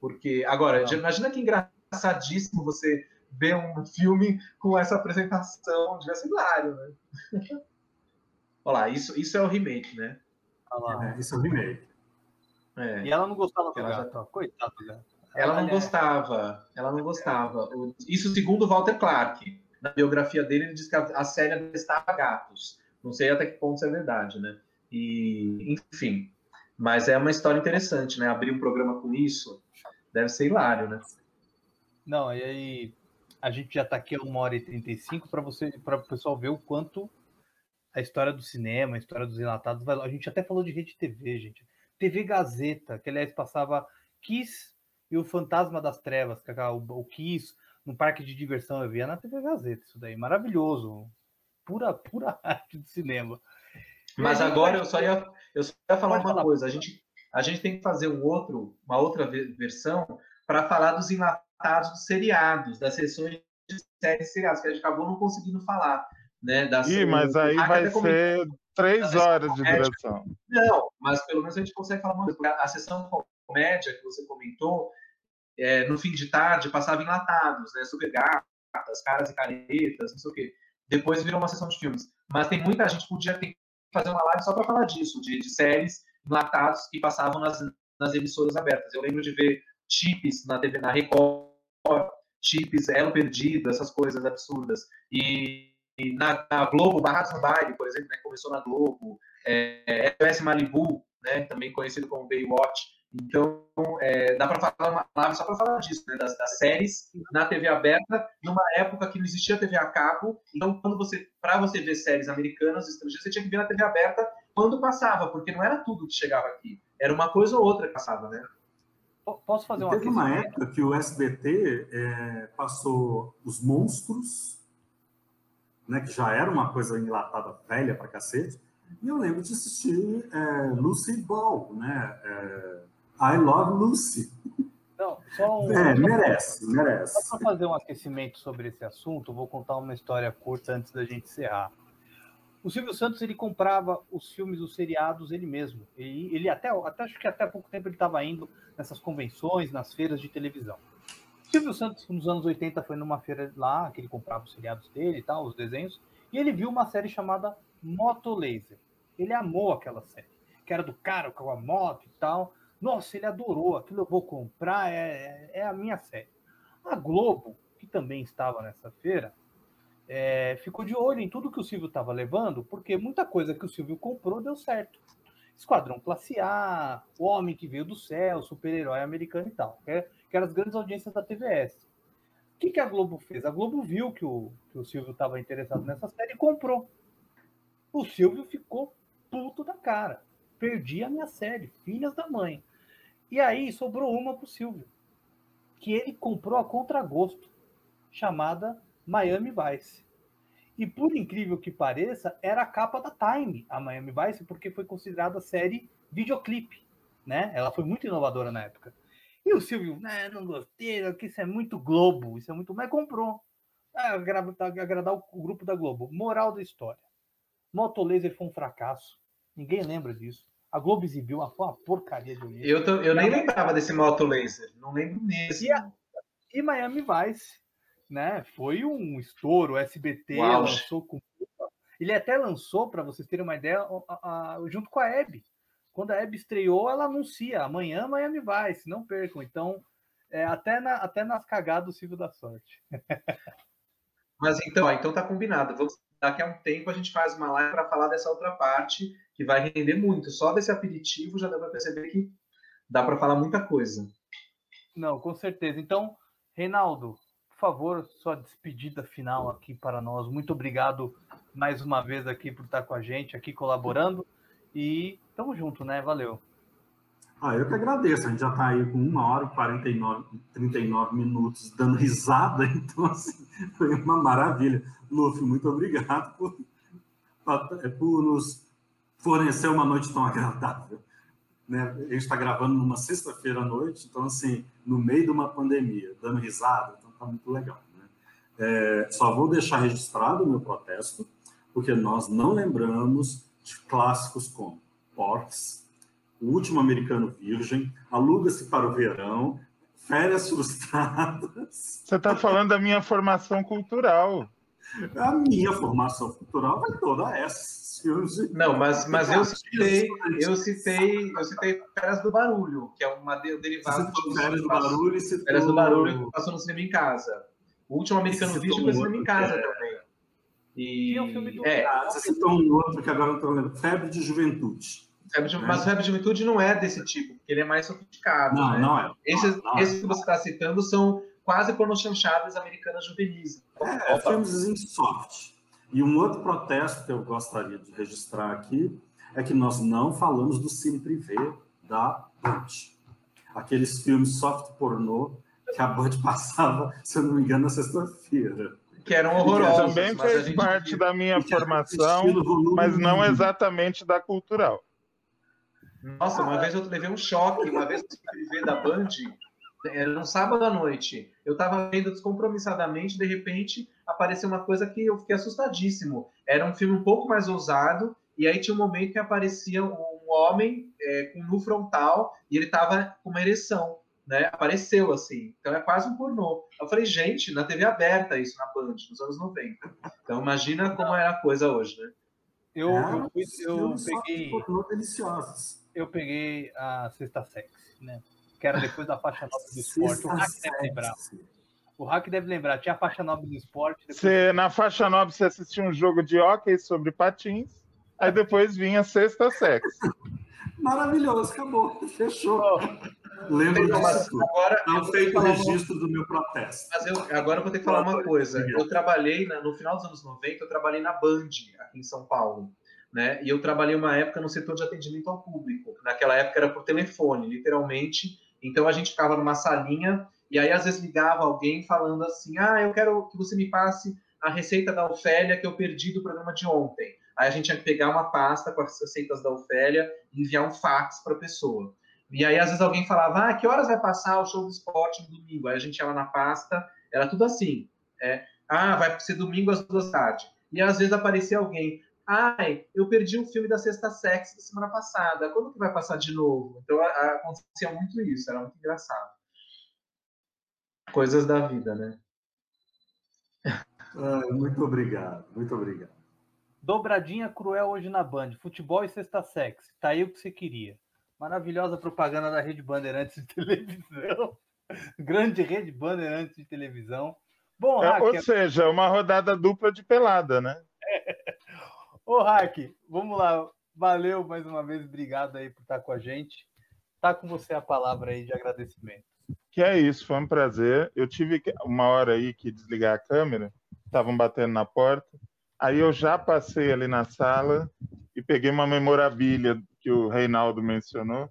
Porque, agora, imagina que engraçadíssimo você ver um filme com essa apresentação de hilário, né? (laughs) Olha lá, isso, isso é o remake, né? É, isso é o remake. É. E ela não gostava do gato, tá... coitado, né? Ela não gostava, ela não gostava. Isso segundo Walter Clark. Na biografia dele, ele diz que a série detestava gatos. Não sei até que ponto isso é verdade, né? E, enfim. Mas é uma história interessante, né? Abrir um programa com isso deve ser hilário, né? Não, e aí a gente já está aqui a uma hora e 35 para você, para o pessoal ver o quanto a história do cinema, a história dos enlatados vai. A gente até falou de rede TV, gente. TV Gazeta, que aliás passava Kiss e o Fantasma das Trevas, que é o, o Kiss no parque de diversão eu via na TV Gazeta, isso daí, maravilhoso. Pura, pura (laughs) arte de cinema. Mas agora eu só ia, eu só ia falar uma falar. coisa. A gente, a gente tem que fazer um outro, uma outra versão para falar dos enlatados dos seriados, das sessões de séries seriados, que a gente acabou não conseguindo falar. Né, das, Ih, mas aí vai ser três horas de duração. Não, mas pelo menos a gente consegue falar muito. A sessão comédia que você comentou, é, no fim de tarde, passava enlatados, né? Super gatas, caras e caretas, não sei o quê. Depois virou uma sessão de filmes. Mas tem muita gente podia ter fazer uma live só para falar disso, de, de, séries enlatados que passavam nas, nas emissoras abertas. Eu lembro de ver chips na TV, na Record, chips, Elo Perdido, essas coisas absurdas. E na, na, Globo, Barrados no Baile, por exemplo, né, começou na Globo, é, SOS Malibu, né, também conhecido como Baywatch, então, é, dá para falar uma palavra só para falar disso, né, das, das, séries na TV aberta, numa época que não existia TV a cabo. Então, quando você, para você ver séries americanas, estrangeiras, você tinha que ver na TV aberta quando passava, porque não era tudo que chegava aqui, era uma coisa ou outra que passava, né? Posso fazer uma Teve uma época que o SBT é, passou os monstros, né, que já era uma coisa enlatada velha para cacete, e eu lembro de assistir é, Lucy Ball, né? É, I Love Lucy. Não, só um... É, merece, merece. Só para fazer um aquecimento sobre esse assunto, vou contar uma história curta antes da gente encerrar. O Silvio Santos ele comprava os filmes, os seriados ele mesmo. Ele, ele até, até acho que até pouco tempo ele estava indo nessas convenções, nas feiras de televisão. Silvio Santos nos anos 80 foi numa feira lá que ele comprava os seriados dele e tal, os desenhos, e ele viu uma série chamada Moto Laser. Ele amou aquela série, que era do cara com a moto e tal. Nossa, ele adorou, aquilo eu vou comprar, é, é, é a minha série. A Globo, que também estava nessa feira, é, ficou de olho em tudo que o Silvio estava levando, porque muita coisa que o Silvio comprou deu certo. Esquadrão Classe A, O Homem que Veio do Céu, Super-Herói Americano e tal, que, é, que eram as grandes audiências da TVS. O que, que a Globo fez? A Globo viu que o, que o Silvio estava interessado nessa série e comprou. O Silvio ficou puto da cara. Perdi a minha série, Filhas da Mãe. E aí sobrou uma pro Silvio, que ele comprou a contragosto, chamada Miami Vice. E por incrível que pareça, era a capa da Time, a Miami Vice, porque foi considerada série videoclipe, né? Ela foi muito inovadora na época. E o Silvio, né, não gostei, isso é muito Globo, isso é muito, mas comprou. Ah, agradar o grupo da Globo. Moral da história. Motolaser foi um fracasso. Ninguém lembra disso. A Globo exibiu uma, uma porcaria de audiência. Eu, tô, eu nem lembrava desse Moto Laser, não lembro mesmo. E, a, e Miami Vice, né? Foi um estouro. O SBT Uau. lançou com. Ele até lançou, para vocês terem uma ideia, a, a, junto com a Hebe. Quando a Hebe estreou, ela anuncia amanhã Miami Vice, não percam. Então, é, até, na, até nas cagadas do Silvio da Sorte. (laughs) Mas então, ó, então tá combinado. Vamos, daqui a um tempo a gente faz uma live para falar dessa outra parte que vai render muito. Só desse aperitivo já dá para perceber que dá para falar muita coisa. Não, com certeza. Então, Reinaldo, por favor, sua despedida final aqui para nós. Muito obrigado mais uma vez aqui por estar com a gente, aqui colaborando. E tamo junto, né? Valeu. Ah, eu que agradeço. A gente já está aí com uma hora e 49, 39 minutos dando risada, (laughs) então assim, foi uma maravilha. Luffy, muito obrigado por, por nos fornecer uma noite tão agradável. Né? A gente está gravando numa sexta-feira à noite, então, assim, no meio de uma pandemia, dando risada, então tá muito legal. Né? É, só vou deixar registrado o meu protesto, porque nós não lembramos clássicos como Porks, O Último Americano Virgem, Aluga-se para o Verão, Férias Frustradas. Você está falando da minha formação cultural. A minha formação cultural vai toda essa. Não, mas, mas eu citei, eu citei, eu citei Férias do Barulho, que é uma derivada de Férias do Barulho e citou... Férias do Barulho que passou no cinema em casa. O último americano vídeo foi no cinema em casa é. também. E, um filme do... é, você citou um outro que agora não estou lembrando, Febre de Juventude. Febre de, mas o Febre de Juventude não é desse tipo, porque ele é mais sofisticado. Não, né? não é. Esses, não, esses que você está citando são quase pornochanchadas americanas juvenis. É, é filmes soft. E um outro protesto que eu gostaria de registrar aqui é que nós não falamos do cine privê da Band. Aqueles filmes soft pornô que a Band (laughs) passava, se eu não me engano, na sexta-feira. Que eram horrorosos. Também fez parte da minha formação, mas não exatamente da cultural. Nossa, uma vez eu levei um choque, uma vez que eu da Band, era um sábado à noite. Eu estava vendo descompromissadamente, de repente apareceu uma coisa que eu fiquei assustadíssimo. Era um filme um pouco mais ousado, e aí tinha um momento que aparecia um homem é, com nu frontal e ele estava com uma ereção. Né, apareceu assim, então é quase um pornô. Eu falei, gente, na TV aberta isso, na Band, nos anos 90. Então imagina como era a coisa hoje, né? Eu, é, eu, eu, peguei. Deliciosos. Eu peguei a sexta sexy, né? que era depois da faixa nova do esporte. O Hack deve lembrar. O Hack deve lembrar, tinha a faixa nova do esporte. Você, na faixa nova você assistia um jogo de hockey sobre patins, aí depois vinha sexta sexo. (laughs) Maravilhoso, acabou, fechou. Oh. Lembro disso. Agora, não feito o registro do meu protesto. Mas eu, agora eu vou ter que falar uma coisa. Eu trabalhei, na, no final dos anos 90, eu trabalhei na Band, aqui em São Paulo. Né? E eu trabalhei uma época no setor de atendimento ao público. Naquela época era por telefone, literalmente então a gente ficava numa salinha e aí às vezes ligava alguém falando assim: "Ah, eu quero que você me passe a receita da Ofélia que eu perdi do programa de ontem". Aí a gente tinha que pegar uma pasta com as receitas da Ofélia e enviar um fax para a pessoa. E aí às vezes alguém falava: "Ah, que horas vai passar o show do esporte no domingo?". Aí a gente ia lá na pasta, era tudo assim. É, ah, vai ser domingo às duas da tarde. E às vezes aparecia alguém, Ai, eu perdi o filme da Sexta Sex da semana passada. Quando que vai passar de novo? Então acontecia muito isso, era muito engraçado. Coisas da vida, né? (laughs) Ah, muito obrigado, muito obrigado. Dobradinha cruel hoje na Band. Futebol e Sexta Sex. Tá aí o que você queria. Maravilhosa propaganda da Rede Bandeirantes de televisão. (laughs) Grande Rede Bandeirantes de televisão. Bom, é, Ou seja, uma rodada dupla de pelada, né? (laughs) Ô, Hack, vamos lá. Valeu mais uma vez, obrigado aí por estar com a gente. Tá com você a palavra aí de agradecimento. Que é isso, foi um prazer. Eu tive uma hora aí que desligar a câmera, estavam batendo na porta. Aí eu já passei ali na sala e peguei uma memorabilia que o Reinaldo mencionou.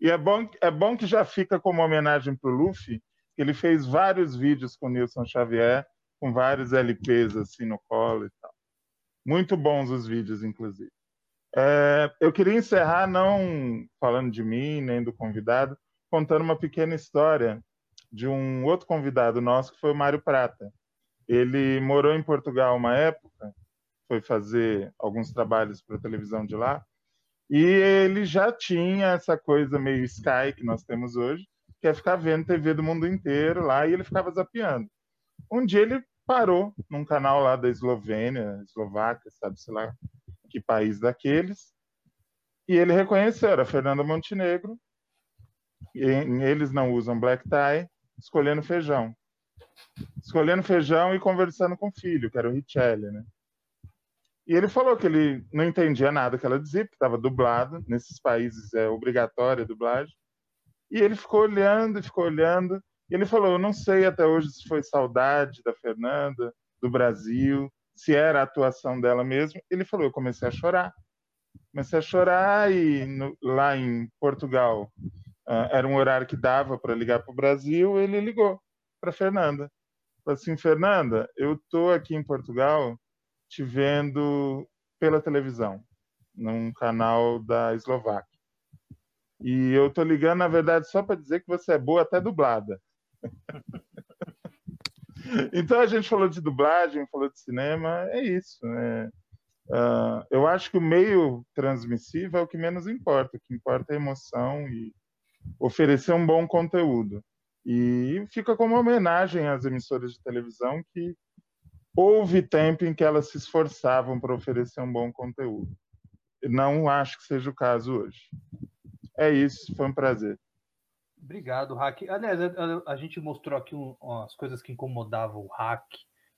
E é bom, é bom que já fica como homenagem para o Luffy, ele fez vários vídeos com o Nilson Xavier, com vários LPs assim no colo e tal. Muito bons os vídeos, inclusive. É, eu queria encerrar não falando de mim, nem do convidado, contando uma pequena história de um outro convidado nosso, que foi o Mário Prata. Ele morou em Portugal uma época, foi fazer alguns trabalhos para a televisão de lá, e ele já tinha essa coisa meio Sky que nós temos hoje, que é ficar vendo TV do mundo inteiro lá, e ele ficava zapeando. Um dia ele parou num canal lá da Eslovênia, Eslováquia, sabe-se lá que país daqueles, e ele reconheceu, era Fernanda Montenegro, e eles não usam black tie, escolhendo feijão. Escolhendo feijão e conversando com o filho, que era o Richelli, né? E ele falou que ele não entendia nada que ela dizia, porque estava dublado, nesses países é obrigatória a dublagem. E ele ficou olhando, ficou olhando, e ele falou: Eu não sei até hoje se foi saudade da Fernanda, do Brasil, se era a atuação dela mesmo. Ele falou: Eu comecei a chorar. Comecei a chorar e no, lá em Portugal uh, era um horário que dava para ligar para o Brasil. Ele ligou para Fernanda. Falou assim: Fernanda, eu estou aqui em Portugal te vendo pela televisão, num canal da Eslováquia. E eu tô ligando, na verdade, só para dizer que você é boa até dublada. (laughs) Então a gente falou de dublagem, falou de cinema, é isso. Né? Uh, eu acho que o meio transmissivo é o que menos importa. O que importa é a emoção e oferecer um bom conteúdo. E fica como homenagem às emissoras de televisão que houve tempo em que elas se esforçavam para oferecer um bom conteúdo. Não acho que seja o caso hoje. É isso, foi um prazer. Obrigado, Hack. Aliás, a, a, gente mostrou aqui um, as coisas que incomodavam o Hack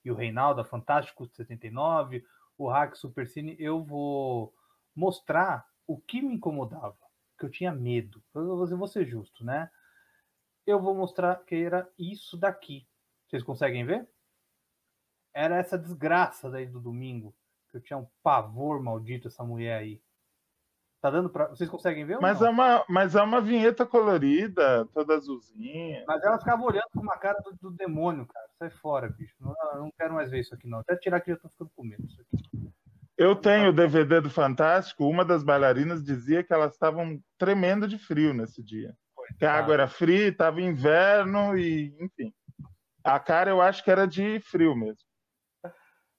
e o Reinaldo, a Fantástico 79, o Hack Supercine. Eu vou mostrar o que me incomodava, que eu tinha medo. Eu vou ser justo, né? Eu vou mostrar que era isso daqui. Vocês conseguem ver? Era essa desgraça daí do domingo, que eu tinha um pavor maldito essa mulher aí. Tá dando para Vocês conseguem ver? Mas é, uma, mas é uma vinheta colorida, toda azulzinha. Mas ela ficava olhando com uma cara do, do demônio, cara. Sai fora, bicho. Não, não quero mais ver isso aqui, não. Até tirar que já tô ficando com medo disso aqui. Eu tenho o DVD do Fantástico. Uma das bailarinas dizia que elas estavam tremendo de frio nesse dia. Que a água era fria, estava inverno e, enfim. A cara eu acho que era de frio mesmo.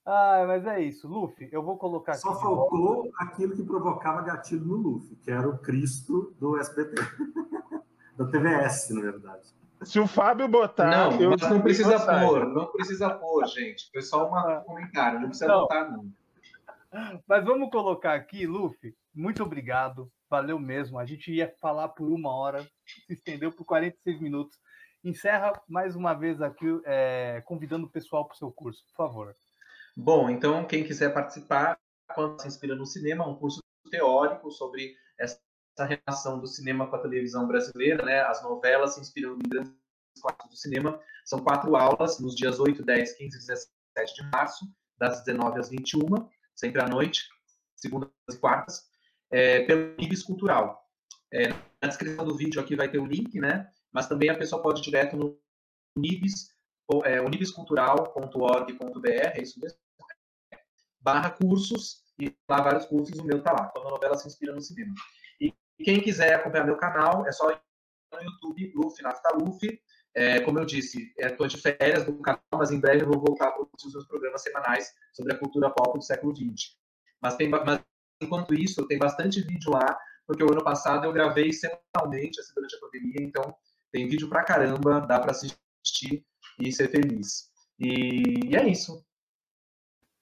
Ah, mas é isso. Luffy, eu vou colocar Só faltou aquilo que provocava gatilho no Luffy, que era o Cristo do SBT. (laughs) da TVS, na verdade. Se o Fábio botar. Não, eu mas não precisa pôr, não precisa pôr, gente. Foi só um comentário, não precisa não. botar, não. Mas vamos colocar aqui, Luffy. Muito obrigado, valeu mesmo. A gente ia falar por uma hora, se estendeu por 46 minutos. Encerra mais uma vez aqui, é, convidando o pessoal para o seu curso, por favor. Bom, então quem quiser participar, quando se inspira no cinema, um curso teórico sobre essa relação do cinema com a televisão brasileira, né? As novelas se inspiram em grandes clássicos do cinema. São quatro aulas nos dias 8, 10, 15 e 17 de março, das 19 às 21, sempre à noite, segundas e quartas, é, pelo Ibis Cultural. É, na descrição do vídeo aqui vai ter o link, né? Mas também a pessoa pode ir direto no Nibis, é, unibiscultural.org.br, é isso mesmo? barra cursos, e lá vários cursos, o meu tá lá, quando a novela se inspira no cinema. E quem quiser acompanhar meu canal, é só ir no YouTube, Luffy, Nafta Luffy. É, como eu disse, estou é, de férias do canal, mas em breve eu vou voltar a produzir os meus programas semanais sobre a cultura pop do século XX. Mas, tem, mas enquanto isso, tem bastante vídeo lá, porque o ano passado eu gravei semanalmente assim, durante a pandemia, então tem vídeo pra caramba, dá para assistir e ser feliz. E, e é isso.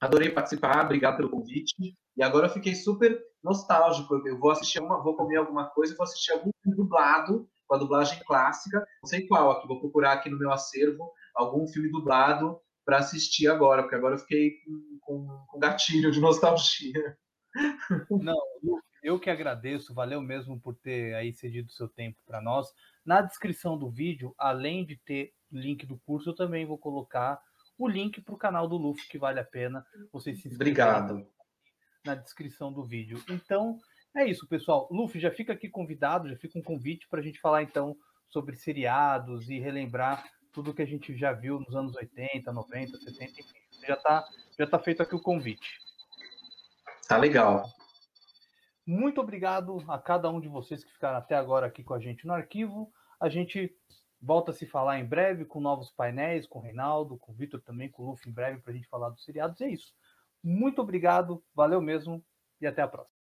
Adorei participar, obrigado pelo convite. E agora eu fiquei super nostálgico. Eu vou assistir uma, vou comer alguma coisa, vou assistir algum filme dublado, com a dublagem clássica. Não sei qual aqui, vou procurar aqui no meu acervo algum filme dublado para assistir agora, porque agora eu fiquei com, com, com gatilho de nostalgia. Não, eu que agradeço, valeu mesmo por ter aí cedido seu tempo para nós. Na descrição do vídeo, além de ter link do curso, eu também vou colocar o link para o canal do Luffy, que vale a pena vocês se Obrigado. na descrição do vídeo. Então, é isso, pessoal. Luffy, já fica aqui convidado, já fica um convite para a gente falar então sobre seriados e relembrar tudo que a gente já viu nos anos 80, 90, 70, enfim. Já está já tá feito aqui o convite. Tá legal. Muito obrigado a cada um de vocês que ficaram até agora aqui com a gente no arquivo. A gente Volta a se falar em breve com novos painéis, com o Reinaldo, com o Vitor também, com o Luffy em breve para a gente falar dos seriados. É isso. Muito obrigado, valeu mesmo e até a próxima.